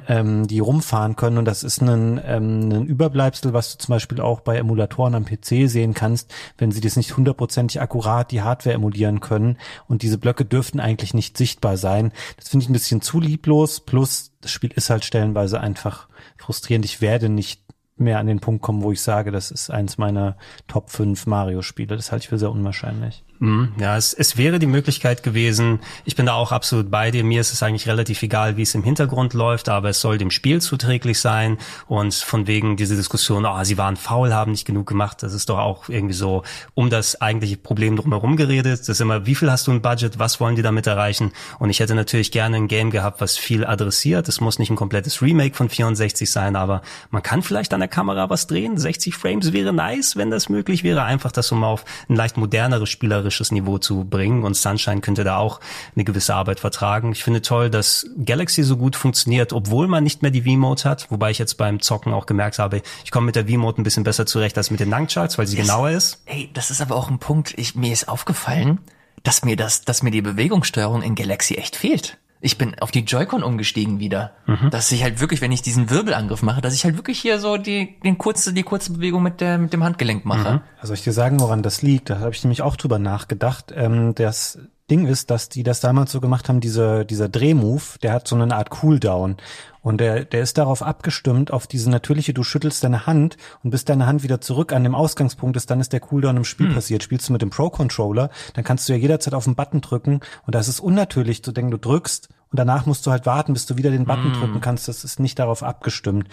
ähm, die rumfahren können. Und das ist ein, ähm, ein Überbleibsel, was du zum Beispiel auch bei Emulatoren am PC sehen kannst, wenn sie das nicht hundertprozentig akkurat die Hardware emulieren können. Und diese Blöcke dürften eigentlich nicht sichtbar sein. Das finde ich ein bisschen zu lieblos. Plus, das Spiel ist halt stellenweise einfach frustrierend. Ich werde nicht mehr an den Punkt kommen, wo ich sage, das ist eins meiner Top 5 Mario-Spiele. Das halte ich für sehr unwahrscheinlich. Mhm, Ja, es, es wäre die Möglichkeit gewesen, ich bin da auch absolut bei dir, mir ist es eigentlich relativ egal, wie es im Hintergrund läuft, aber es soll dem Spiel zuträglich sein und von wegen diese Diskussion, oh, sie waren faul, haben nicht genug gemacht, das ist doch auch irgendwie so um das eigentliche Problem drumherum geredet. Das ist immer, wie viel hast du ein Budget, was wollen die damit erreichen? Und ich hätte natürlich gerne ein Game gehabt, was viel adressiert. Es muss nicht ein komplettes Remake von 64 sein, aber man kann vielleicht an der Kamera was drehen. 60 Frames wäre nice, wenn das möglich wäre. Einfach das, um auf ein leicht moderneres spielerisches Niveau zu bringen. Und Sunshine könnte da auch eine gewisse Arbeit vertragen. Ich finde toll, dass Galaxy so gut funktioniert, obwohl man nicht mehr die V-Mode hat. Wobei ich jetzt beim Zocken auch gemerkt habe, ich komme mit der V-Mode ein bisschen besser zurecht als mit den Nunchucks, weil sie Yes. genauer ist. Ey, das ist aber auch ein Punkt, ich, mir ist aufgefallen, dass mir das, dass mir die Bewegungssteuerung in Galaxy echt fehlt. Ich bin auf die Joy-Con umgestiegen wieder. Dass ich halt wirklich, wenn ich diesen Wirbelangriff mache, dass ich halt wirklich hier so die, den kurze, die kurze Bewegung mit der, mit dem Handgelenk mache. Also soll ich dir sagen, woran das liegt? Da habe ich nämlich auch drüber nachgedacht. Ähm, das Ding ist, dass die das damals so gemacht haben, diese, dieser Drehmove, der hat so eine Art Cooldown. Und der, der ist darauf abgestimmt, auf diese natürliche, du schüttelst deine Hand und bis deine Hand wieder zurück an dem Ausgangspunkt ist, dann ist der Cooldown im Spiel passiert. Spielst du mit dem Pro-Controller, dann kannst du ja jederzeit auf den Button drücken und da ist es unnatürlich zu denken, du drückst und danach musst du halt warten, bis du wieder den Button drücken kannst. Das ist nicht darauf abgestimmt.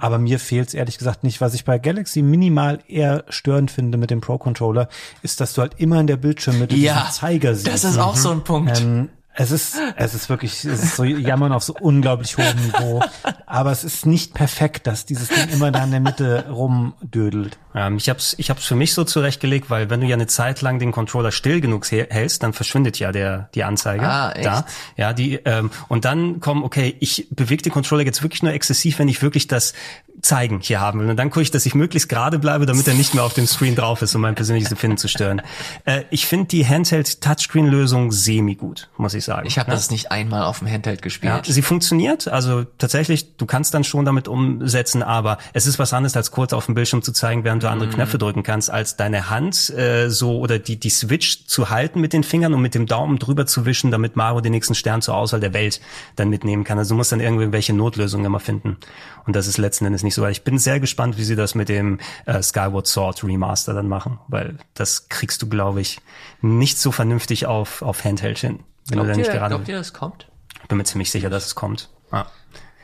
Aber mir fehlt's ehrlich gesagt nicht. Was ich bei Galaxy minimal eher störend finde mit dem Pro-Controller, ist, dass du halt immer in der Bildschirmmitte Ja, diesen Zeiger siehst. das ist auch so ein Punkt. Ähm, Es ist, es ist wirklich, es ist so Jammern auf so unglaublich hohem Niveau. Aber es ist nicht perfekt, dass dieses Ding immer da in der Mitte rumdödelt. Ähm, ich hab's, ich hab's für mich so zurechtgelegt, weil wenn du ja eine Zeit lang den Controller still genug hältst, dann verschwindet ja der die Anzeige Ah, echt? da. Ja, die ähm, und dann kommen, okay, ich bewege den Controller jetzt wirklich nur exzessiv, wenn ich wirklich das zeigen hier haben will. Und dann gucke ich, dass ich möglichst gerade bleibe, damit er nicht mehr auf dem Screen drauf ist, um mein persönliches Empfinden zu stören. Äh, ich finde die Handheld-Touchscreen-Lösung semi gut, muss ich sagen. Ich habe ja. das nicht einmal auf dem Handheld Ja, gespielt. sie funktioniert, also tatsächlich, du kannst dann schon damit umsetzen, aber es ist was anderes, als kurz auf dem Bildschirm zu zeigen, während du andere Knöpfe drücken kannst, als deine Hand äh, so oder die, die Switch zu halten mit den Fingern und mit dem Daumen drüber zu wischen, damit Mario den nächsten Stern zur Auswahl der Welt dann mitnehmen kann. Also du musst dann irgendwelche Notlösungen immer finden. Und das ist letzten Endes nicht so. Ich bin sehr gespannt, wie sie das mit dem äh, Skyward Sword Remaster dann machen, weil das kriegst du, glaube ich, nicht so vernünftig auf, auf Handheld hin. Wenn Glaubt ihr, gerade glaubt ihr, das kommt? bin mir ziemlich sicher, dass es kommt. Ja.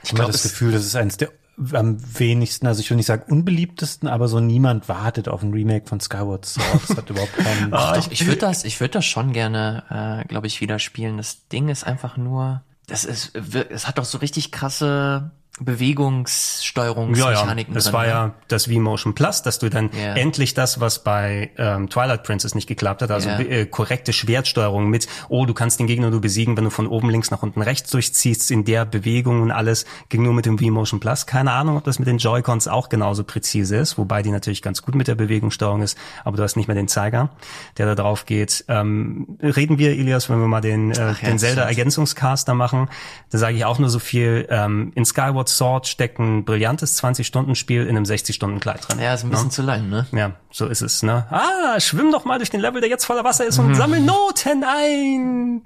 Ich habe das Gefühl, das ist eines der am wenigsten, also ich will nicht sagen unbeliebtesten, aber so niemand wartet auf ein Remake von Skyward Sword. Das hat überhaupt keinen. Ah, Doch, ich würde das, ich würde das schon gerne, äh, glaube ich, wieder spielen. Das Ding ist einfach nur, das ist, es hat doch so richtig krasse Ja, ja. Bewegungssteuerungsmechaniken Das drin. war ne? ja das V-Motion Plus, dass du dann Ja. endlich das, was bei ähm, Twilight Princess nicht geklappt hat, also Ja. äh, korrekte Schwertsteuerung mit, oh, du kannst den Gegner nur besiegen, wenn du von oben links nach unten rechts durchziehst, in der Bewegung und alles, ging nur mit dem V-Motion Plus. Keine Ahnung, ob das mit den Joy-Cons auch genauso präzise ist, wobei die natürlich ganz gut mit der Bewegungssteuerung ist, aber du hast nicht mehr den Zeiger, der da drauf geht. Ähm, reden wir, Elias, wenn wir mal den, äh, ja, den stimmt. Zelda-Ergänzungscast da machen, da sage ich auch nur so viel, ähm, in Skyward Sword steckt ein brillantes 20-Stunden-Spiel in einem 60-Stunden-Kleid drin. Ja, ist ein bisschen zu lang, ne? Ja, so ist es, ne? Ah, schwimm doch mal durch den Level, der jetzt voller Wasser ist und sammel Noten ein.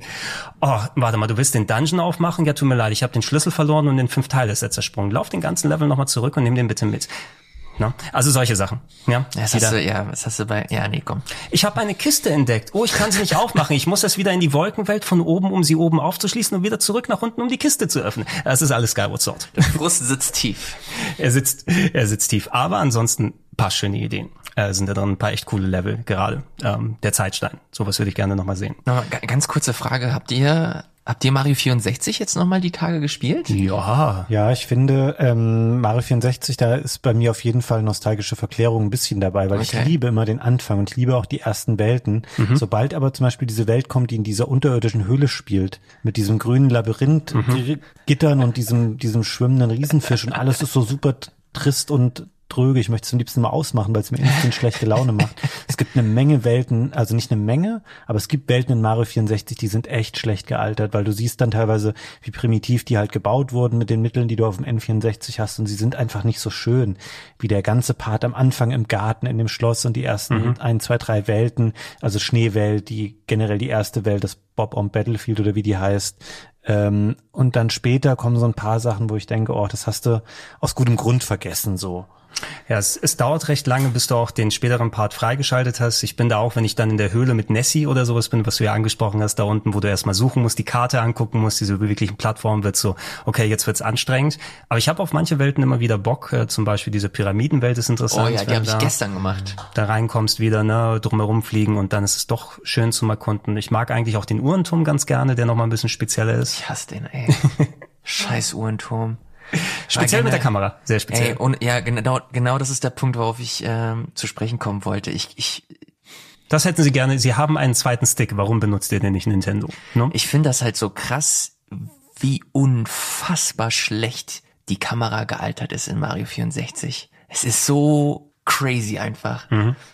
Oh, warte mal, du willst den Dungeon aufmachen? Ja, tut mir leid, ich habe den Schlüssel verloren und den fünf Teile ist er zersprungen. Lauf den ganzen Level nochmal zurück und nimm den bitte mit. Ne? Also solche Sachen. Ja, Wieder- hast du, ja, was hast du bei, ja, nee, komm. ich habe eine Kiste entdeckt. Oh, ich kann sie nicht aufmachen. Ich muss das wieder in die Wolkenwelt von oben, um sie oben aufzuschließen und wieder zurück nach unten, um die Kiste zu öffnen. Das ist alles Skyward Sword. Brust sitzt tief. Er sitzt, er sitzt tief. Aber ansonsten paar schöne Ideen. Äh, sind da drin ein paar echt coole Level gerade. Ähm, der Zeitstein. Sowas würde ich gerne nochmal sehen. Nochmal, ga- ganz kurze Frage, habt ihr, habt ihr Mario 64 jetzt nochmal die Tage gespielt? Ja. Ja, ich finde, ähm, Mario 64, da ist bei mir auf jeden Fall nostalgische Verklärung ein bisschen dabei, weil Okay. ich liebe immer den Anfang und ich liebe auch die ersten Welten. Sobald aber zum Beispiel diese Welt kommt, die in dieser unterirdischen Höhle spielt, mit diesem grünen Labyrinth, die Gittern und diesem, diesem schwimmenden Riesenfisch und alles ist so super trist und tröge. Ich möchte es am liebsten mal ausmachen, weil es mir instant schlechte Laune macht. Es gibt eine Menge Welten, also nicht eine Menge, aber es gibt Welten in Mario 64, die sind echt schlecht gealtert, weil du siehst dann teilweise, wie primitiv die halt gebaut wurden mit den Mitteln, die du auf dem N64 hast und sie sind einfach nicht so schön, wie der ganze Part am Anfang im Garten, in dem Schloss und die ersten ein, zwei, drei Welten, also Schneewelt, die generell die erste Welt, das Bob on Battlefield oder wie die heißt, ähm, und dann später kommen so ein paar Sachen, wo ich denke, oh, das hast du aus gutem Grund vergessen, so. Ja, es, es dauert recht lange, bis du auch den späteren Part freigeschaltet hast. Ich bin da auch, wenn ich dann in der Höhle mit Nessie oder sowas bin, was du ja angesprochen hast, da unten, wo du erstmal suchen musst, die Karte angucken musst, diese beweglichen Plattformen, wird so, okay, jetzt wird's anstrengend. Aber ich habe auf manche Welten immer wieder Bock. Äh, zum Beispiel diese Pyramidenwelt ist Oh interessant. ja, die habe ich gestern gemacht. da reinkommst wieder, ne, drumherum fliegen und dann ist es doch schön zum Erkunden. Ich mag eigentlich auch den Uhrenturm ganz gerne, der nochmal ein bisschen spezieller ist. Ich hasse den, ey. Scheiß Uhrenturm. Speziell mit der generell- Kamera, sehr speziell. Ey, und ja, genau, genau das ist der Punkt, worauf ich ähm, zu sprechen kommen wollte. Ich, ich, Das hätten sie gerne. Sie haben einen zweiten Stick. Warum benutzt ihr denn nicht Nintendo? Ne? ich finde das halt so krass, wie unfassbar schlecht die Kamera gealtert ist in Mario 64. Es ist so crazy einfach.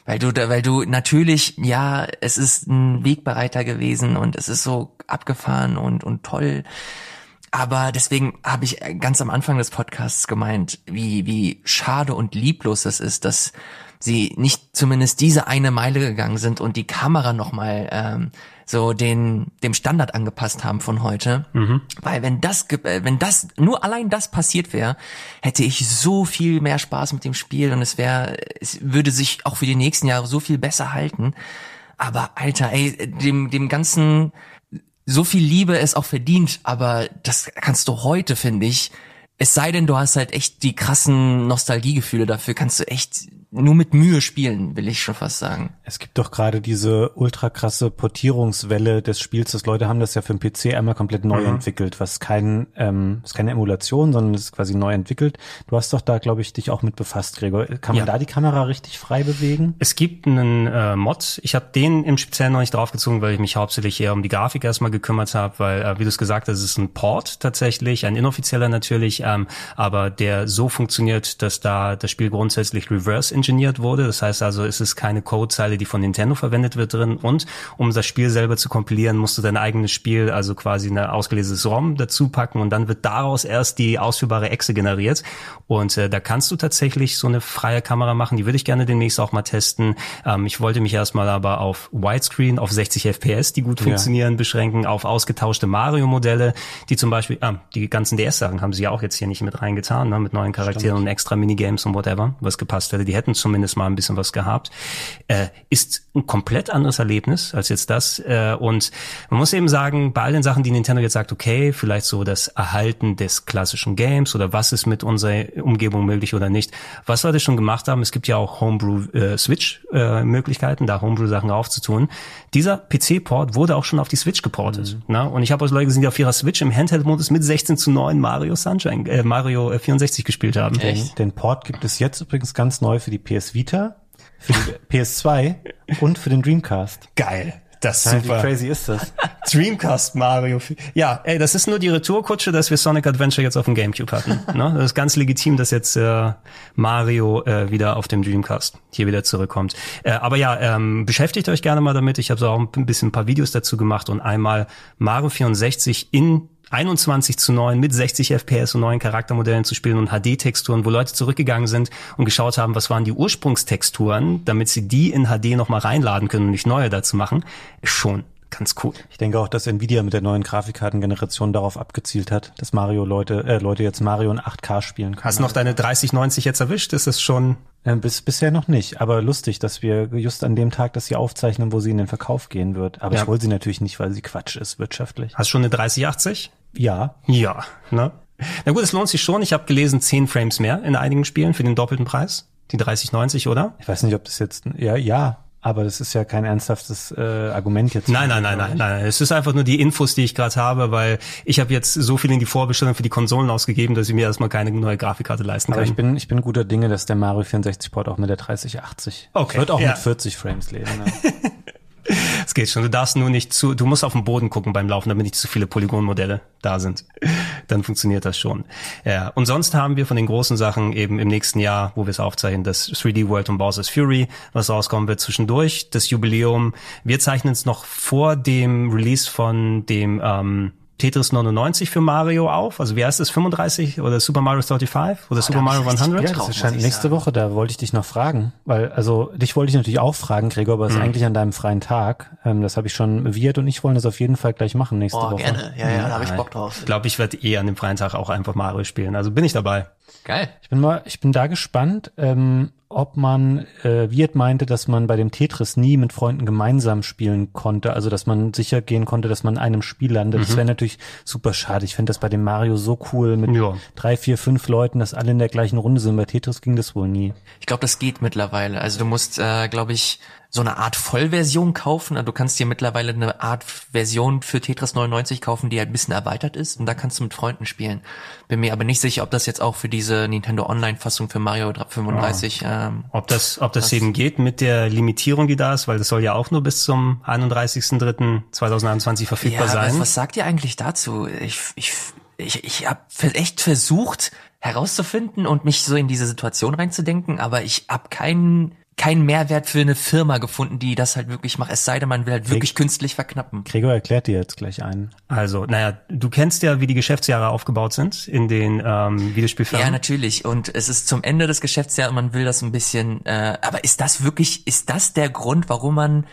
Weil du weil du natürlich, ja, es ist ein Wegbereiter gewesen und es ist so abgefahren und, und toll. Aber deswegen habe ich ganz am Anfang des Podcasts gemeint, wie, wie schade und lieblos es ist, dass sie nicht zumindest diese eine Meile gegangen sind und die Kamera nochmal ähm, so den dem Standard angepasst haben von heute. Weil wenn das äh, wenn das nur allein das passiert wäre, hätte ich so viel mehr Spaß mit dem Spiel und es wäre es würde sich auch für die nächsten Jahre so viel besser halten. Aber Alter, ey, dem dem ganzen so viel Liebe es auch verdient, aber das kannst du heute, finde ich. Es sei denn, du hast halt echt die krassen Nostalgiegefühle dafür, kannst du echt nur mit Mühe spielen, will ich schon fast sagen. Es gibt doch gerade diese ultra krasse Portierungswelle des Spiels. Das Leute haben das ja für den PC einmal komplett neu Mhm. entwickelt, was kein, ähm, ist keine Emulation, sondern es ist quasi neu entwickelt. Du hast doch da, glaube ich, dich auch mit befasst, Gregor. Kann man Ja. da die Kamera richtig frei bewegen? Es gibt einen äh, Mod. Ich habe den im Speziellen noch nicht draufgezogen, weil ich mich hauptsächlich eher um die Grafik erstmal gekümmert habe, weil, äh, wie du es gesagt hast, es ist ein Port tatsächlich, ein inoffizieller natürlich, ähm, aber der so funktioniert, dass da das Spiel grundsätzlich reverse engineert wurde. Das heißt also, es ist keine Codezeile, die von Nintendo verwendet wird drin. Und um das Spiel selber zu kompilieren, musst du dein eigenes Spiel, also quasi eine ausgelesenes ROM dazu packen und dann wird daraus erst die ausführbare Exe generiert. Und äh, da kannst du tatsächlich so eine freie Kamera machen. Die würde ich gerne demnächst auch mal testen. Ähm, ich wollte mich erstmal aber auf Widescreen, auf 60 FPS, die gut Ja. funktionieren, beschränken, auf ausgetauschte Mario-Modelle, die zum Beispiel, ah, die ganzen DS-Sachen haben sie ja auch jetzt hier nicht mit reingetan, ne, mit neuen Charakteren und extra Minigames und whatever, was gepasst hätte. Die hätten zumindest mal ein bisschen was gehabt. Äh, ist ein komplett anderes Erlebnis als jetzt das. Äh, und man muss eben sagen, bei all den Sachen, die Nintendo jetzt sagt, okay, vielleicht so das Erhalten des klassischen Games oder was ist mit unserer Umgebung möglich oder nicht. Was wir das schon gemacht haben, es gibt ja auch Homebrew äh, äh, da Homebrew Sachen aufzutun. Dieser PC-Port wurde auch schon auf die Switch geportet. Ne? Und ich habe auch Leute gesehen, die auf ihrer Switch im Handheld-Modus mit 16 zu 9 Mario Sunshine, äh, Mario äh, 64 gespielt haben. Den, den Port gibt es jetzt übrigens ganz neu für die PS Vita, für die PS2 und für den Dreamcast. Geil. Das ist Wie super. crazy ist das? Dreamcast Mario. Ja, ey, das ist nur die Retourkutsche, dass wir Sonic Adventure jetzt auf dem Gamecube hatten. ne? Das ist ganz legitim, dass jetzt äh, Mario äh, wieder auf dem Dreamcast hier wieder zurückkommt. Äh, aber ja, ähm, beschäftigt euch gerne mal damit. Ich habe so auch ein bisschen ein paar Videos dazu gemacht und einmal Mario 64 in 21 zu 9 mit 60 FPS und neuen Charaktermodellen zu spielen und HD-Texturen, wo Leute zurückgegangen sind und geschaut haben, was waren die Ursprungstexturen, damit sie die in HD nochmal reinladen können und nicht neue dazu machen, ist schon ganz cool. Ich denke auch, dass Nvidia mit der neuen Grafikkartengeneration darauf abgezielt hat, dass Mario Leute, äh, Leute jetzt Mario in 8K spielen können. Hast du noch deine 3090 jetzt erwischt? Ist es schon Äh, bis, bisher noch nicht, aber lustig, dass wir just an dem Tag, dass sie aufzeichnen, wo sie in den Verkauf gehen wird. Aber Ja. ich hole sie natürlich nicht, weil sie Quatsch ist wirtschaftlich. Hast du schon eine 3080? Ja, Ja, ne? Na gut, es lohnt sich schon. Ich habe gelesen, 10 Frames mehr in einigen Spielen für den doppelten Preis. Die 3090, oder? ich weiß nicht, ob das jetzt, ja, ja, aber das ist ja kein ernsthaftes äh, Argument jetzt. Nein, nein, nein, nein, nein. Es ist einfach nur die Infos, die ich gerade habe, weil ich habe jetzt so viel in die Vorbestellung für die Konsolen ausgegeben, dass ich mir erstmal keine neue Grafikkarte leisten Aber kann. ich bin, ich bin guter Dinge, dass der Mario 64 Port auch mit der 3080 Okay, wird auch ja. mit 40 Frames leben. Ne? Es geht schon. Du darfst nur nicht zu, du musst auf den Boden gucken beim Laufen, damit nicht zu viele Polygonmodelle da sind. Dann funktioniert das schon. Ja. Und sonst haben wir von den großen Sachen eben im nächsten Jahr, wo wir es aufzeichnen, das 3D World und Bowser's Fury, was rauskommen wird zwischendurch, das Jubiläum. Wir zeichnen es noch vor dem Release von dem ähm, Tetris 99 für Mario auf. Also wie heißt es? 35 oder Super Mario 35 oder Super da hab Mario ich richtig 100? Ja, das erscheint nächste sagen. Woche, da wollte ich dich noch fragen, weil, also, dich wollte ich natürlich auch fragen, Gregor, aber es Mhm. ist eigentlich an deinem freien Tag. Ähm, das habe ich schon Wirt und ich wollen das auf jeden Fall gleich machen nächste Oh, Woche. gerne. Ja, ja, da habe ich Bock drauf. Ich glaube, ich werde eh an dem freien Tag auch einfach Mario spielen. Also bin ich dabei. Geil. Ich bin mal, ich bin da gespannt, ähm, ob man, äh, Wirt meinte, dass man bei dem Tetris nie mit Freunden gemeinsam spielen konnte, also dass man sicher gehen konnte, dass man in einem Spiel landet. Mhm. Das wäre natürlich super schade. Ich finde das bei dem Mario so cool mit Ja. drei, vier, fünf Leuten, dass alle in der gleichen Runde sind. Bei Tetris ging das wohl nie. Ich glaube, das geht mittlerweile. Also du musst, äh, glaube ich, so eine Art Vollversion kaufen. Also Du kannst dir mittlerweile eine Art Version für Tetris 99 kaufen, die halt ein bisschen erweitert ist und da kannst du mit Freunden spielen. Bin mir aber nicht sicher, ob das jetzt auch für diese Nintendo Online-Fassung für Mario 35 ähm, Ob das, ob das, eben geht mit der Limitierung, die da ist, weil das soll ja auch nur bis zum 31.03.2021 verfügbar ja, sein. Was, was sagt ihr eigentlich dazu? Ich, ich, ich, ich habe echt versucht herauszufinden und mich so in diese Situation reinzudenken, aber ich habe keinen keinen Mehrwert für eine Firma gefunden, die das halt wirklich macht. Es sei denn, man will halt wirklich künstlich verknappen. Gregor erklärt dir jetzt gleich einen. Also, naja, du kennst ja, wie die Geschäftsjahre aufgebaut sind in den ähm, Videospielfirmen. Ja, natürlich. Und es ist zum Ende des Geschäftsjahres und man will das ein bisschen. Äh, aber ist das wirklich, ist das der Grund, warum man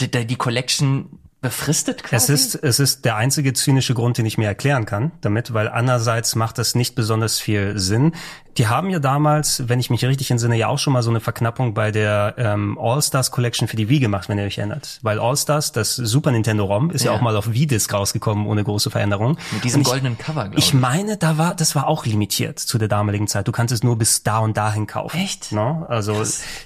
die, die Collection befristet quasi? Es ist, es ist der einzige zynische Grund, den ich mir erklären kann damit, weil andererseits macht das nicht besonders viel Sinn. Die haben ja damals, wenn ich mich richtig entsinne, ja auch schon mal so eine Verknappung bei der ähm, All-Stars Collection für die Wii gemacht, wenn ihr euch erinnert. Weil All-Stars, das Super Nintendo ROM, ist ja, Ja. auch mal auf Wii-Disc rausgekommen, ohne große Veränderung. Mit diesem ich, goldenen Cover, glaube Ich meine, da war, das war auch limitiert zu der damaligen Zeit. Du kannst es nur bis da und dahin kaufen. Echt? No? Also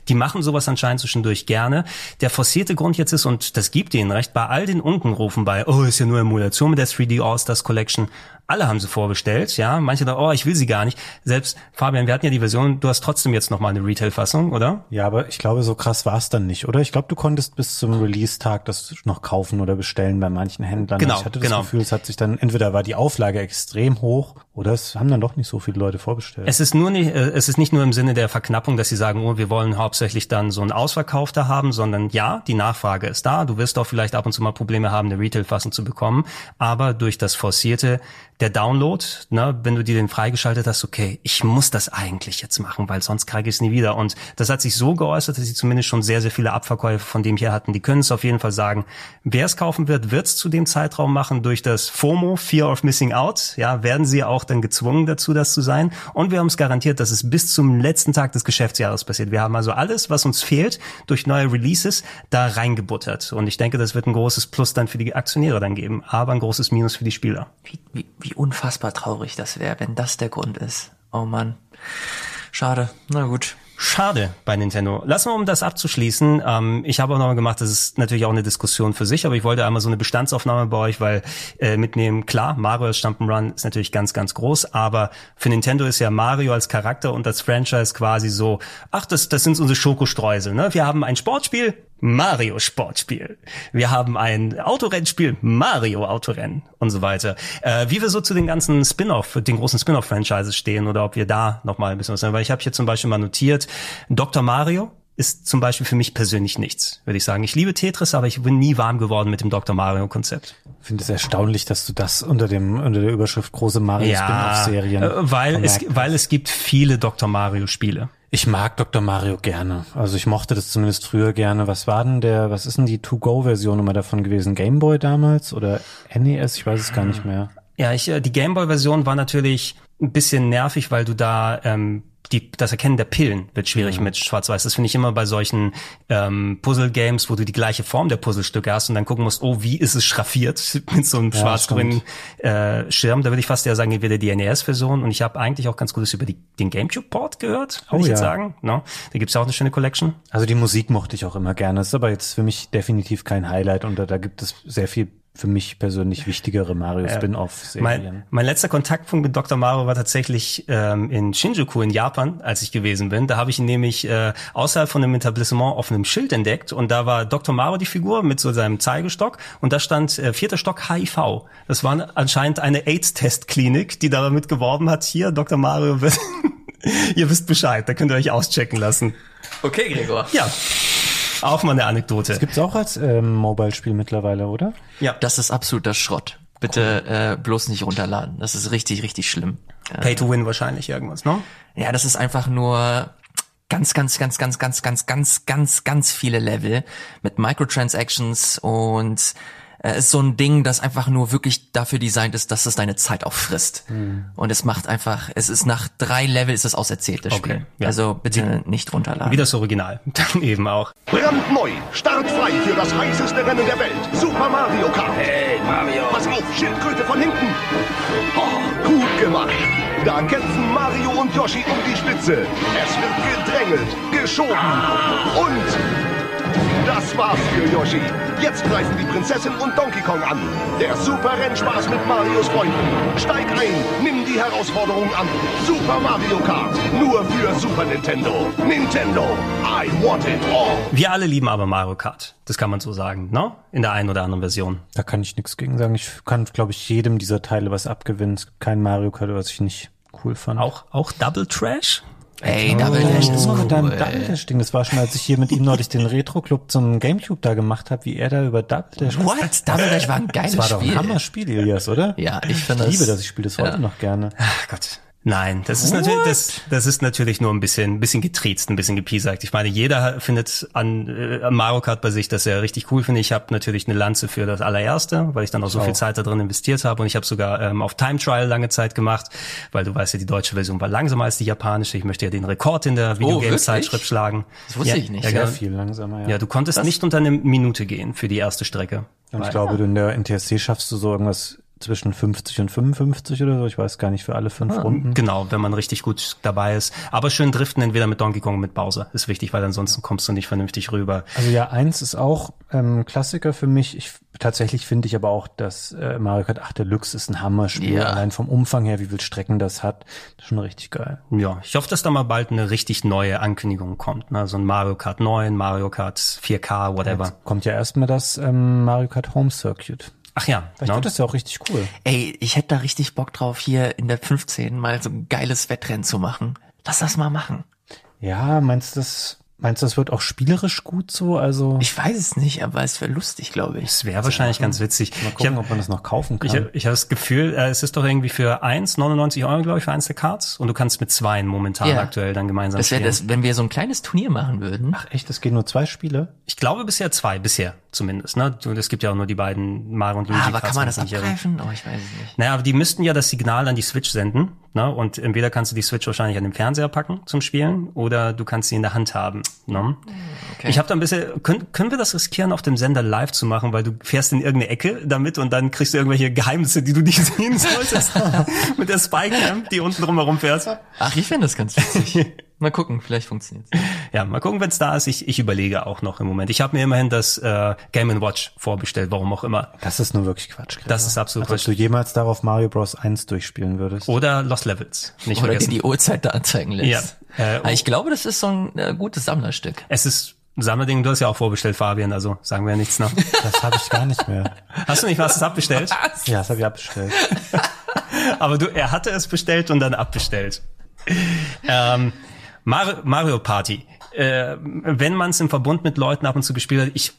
die machen sowas anscheinend zwischendurch gerne. Der forcierte Grund jetzt ist, und das gibt ihnen recht, bei all den Unkenrufen bei, oh, ist ja nur Emulation mit der 3D All-Stars Collection. Alle haben sie vorbestellt, ja. Manche da, oh, ich will sie gar nicht. Selbst, Fabian, wir hatten ja die Version, du hast trotzdem jetzt noch mal eine Retail-Fassung, oder? Ja, aber ich glaube, so krass war es dann nicht, oder? Ich glaube, du konntest bis zum Release-Tag das noch kaufen oder bestellen bei manchen Händlern. Genau, ich hatte das genau. Gefühl, es hat sich dann, entweder war die Auflage extrem hoch oder es haben dann doch nicht so viele Leute vorbestellt. Es ist nur nicht, äh, es ist nicht nur im Sinne der Verknappung, dass sie sagen, oh, wir wollen hauptsächlich dann so einen Ausverkauf da haben, sondern ja, die Nachfrage ist da. Du wirst auch vielleicht ab und zu mal Probleme haben, eine Retail-Fassung zu bekommen. Aber durch das forcierte, der Download, ne, wenn du dir den freigeschaltet hast, okay, ich muss das eigentlich jetzt machen, weil sonst kriege ich es nie wieder. Und das hat sich so geäußert, dass sie zumindest schon sehr, sehr viele Abverkäufe von dem hier hatten. Die können es auf jeden Fall sagen. Wer es kaufen wird, wird es zu dem Zeitraum machen durch das FOMO, Fear of Missing Out. Ja, werden sie auch dann gezwungen dazu, das zu sein. Und wir haben es garantiert, dass es bis zum letzten Tag des Geschäftsjahres passiert. Wir haben also alles, was uns fehlt, durch neue Releases da reingebuttert. Und ich denke, das wird ein großes Plus dann für die Aktionäre dann geben, aber ein großes Minus für die Spieler. Wie, wie, wie unfassbar traurig das wäre, wenn das der Grund ist. Oh Mann. Schade. Na gut. Schade bei Nintendo. Lassen wir, um das abzuschließen. Ähm, ich habe auch noch mal gemacht, das ist natürlich auch eine Diskussion für sich, aber ich wollte einmal so eine Bestandsaufnahme bei euch, weil äh, mitnehmen, klar, Mario als Jump'n'Run ist natürlich ganz, ganz groß, aber für Nintendo ist ja Mario als Charakter und als Franchise quasi so, ach, das, das sind unsere Schokostreusel. Ne? Wir haben ein Sportspiel, Mario Sportspiel. Wir haben ein Autorennspiel, Mario Autorennen und so weiter. Äh, wie wir so zu den ganzen Spin-off, den großen Spin-off-Franchises stehen oder ob wir da noch mal ein bisschen was sagen. Weil ich habe hier zum Beispiel mal notiert, Dr. Mario ist zum Beispiel für mich persönlich nichts, würde ich sagen. Ich liebe Tetris, aber ich bin nie warm geworden mit dem Dr. Mario-Konzept. Ich finde es erstaunlich, dass du das unter dem unter der Überschrift große Mario Spin-off-Serien äh, weil es, weil es gibt viele Dr. Mario-Spiele. Ich mag Dr. Mario gerne. Also ich mochte das zumindest früher gerne. Was war denn der, was ist denn die To-Go-Version immer davon gewesen? Game Boy damals oder NES? Ich weiß es gar nicht mehr. Ja, ich, äh, die Gameboy-Version war natürlich ein bisschen nervig, weil du da ähm, die, das Erkennen der Pillen wird schwierig mit Schwarz-Weiß. Das finde ich immer bei solchen ähm, Puzzle-Games, wo du die gleiche Form der Puzzlestücke hast und dann gucken musst, oh, wie ist es schraffiert mit so einem Ja, schwarz-grünen äh, Schirm. Da würde ich fast ja sagen, wieder die NES-Version. Und ich habe eigentlich auch ganz Gutes über die, den GameCube-Port gehört, würde Oh, ich jetzt ja. sagen. No? Da gibt's ja auch eine schöne Collection. Also die Musik mochte ich auch immer gerne. Das ist aber jetzt für mich definitiv kein Highlight und da, da gibt es sehr viel für mich persönlich wichtigere Mario Spin-off-Serien. Mein, mein letzter Kontaktpunkt mit Dr. Mario war tatsächlich ähm, in Shinjuku in Japan, als ich gewesen bin. Da habe ich ihn nämlich äh, außerhalb von einem Etablissement auf einem Schild entdeckt und da war Dr. Mario die Figur mit so seinem Zeigestock und da stand äh, vierter Stock HIV. Das war anscheinend eine AIDS-Testklinik, die damit geworben hat, hier Dr. Mario wird... Ihr wisst Bescheid, da könnt ihr euch auschecken lassen. Okay, Gregor. Ja, auch mal eine Anekdote. Gibt's auch als ähm, Mobile-Spiel mittlerweile, oder? Ja, Das ist absoluter Schrott. Bitte äh, bloß nicht runterladen. Das ist richtig, richtig schlimm. Pay to Win wahrscheinlich irgendwas, ne? Ja, das ist einfach nur ganz, ganz, ganz, ganz, ganz, ganz, ganz, ganz, ganz viele Level mit Microtransactions und äh, ist so ein Ding, das einfach nur wirklich dafür designt ist, dass es deine Zeit auch frisst. Und es macht einfach, es ist nach drei Level ist es auserzählt, das Okay, Spiel. ja. Also bitte nicht runterladen. Wie das Original. Dann eben auch. Brandneu, startfrei für das heißeste Rennen der Welt. Super Mario Kart. Hey, Mario. Pass auf, Schildkröte von hinten. Oh, gut gemacht. Da kämpfen Mario und Yoshi um die Spitze. Es wird gedrängelt, geschoben. Und das war's für Yoshi. Jetzt greifen die Prinzessin und Donkey Kong an. Der super Rennspaß mit Marios Freunden. Steig ein, nimm die Herausforderung an. Super Mario Kart. Nur für Super Nintendo. Nintendo. I want it all. Wir alle lieben aber Mario Kart. Das kann man so sagen, ne? In der einen oder anderen Version. Da kann ich nichts gegen sagen. Ich kann, glaube ich, jedem dieser Teile was abgewinnen. Es gibt kein Mario Kart, was ich nicht cool fand. Auch, auch Double Trash? Ey, Double Dash ist Oh, cool. dein Double Dash Ding, das war schon, als ich hier mit ihm neulich den Retro Club zum Gamecube da gemacht habe, wie er da über Double Dash. What? Double Dash war ein geiles Das war doch Spiel. ein Hammerspiel, Elias, oder? Ja, ich finde Ich liebe das- das, ich spiele das heute ja. noch gerne. Ach Gott. Nein, das ist natürlich das, das ist natürlich nur ein bisschen ein bisschen getriezt, ein bisschen gepiesackt. Ich meine, jeder findet an, äh, Mario Kart bei sich, dass er richtig cool finde. Ich habe natürlich eine Lanze für das allererste, weil ich dann auch so auch. viel Zeit da drin investiert habe und ich habe sogar ähm, auf Time Trial lange Zeit gemacht, weil du weißt ja, die deutsche Version war langsamer als die japanische. Ich möchte ja den Rekord in der Videogame-Zeitschrift wirklich? schlagen. Das wusste ja, ich nicht. Ja, Sehr genau. viel langsamer, ja. ja, du konntest nicht unter eine Minute gehen für die erste Strecke. Und ich glaube, du in der NTSC schaffst du so irgendwas zwischen 50 und 55 oder so. Ich weiß gar nicht für alle fünf Runden. Genau, wenn man richtig gut dabei ist. Aber schön driften entweder mit Donkey Kong oder mit Bowser. Ist wichtig, weil ansonsten kommst du nicht vernünftig rüber. Also ja, eins ist auch ähm, Klassiker für mich. Ich, tatsächlich finde ich aber auch, dass äh, Mario Kart 8 Deluxe ist ein Hammerspiel. Ja. Allein vom Umfang her, wie viel Strecken das hat, das ist schon richtig geil. Ja, ich hoffe, dass da mal bald eine richtig neue Ankündigung kommt. Ne? So ein Mario Kart 9, Mario Kart 4K, whatever. Jetzt kommt ja erstmal das ähm, Mario Kart Home Circuit. Ach ja, Vielleicht ne? wird das ja auch richtig cool. Ey, ich hätte da richtig Bock drauf, hier in der 15 mal so ein geiles Wettrennen zu machen. Lass das mal machen. Ja, meinst du das, meinst du, das wird auch spielerisch gut so? Also Ich weiß es nicht, aber es wäre lustig, glaube ich. Es wäre wahrscheinlich ganz witzig. mal Ich gucken, hab- ob man das noch kaufen kann. Ich, hab- ich habe das Gefühl, äh, es ist doch irgendwie für eins 99 Euro, glaube ich, für eins der Cards. Und du kannst mit zwei momentan Ja. aktuell dann gemeinsam Das wäre spielen. das, wenn wir so ein kleines Turnier machen würden. Ach echt, es gehen nur zwei Spiele? Ich glaube bisher zwei, bisher zumindest. Ne? Du- Es gibt ja auch nur die beiden Mario und Luigi Ah, aber Cards, kann man das irre. abgreifen? Oh, ich weiß es nicht. Naja, aber die müssten ja das Signal an die Switch senden. Ne? Und entweder kannst du die Switch wahrscheinlich an den Fernseher packen zum Spielen oder du kannst sie in der Hand haben. Ne? Okay. Ich habe da ein bisschen, können, können wir das riskieren, auf dem Sender live zu machen, weil du fährst in irgendeine Ecke damit und dann kriegst du irgendwelche Geheimnisse, die du nicht sehen solltest. Mit der Spycam, die unten drumherum fährt. Ach, ich finde das ganz witzig. mal gucken, vielleicht funktioniert's. Ja, mal gucken, wenn es da ist. Ich, ich überlege auch noch im Moment. Ich habe mir immerhin das äh, Game Watch vorbestellt, warum auch immer. Das ist nur wirklich Quatsch. Gregor. Das ist absolut Als ob du richtig. jemals darauf Mario Bros. 1 durchspielen würdest. Oder Lost Levels. Nicht Oder dir vergessen. die Uhrzeit da anzeigen lässt. Ja, äh, Aber ich glaube, das ist so ein äh, gutes Sammlerstück. Es ist ein Sammlerding, du hast ja auch vorbestellt, Fabian, also sagen wir ja nichts noch. Das habe ich gar nicht mehr. Hast du nicht was abbestellt? Ja, das habe ich abbestellt. Aber du, er hatte es bestellt und dann abbestellt. Ähm, Mario, Mario Party. Äh, wenn man es im Verbund mit Leuten ab und zu gespielt hat, ich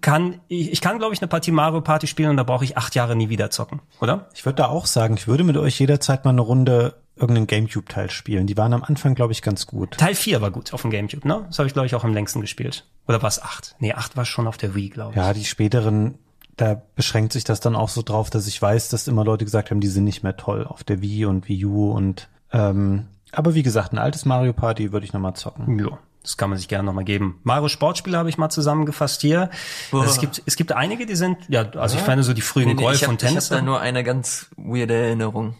kann, ich, ich kann, glaube ich, eine Partie Mario Party spielen und da brauche ich acht Jahre nie wieder zocken, oder? Ich würde da auch sagen, ich würde mit euch jederzeit mal eine Runde irgendeinen Gamecube-Teil spielen. Die waren am Anfang, glaube ich, ganz gut. Teil 4 war gut auf dem Gamecube, ne? Das habe ich, glaube ich, auch am längsten gespielt. Oder war es acht? Nee, acht war schon auf der Wii, glaube ich. Ja, die späteren, da beschränkt sich das dann auch so drauf, dass ich weiß, dass immer Leute gesagt haben, die sind nicht mehr toll auf der Wii und Wii U und ähm, aber wie gesagt, ein altes Mario Party würde ich nochmal zocken. Ja, das kann man sich gerne nochmal geben. Mario Sportspiele habe ich mal zusammengefasst hier. Also es gibt es gibt einige, die sind ja, also ich finde so die frühen Golf ich hab, und Tennis. Ich habe da nur eine ganz weirde Erinnerung.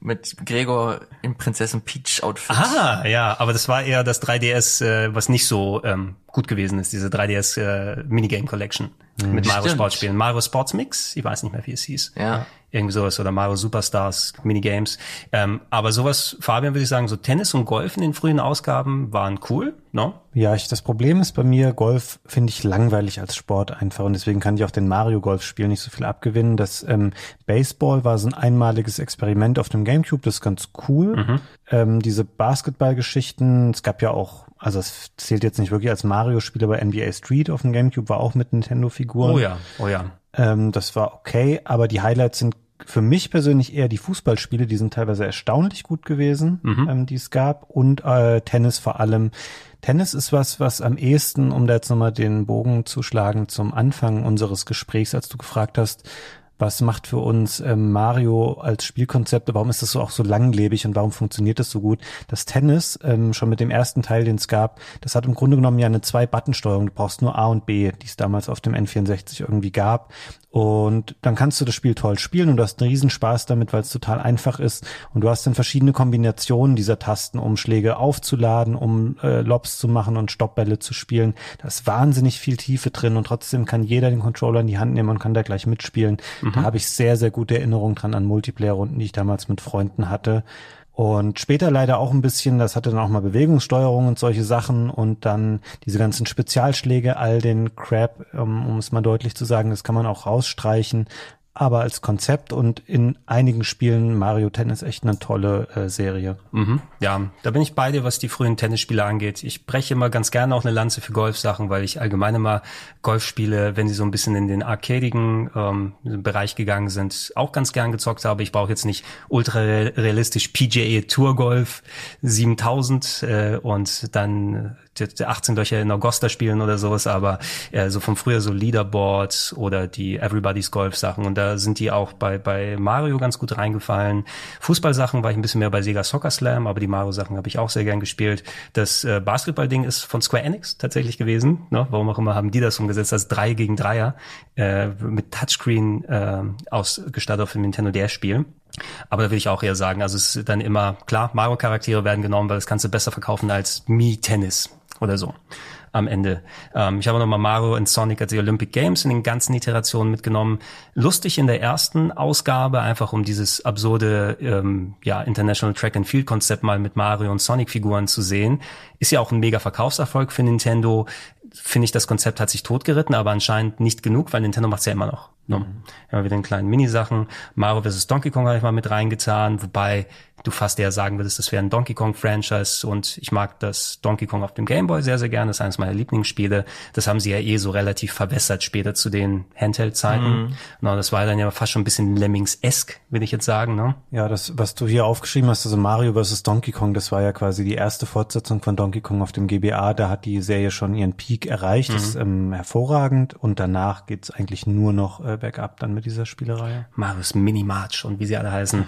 Mit Gregor im Prinzessin Peach Outfit. Ah, ja, aber das war eher das 3DS, äh, was nicht so ähm, gut gewesen ist, diese 3DS äh, Minigame Collection mit Mario Stimmt. Sportspielen. Mario Sports Mix, ich weiß nicht mehr, wie es hieß. Ja. Irgendwie sowas oder Mario Superstars Minigames. Ähm, aber sowas, Fabian, würde ich sagen, so Tennis und Golf in den frühen Ausgaben waren cool, no? Ja, ich, das Problem ist bei mir, Golf finde ich langweilig als Sport einfach und deswegen kann ich auch den Mario Golf Spiel nicht so viel abgewinnen. Das ähm, Baseball war so ein einmaliges Experiment auf dem Gamecube, das ist ganz cool. Ähm, diese Basketballgeschichten, es gab ja auch, also es zählt jetzt nicht wirklich als Mario-Spiel, aber NBA Street auf dem Gamecube war auch mit Nintendo-Figuren. Oh ja, oh ja. Ähm, das war okay, aber die Highlights sind für mich persönlich eher die Fußballspiele, die sind teilweise erstaunlich gut gewesen, ähm, die es gab und äh, Tennis vor allem. Tennis ist was, was am ehesten, um da jetzt nochmal den Bogen zu schlagen zum Anfang unseres Gesprächs, als du gefragt hast, was macht für uns ähm, Mario als Spielkonzept, warum ist das so auch so langlebig und warum funktioniert das so gut? Das Tennis, ähm, schon mit dem ersten Teil, den es gab, das hat im Grunde genommen ja eine Zwei-Button-Steuerung. Du brauchst nur A und B, die es damals auf dem N64 irgendwie gab. Und dann kannst du das Spiel toll spielen und du hast einen Riesenspaß damit, weil es total einfach ist. Und du hast dann verschiedene Kombinationen dieser Tasten, um Schläge aufzuladen, um äh, Lobs zu machen und Stoppbälle zu spielen. Da ist wahnsinnig viel Tiefe drin und trotzdem kann jeder den Controller in die Hand nehmen und kann da gleich mitspielen. Da habe ich sehr, sehr gute Erinnerungen dran an Multiplayer-Runden, die ich damals mit Freunden hatte. Und später leider auch ein bisschen, das hatte dann auch mal Bewegungssteuerung und solche Sachen und dann diese ganzen Spezialschläge, all den Crap, um, um es mal deutlich zu sagen, das kann man auch rausstreichen. Aber als Konzept und in einigen Spielen Mario Tennis echt eine tolle äh, Serie. Mhm. Ja, da bin ich bei dir, was die frühen Tennisspiele angeht. Ich breche immer ganz gerne auch eine Lanze für Golfsachen, weil ich allgemein immer Golfspiele, wenn sie so ein bisschen in den arcadigen ähm, Bereich gegangen sind, auch ganz gern gezockt habe. Ich brauche jetzt nicht ultra realistisch PGA Tour Golf 7000 äh, und dann 18 Löcher in Augusta spielen oder sowas, aber äh, so von früher so Leaderboards oder die Everybody's Golf Sachen und da sind die auch bei bei Mario ganz gut reingefallen. Fußballsachen war ich ein bisschen mehr bei Sega Soccer Slam, aber die Mario Sachen habe ich auch sehr gern gespielt. Das äh, Basketball Ding ist von Square Enix tatsächlich gewesen, ne? Warum auch immer haben die das umgesetzt als 3 gegen Dreier äh, mit Touchscreen äh, ausgestattet auf dem Nintendo DS Spiel. Aber da will ich auch eher sagen, also es ist dann immer, klar, Mario-Charaktere werden genommen, weil das kannst du besser verkaufen als Mi-Tennis oder so am Ende. Ähm, ich habe nochmal Mario und Sonic als die Olympic Games in den ganzen Iterationen mitgenommen. Lustig in der ersten Ausgabe, einfach um dieses absurde ähm, ja, International Track and Field Konzept mal mit Mario und Sonic Figuren zu sehen. Ist ja auch ein mega Verkaufserfolg für Nintendo. Finde ich, das Konzept hat sich totgeritten, aber anscheinend nicht genug, weil Nintendo macht's ja immer noch. Mhm. Immer wieder in kleinen Minisachen. Mario vs. Donkey Kong habe ich mal mit reingetan, wobei du fast eher sagen würdest, das wäre ein Donkey Kong Franchise und ich mag das Donkey Kong auf dem Game Boy sehr, sehr gerne. Das ist eines meiner Lieblingsspiele. Das haben sie ja eh so relativ verwässert später zu den Handheld-Zeiten. Mhm. No, das war dann ja fast schon ein bisschen Lemmings-esque, will ich jetzt sagen. Ne? Ja, das, was du hier aufgeschrieben hast, also Mario vs. Donkey Kong, das war ja quasi die erste Fortsetzung von Donkey Kong auf dem GBA. Da hat die Serie schon ihren Peak erreicht. Mhm. Das ist ähm, hervorragend und danach geht's eigentlich nur noch äh, bergab dann mit dieser Spielereihe. Marius Mini-March und wie sie alle heißen.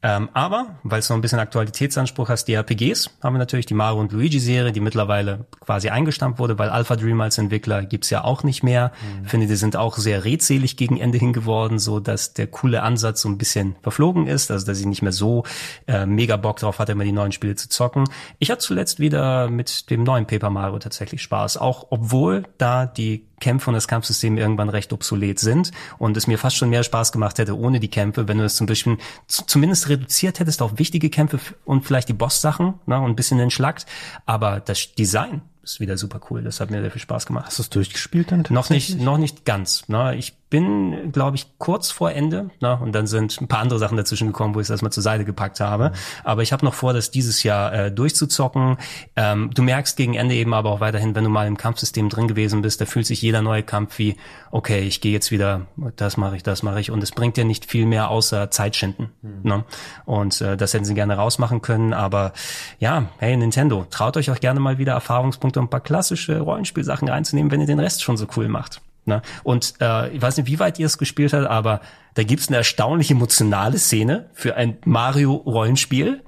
Ähm, aber, weil es noch ein bisschen Aktualitätsanspruch hast, die RPGs haben wir natürlich die Mario und Luigi Serie, die mittlerweile quasi eingestampft wurde, weil Alpha Dream als Entwickler gibt's ja auch nicht mehr. Mhm. Ich finde, die sind auch sehr redselig gegen Ende hin geworden, so dass der coole Ansatz so ein bisschen verflogen ist, also dass ich nicht mehr so äh, mega Bock drauf hatte, immer die neuen Spiele zu zocken. Ich hatte zuletzt wieder mit dem neuen Paper Mario tatsächlich Spaß, auch obwohl da die Kämpfe und das Kampfsystem irgendwann recht obsolet sind und es mir fast schon mehr Spaß gemacht hätte ohne die Kämpfe, wenn du es zum Beispiel zumindest reduziert hättest auf wichtige Kämpfe und vielleicht die Boss-Sachen ne, und ein bisschen entschlackt. Aber das Design ist wieder super cool. Das hat mir sehr viel Spaß gemacht. Hast du es durchgespielt dann? Noch nicht, noch nicht ganz. Ne? Ich bin, glaube ich, kurz vor Ende. Ne? Und dann sind ein paar andere Sachen dazwischen gekommen, wo ich das mal zur Seite gepackt habe. Aber ich habe noch vor, das dieses Jahr äh, durchzuzocken. Ähm, du merkst gegen Ende eben aber auch weiterhin, wenn du mal im Kampfsystem drin gewesen bist, da fühlt sich jeder neue Kampf wie, okay, ich gehe jetzt wieder, das mache ich, das mache ich. Und es bringt dir nicht viel mehr außer Zeitschinden. Mhm. Ne? Und äh, das hätten sie gerne rausmachen können. Aber ja, hey, Nintendo, traut euch auch gerne mal wieder Erfahrungspunkte und ein paar klassische Rollenspielsachen reinzunehmen, wenn ihr den Rest schon so cool macht. Ne? Und äh, ich weiß nicht, wie weit ihr es gespielt habt, aber da gibt's eine erstaunlich emotionale Szene für ein Mario-Rollenspiel,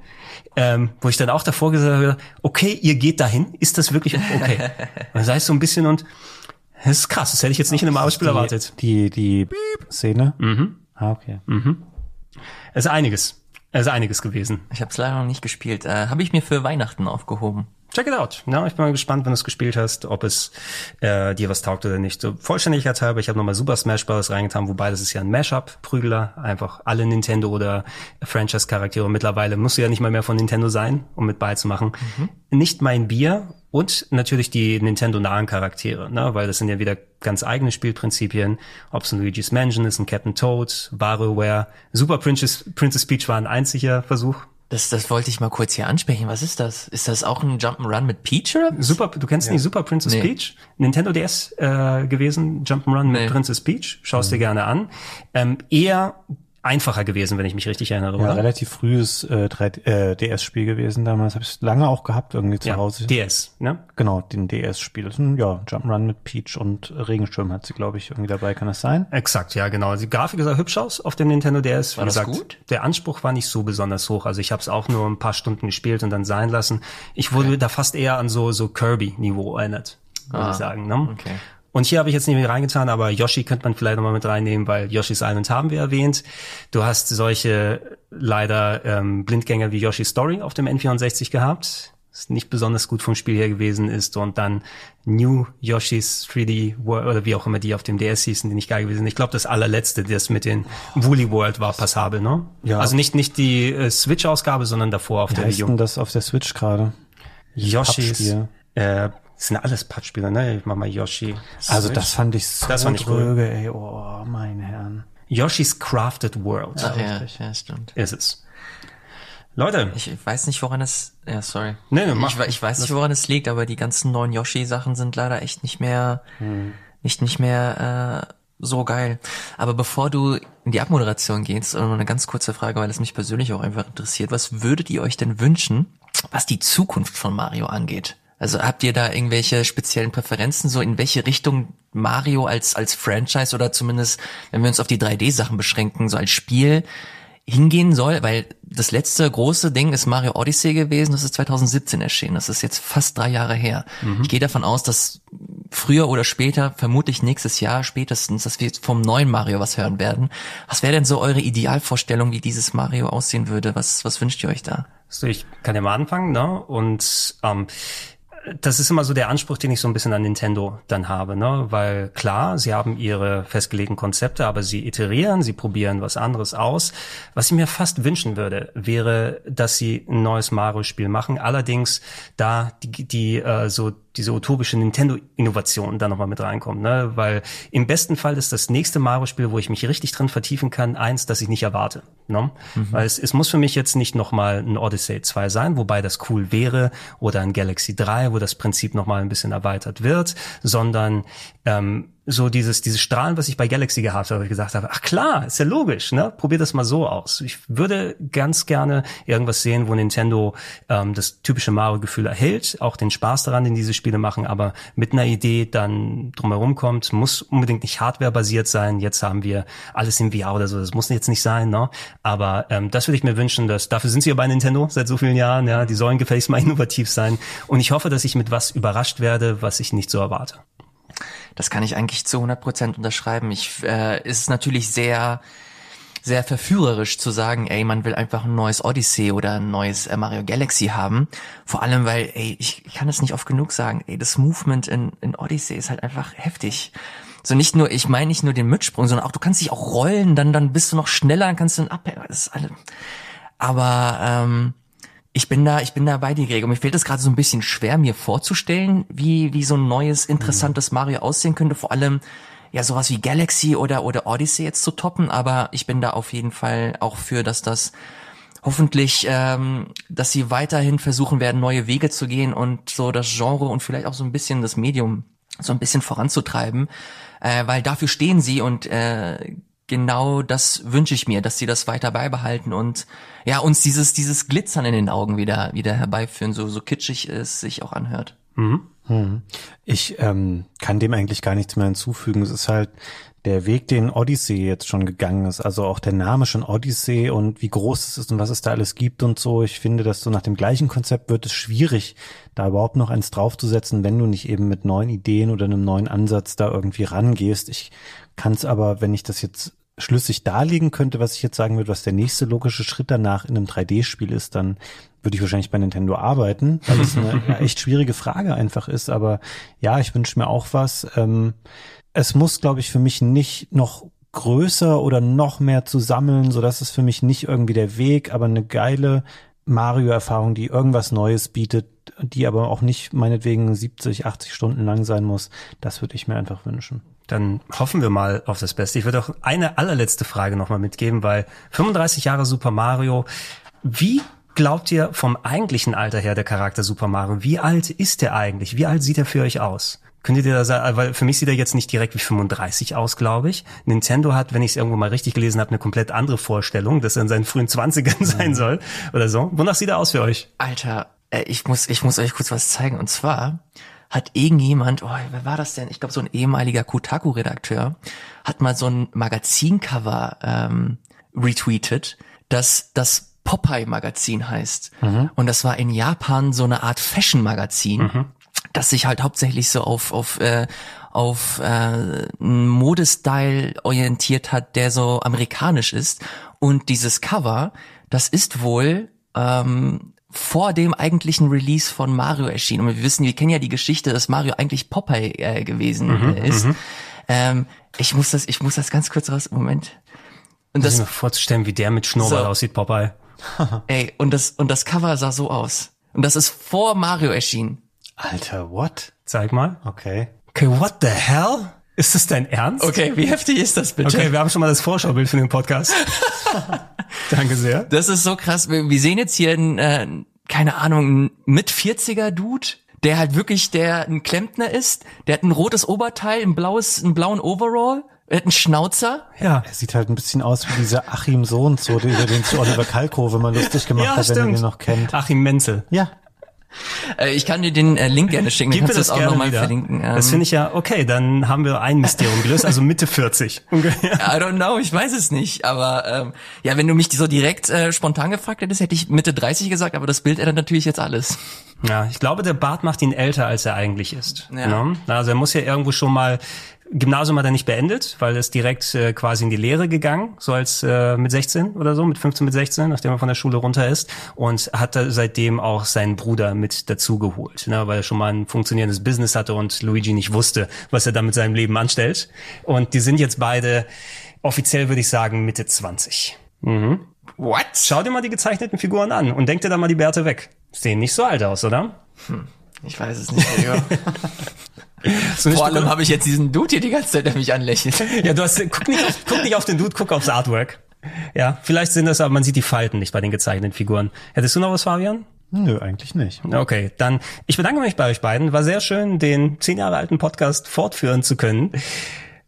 ähm, wo ich dann auch davor gesagt habe, okay, ihr geht dahin, ist das wirklich okay? und sei es so ein bisschen und das ist krass, das hätte ich jetzt nicht in einem Mario-Spiel erwartet. Die, die Szene? Mhm. Ah, okay. Mhm. Es ist einiges. Es ist einiges gewesen. Ich habe es leider noch nicht gespielt. Äh, habe ich mir für Weihnachten aufgehoben. Check it out. Ja, ich bin mal gespannt, wenn du es gespielt hast, ob es äh, dir was taugt oder nicht. So Vollständigkeitshalber, ich habe nochmal Super Smash Bros. reingetan, wobei das ist ja ein Mashup-Prügler. Einfach alle Nintendo oder Franchise-Charaktere. Mittlerweile musst du ja nicht mal mehr von Nintendo sein, um mit beizumachen. Mhm. Nicht mein Bier und natürlich die Nintendo-nahen Charaktere, ne? weil das sind ja wieder ganz eigene Spielprinzipien. Ob es ein Luigi's Mansion ist, ein Captain Toad, WarioWare. Super Princess, Princess Peach war ein einziger Versuch. Das, das wollte ich mal kurz hier ansprechen. Was ist das? Ist das auch ein Jump'n'Run mit Peach oder? Super, du kennst ja. nicht Super Princess nee. Peach? Nintendo DS äh, gewesen, Jump'n'Run nee. mit Princess Peach. Schaust mhm. dir gerne an. Ähm, eher einfacher gewesen, wenn ich mich richtig erinnere, ja, oder? relativ frühes äh, äh, DS-Spiel gewesen damals. Habe ich lange auch gehabt irgendwie zu ja, Hause. DS, ne? Genau, den DS-Spiel. Ja, Jump'n'Run mit Peach und Regenschirm hat sie, glaube ich, irgendwie dabei. Kann das sein? Exakt, ja, genau. Die Grafik sah hübsch aus auf dem Nintendo DS. War Wie gesagt, gut? der Anspruch war nicht so besonders hoch. Also ich habe es auch nur ein paar Stunden gespielt und dann sein lassen. Ich wurde okay. da fast eher an so so Kirby-Niveau erinnert, würde ah, ich sagen. Ne? Okay. Und hier habe ich jetzt nicht mit reingetan, aber Yoshi könnte man vielleicht nochmal mit reinnehmen, weil Yoshi's Island haben wir erwähnt. Du hast solche leider ähm, Blindgänger wie Yoshi's Story auf dem N64 gehabt, das nicht besonders gut vom Spiel her gewesen ist und dann New Yoshi's 3D World oder wie auch immer die auf dem DS hießen, die nicht geil gewesen sind. Ich glaube, das allerletzte, das mit den Woolly World war passabel, ne? Ja. Also nicht nicht die äh, Switch-Ausgabe, sondern davor auf wie der Wii U. das auf der Switch gerade? Yoshi's äh, das sind alles Pappspiele, ne? Ich mach mal Yoshi. Also das fand ich so das fand ich dröge, cool. ey, oh, mein Herrn. Yoshi's Crafted World. Ach ja, ja, stimmt. Ist es. Leute. Ich weiß nicht, woran es, ja, sorry. Nee, nee, mach. ich, ich weiß nicht, woran es liegt, aber die ganzen neuen Yoshi-Sachen sind leider echt nicht mehr, Hm. nicht, nicht mehr, äh, so geil. Aber bevor du in die Abmoderation gehst, noch eine ganz kurze Frage, weil es mich persönlich auch einfach interessiert. Was würdet ihr euch denn wünschen, was die Zukunft von Mario angeht? Also habt ihr da irgendwelche speziellen Präferenzen, so in welche Richtung Mario als, als Franchise oder zumindest, wenn wir uns auf die 3D-Sachen beschränken, so als Spiel hingehen soll? Weil das letzte große Ding ist Mario Odyssey gewesen, das ist 2017 erschienen. Das ist jetzt fast drei Jahre her. Ich gehe davon aus, dass früher oder später, vermutlich nächstes Jahr spätestens, dass wir vom neuen Mario was hören werden. Was wäre denn so eure Idealvorstellung, wie dieses Mario aussehen würde? Was, was wünscht ihr euch da? So, ich kann ja mal anfangen, ne? Und ähm, das ist immer so der Anspruch, den ich so ein bisschen an Nintendo dann habe, ne? Weil klar, sie haben ihre festgelegten Konzepte, aber sie iterieren, sie probieren was anderes aus. Was ich mir fast wünschen würde, wäre, dass sie ein neues Mario-Spiel machen. Allerdings da die, die äh, so diese utopische Nintendo-Innovation da nochmal mit reinkommt, ne? Weil im besten Fall ist das nächste Mario-Spiel, wo ich mich richtig drin vertiefen kann, eins, das ich nicht erwarte, ne? Weil es, es muss für mich jetzt nicht nochmal ein Odyssey 2 sein, wobei das cool wäre, oder ein Galaxy 3, wo das Prinzip nochmal ein bisschen erweitert wird, sondern ähm, so dieses, dieses Strahlen, was ich bei Galaxy gehabt habe, ich gesagt habe, ach klar, ist ja logisch, ne? Probier das mal so aus. Ich würde ganz gerne irgendwas sehen, wo Nintendo ähm, das typische Mario-Gefühl erhält, auch den Spaß daran, den diese Spiele machen, aber mit einer Idee dann drumherum kommt, muss unbedingt nicht Hardware-basiert sein. Jetzt haben wir alles im VR oder so, das muss jetzt nicht sein, ne? Aber ähm, das würde ich mir wünschen, dass dafür sind sie ja bei Nintendo seit so vielen Jahren, ja, die sollen gefälligst mal innovativ sein. Und ich hoffe, dass ich mit was überrascht werde, was ich nicht so erwarte. Das kann ich eigentlich zu 100 Prozent unterschreiben. Ich, äh, ist natürlich sehr, sehr verführerisch zu sagen, ey, man will einfach ein neues Odyssey oder ein neues äh, Mario Galaxy haben. Vor allem, weil, ey, ich, ich kann es nicht oft genug sagen, ey, das Movement in, in Odyssey ist halt einfach heftig. So nicht nur, ich meine nicht nur den Mitsprung, sondern auch, du kannst dich auch rollen, dann, dann bist du noch schneller, dann kannst du einen ab, das ist alle. Aber, ähm, ich bin da, ich bin da bei dir, Gregor. Mir fällt es gerade so ein bisschen schwer, mir vorzustellen, wie, wie so ein neues, interessantes Mario aussehen könnte. Vor allem, ja, sowas wie Galaxy oder, oder Odyssey jetzt zu toppen. Aber ich bin da auf jeden Fall auch für, dass das hoffentlich, ähm, dass sie weiterhin versuchen werden, neue Wege zu gehen und so das Genre und vielleicht auch so ein bisschen das Medium so ein bisschen voranzutreiben. Äh, weil dafür stehen sie und äh, genau das wünsche ich mir, dass sie das weiter beibehalten und ja, uns dieses, dieses Glitzern in den Augen wieder, wieder herbeiführen, so, so kitschig es sich auch anhört. Hm. Ich ähm, kann dem eigentlich gar nichts mehr hinzufügen. Es ist halt der Weg, den Odyssey jetzt schon gegangen ist, also auch der Name schon Odyssey und wie groß es ist und was es da alles gibt und so. Ich finde, dass so nach dem gleichen Konzept wird es schwierig, da überhaupt noch eins draufzusetzen, wenn du nicht eben mit neuen Ideen oder einem neuen Ansatz da irgendwie rangehst. Ich kann es aber, wenn ich das jetzt schlüssig darlegen könnte, was ich jetzt sagen würde, was der nächste logische Schritt danach in einem 3D-Spiel ist, dann würde ich wahrscheinlich bei Nintendo arbeiten, weil es eine, echt schwierige Frage einfach ist. Aber ja, ich wünsche mir auch was. Ähm, es muss, glaube ich, für mich nicht noch größer oder noch mehr zu sammeln, so dass es für mich nicht irgendwie der Weg, aber eine geile Mario-Erfahrung, die irgendwas Neues bietet, die aber auch nicht meinetwegen 70, 80 Stunden lang sein muss. Das würde ich mir einfach wünschen. Dann hoffen wir mal auf das Beste. Ich würde auch eine allerletzte Frage nochmal mitgeben, weil 35 Jahre Super Mario, wie glaubt ihr vom eigentlichen Alter her der Charakter Super Mario? Wie alt ist der eigentlich? Wie alt sieht er für euch aus? Könntet ihr da sagen, weil für mich sieht er jetzt nicht direkt wie 35 aus, glaube ich. Nintendo hat, wenn ich es irgendwo mal richtig gelesen habe, eine komplett andere Vorstellung, dass er in seinen frühen 20ern sein soll oder so. Wonach sieht er aus für euch? Alter, äh, ich muss, ich muss euch kurz was zeigen. Und zwar hat irgendjemand, oh, wer war das denn? Ich glaube, so ein ehemaliger Kotaku-Redakteur hat mal so ein Magazincover ähm, retweetet, das das Popeye-Magazin heißt. Und das war in Japan so eine Art Fashion-Magazin, das sich halt hauptsächlich so auf auf äh, auf äh, einen Modestyle orientiert hat, der so amerikanisch ist. Und dieses Cover, das ist wohl ähm, vor dem eigentlichen Release von Mario erschienen. Und wir wissen, wir kennen ja die Geschichte, dass Mario eigentlich Popeye äh, gewesen äh, ist. Ähm, ich muss das, ich muss das ganz kurz raus. Moment. Und Das das, mir vorzustellen, wie der mit Schnurrbart So. aussieht, Popeye. ey, und das, und das Cover sah so aus. Und das ist vor Mario erschienen. Alter, what? Zeig mal. Okay. Okay, what the hell? Ist das dein Ernst? Okay, wie heftig ist das bitte? Okay, wir haben schon mal das Vorschaubild für den Podcast. Danke sehr. Das ist so krass. Wir, wir sehen jetzt hier einen, äh, keine Ahnung, einen mit 40er Dude, der halt wirklich der ein Klempner ist. Der hat ein rotes Oberteil, ein blaues, einen blauen Overall. Er hat einen Schnauzer. Ja. Er sieht halt ein bisschen aus wie dieser Achim Sohn, so, über den zu Oliver Kalkofe mal lustig gemacht Ja, hat, wenn stimmt. ihr den noch kennt. Achim Menzel. Ja, ich kann dir den äh, Link gerne schicken. Gib kannst du das das auch nochmal verlinken. Ähm, Das finde ich ja, okay, dann haben wir ein Mysterium gelöst, also Mitte 40. ungefähr. I don't know, ich weiß es nicht. Aber ähm, ja, wenn du mich so direkt äh, spontan gefragt hättest, hätte ich Mitte 30 gesagt, aber das Bild ändert natürlich jetzt alles. Ja, ich glaube, der Bart macht ihn älter, als er eigentlich ist. Ja. Ne? Also er muss ja irgendwo schon mal Gymnasium hat er nicht beendet, weil er ist direkt äh, quasi in die Lehre gegangen, so als äh, mit 16 oder so, mit 15, mit 16, nachdem er von der Schule runter ist und hat da seitdem auch seinen Bruder mit dazugeholt, ne, weil er schon mal ein funktionierendes Business hatte und Luigi nicht wusste, was er da mit seinem Leben anstellt. Und die sind jetzt beide offiziell, würde ich sagen, Mitte 20. Mhm. What? Schau dir mal die gezeichneten Figuren an und denk dir da mal die Bärte weg. Sehen nicht so alt aus, oder? Ich weiß es nicht, Gregor. So Vor allem habe ich jetzt diesen Dude hier die ganze Zeit, der mich anlächelt. Ja, du hast, guck nicht, auf, guck nicht auf den Dude, guck aufs Artwork. Ja, vielleicht sind das aber, man sieht die Falten nicht bei den gezeichneten Figuren. Hättest du noch was, Fabian? nö, eigentlich nicht. Okay, dann, ich bedanke mich bei euch beiden. War sehr schön, den zehn Jahre alten Podcast fortführen zu können.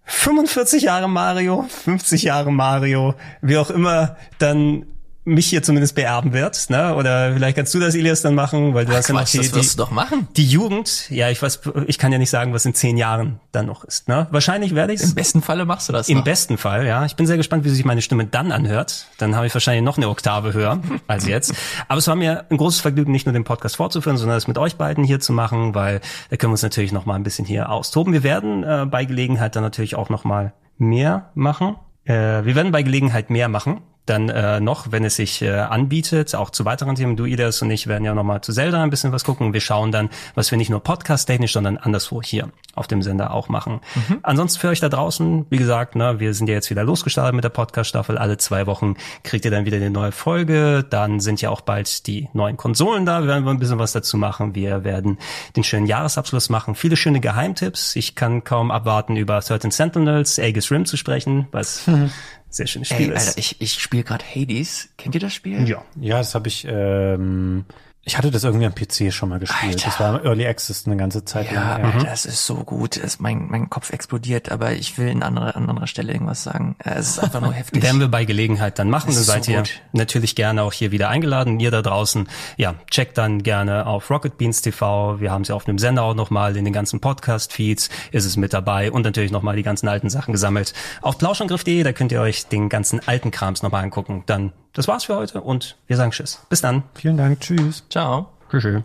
45 Jahre Mario, 50 Jahre Mario, wie auch immer dann mich hier zumindest beerben wird, ne? Oder vielleicht kannst du das, Elias, dann machen, weil du hast ja noch Quatsch, die, das wirst die, du doch machen. die Jugend. Ja, ich weiß, ich kann ja nicht sagen, was in zehn Jahren dann noch ist, ne? Wahrscheinlich werde ich's. Im besten Falle machst du das Im noch. besten Fall, ja. Ich bin sehr gespannt, wie sich meine Stimme dann anhört. Dann habe ich wahrscheinlich noch eine Oktave höher als jetzt. Aber es war mir ein großes Vergnügen, nicht nur den Podcast fortzuführen, sondern es mit euch beiden hier zu machen, weil da können wir uns natürlich noch mal ein bisschen hier austoben. Wir werden äh, bei Gelegenheit dann natürlich auch noch mal mehr machen. Äh, wir werden bei Gelegenheit mehr machen. Dann äh, noch, wenn es sich äh, anbietet, auch zu weiteren Themen. Du, Idas und ich werden ja noch mal zu Zelda ein bisschen was gucken. Wir schauen dann, was wir nicht nur podcast-technisch, sondern anderswo hier auf dem Sender auch machen. Ansonsten für euch da draußen, wie gesagt, ne, wir sind ja jetzt wieder losgestartet mit der Podcast-Staffel. Alle zwei Wochen kriegt ihr dann wieder eine neue Folge. Dann sind ja auch bald die neuen Konsolen da. Wir werden ein bisschen was dazu machen. Wir werden den schönen Jahresabschluss machen. Viele schöne Geheimtipps. Ich kann kaum abwarten, über Certain Sentinels, Aegis Rim zu sprechen, was sehr schönes Spiel Ey, ist. Alter, ich, ich spiele gerade Hades. Kennt ihr das Spiel? ja. Ja, das habe ich, ähm, ich hatte das irgendwie am PC schon mal gespielt. Alter. Das war im Early Access eine ganze Zeit Ja, lang. Alter, es ist so gut. Es, mein, mein Kopf explodiert, aber ich will an anderer, an anderer Stelle irgendwas sagen. Äh, Es ist einfach nur heftig. Werden wir bei Gelegenheit dann machen. Das Dann ist so seid ihr gut. natürlich gerne auch hier wieder eingeladen. Ihr da draußen, ja, checkt dann gerne auf Rocket Beans TV. Wir haben sie auf dem Sender auch nochmal in den ganzen Podcast-Feeds ist es mit dabei und natürlich nochmal die ganzen alten Sachen gesammelt. Auf plauschangriff.de, da könnt ihr euch den ganzen alten Krams nochmal angucken. Dann, das war's für heute und wir sagen Tschüss. Bis dann. Vielen Dank, tschüss. Ciao. Tschüss.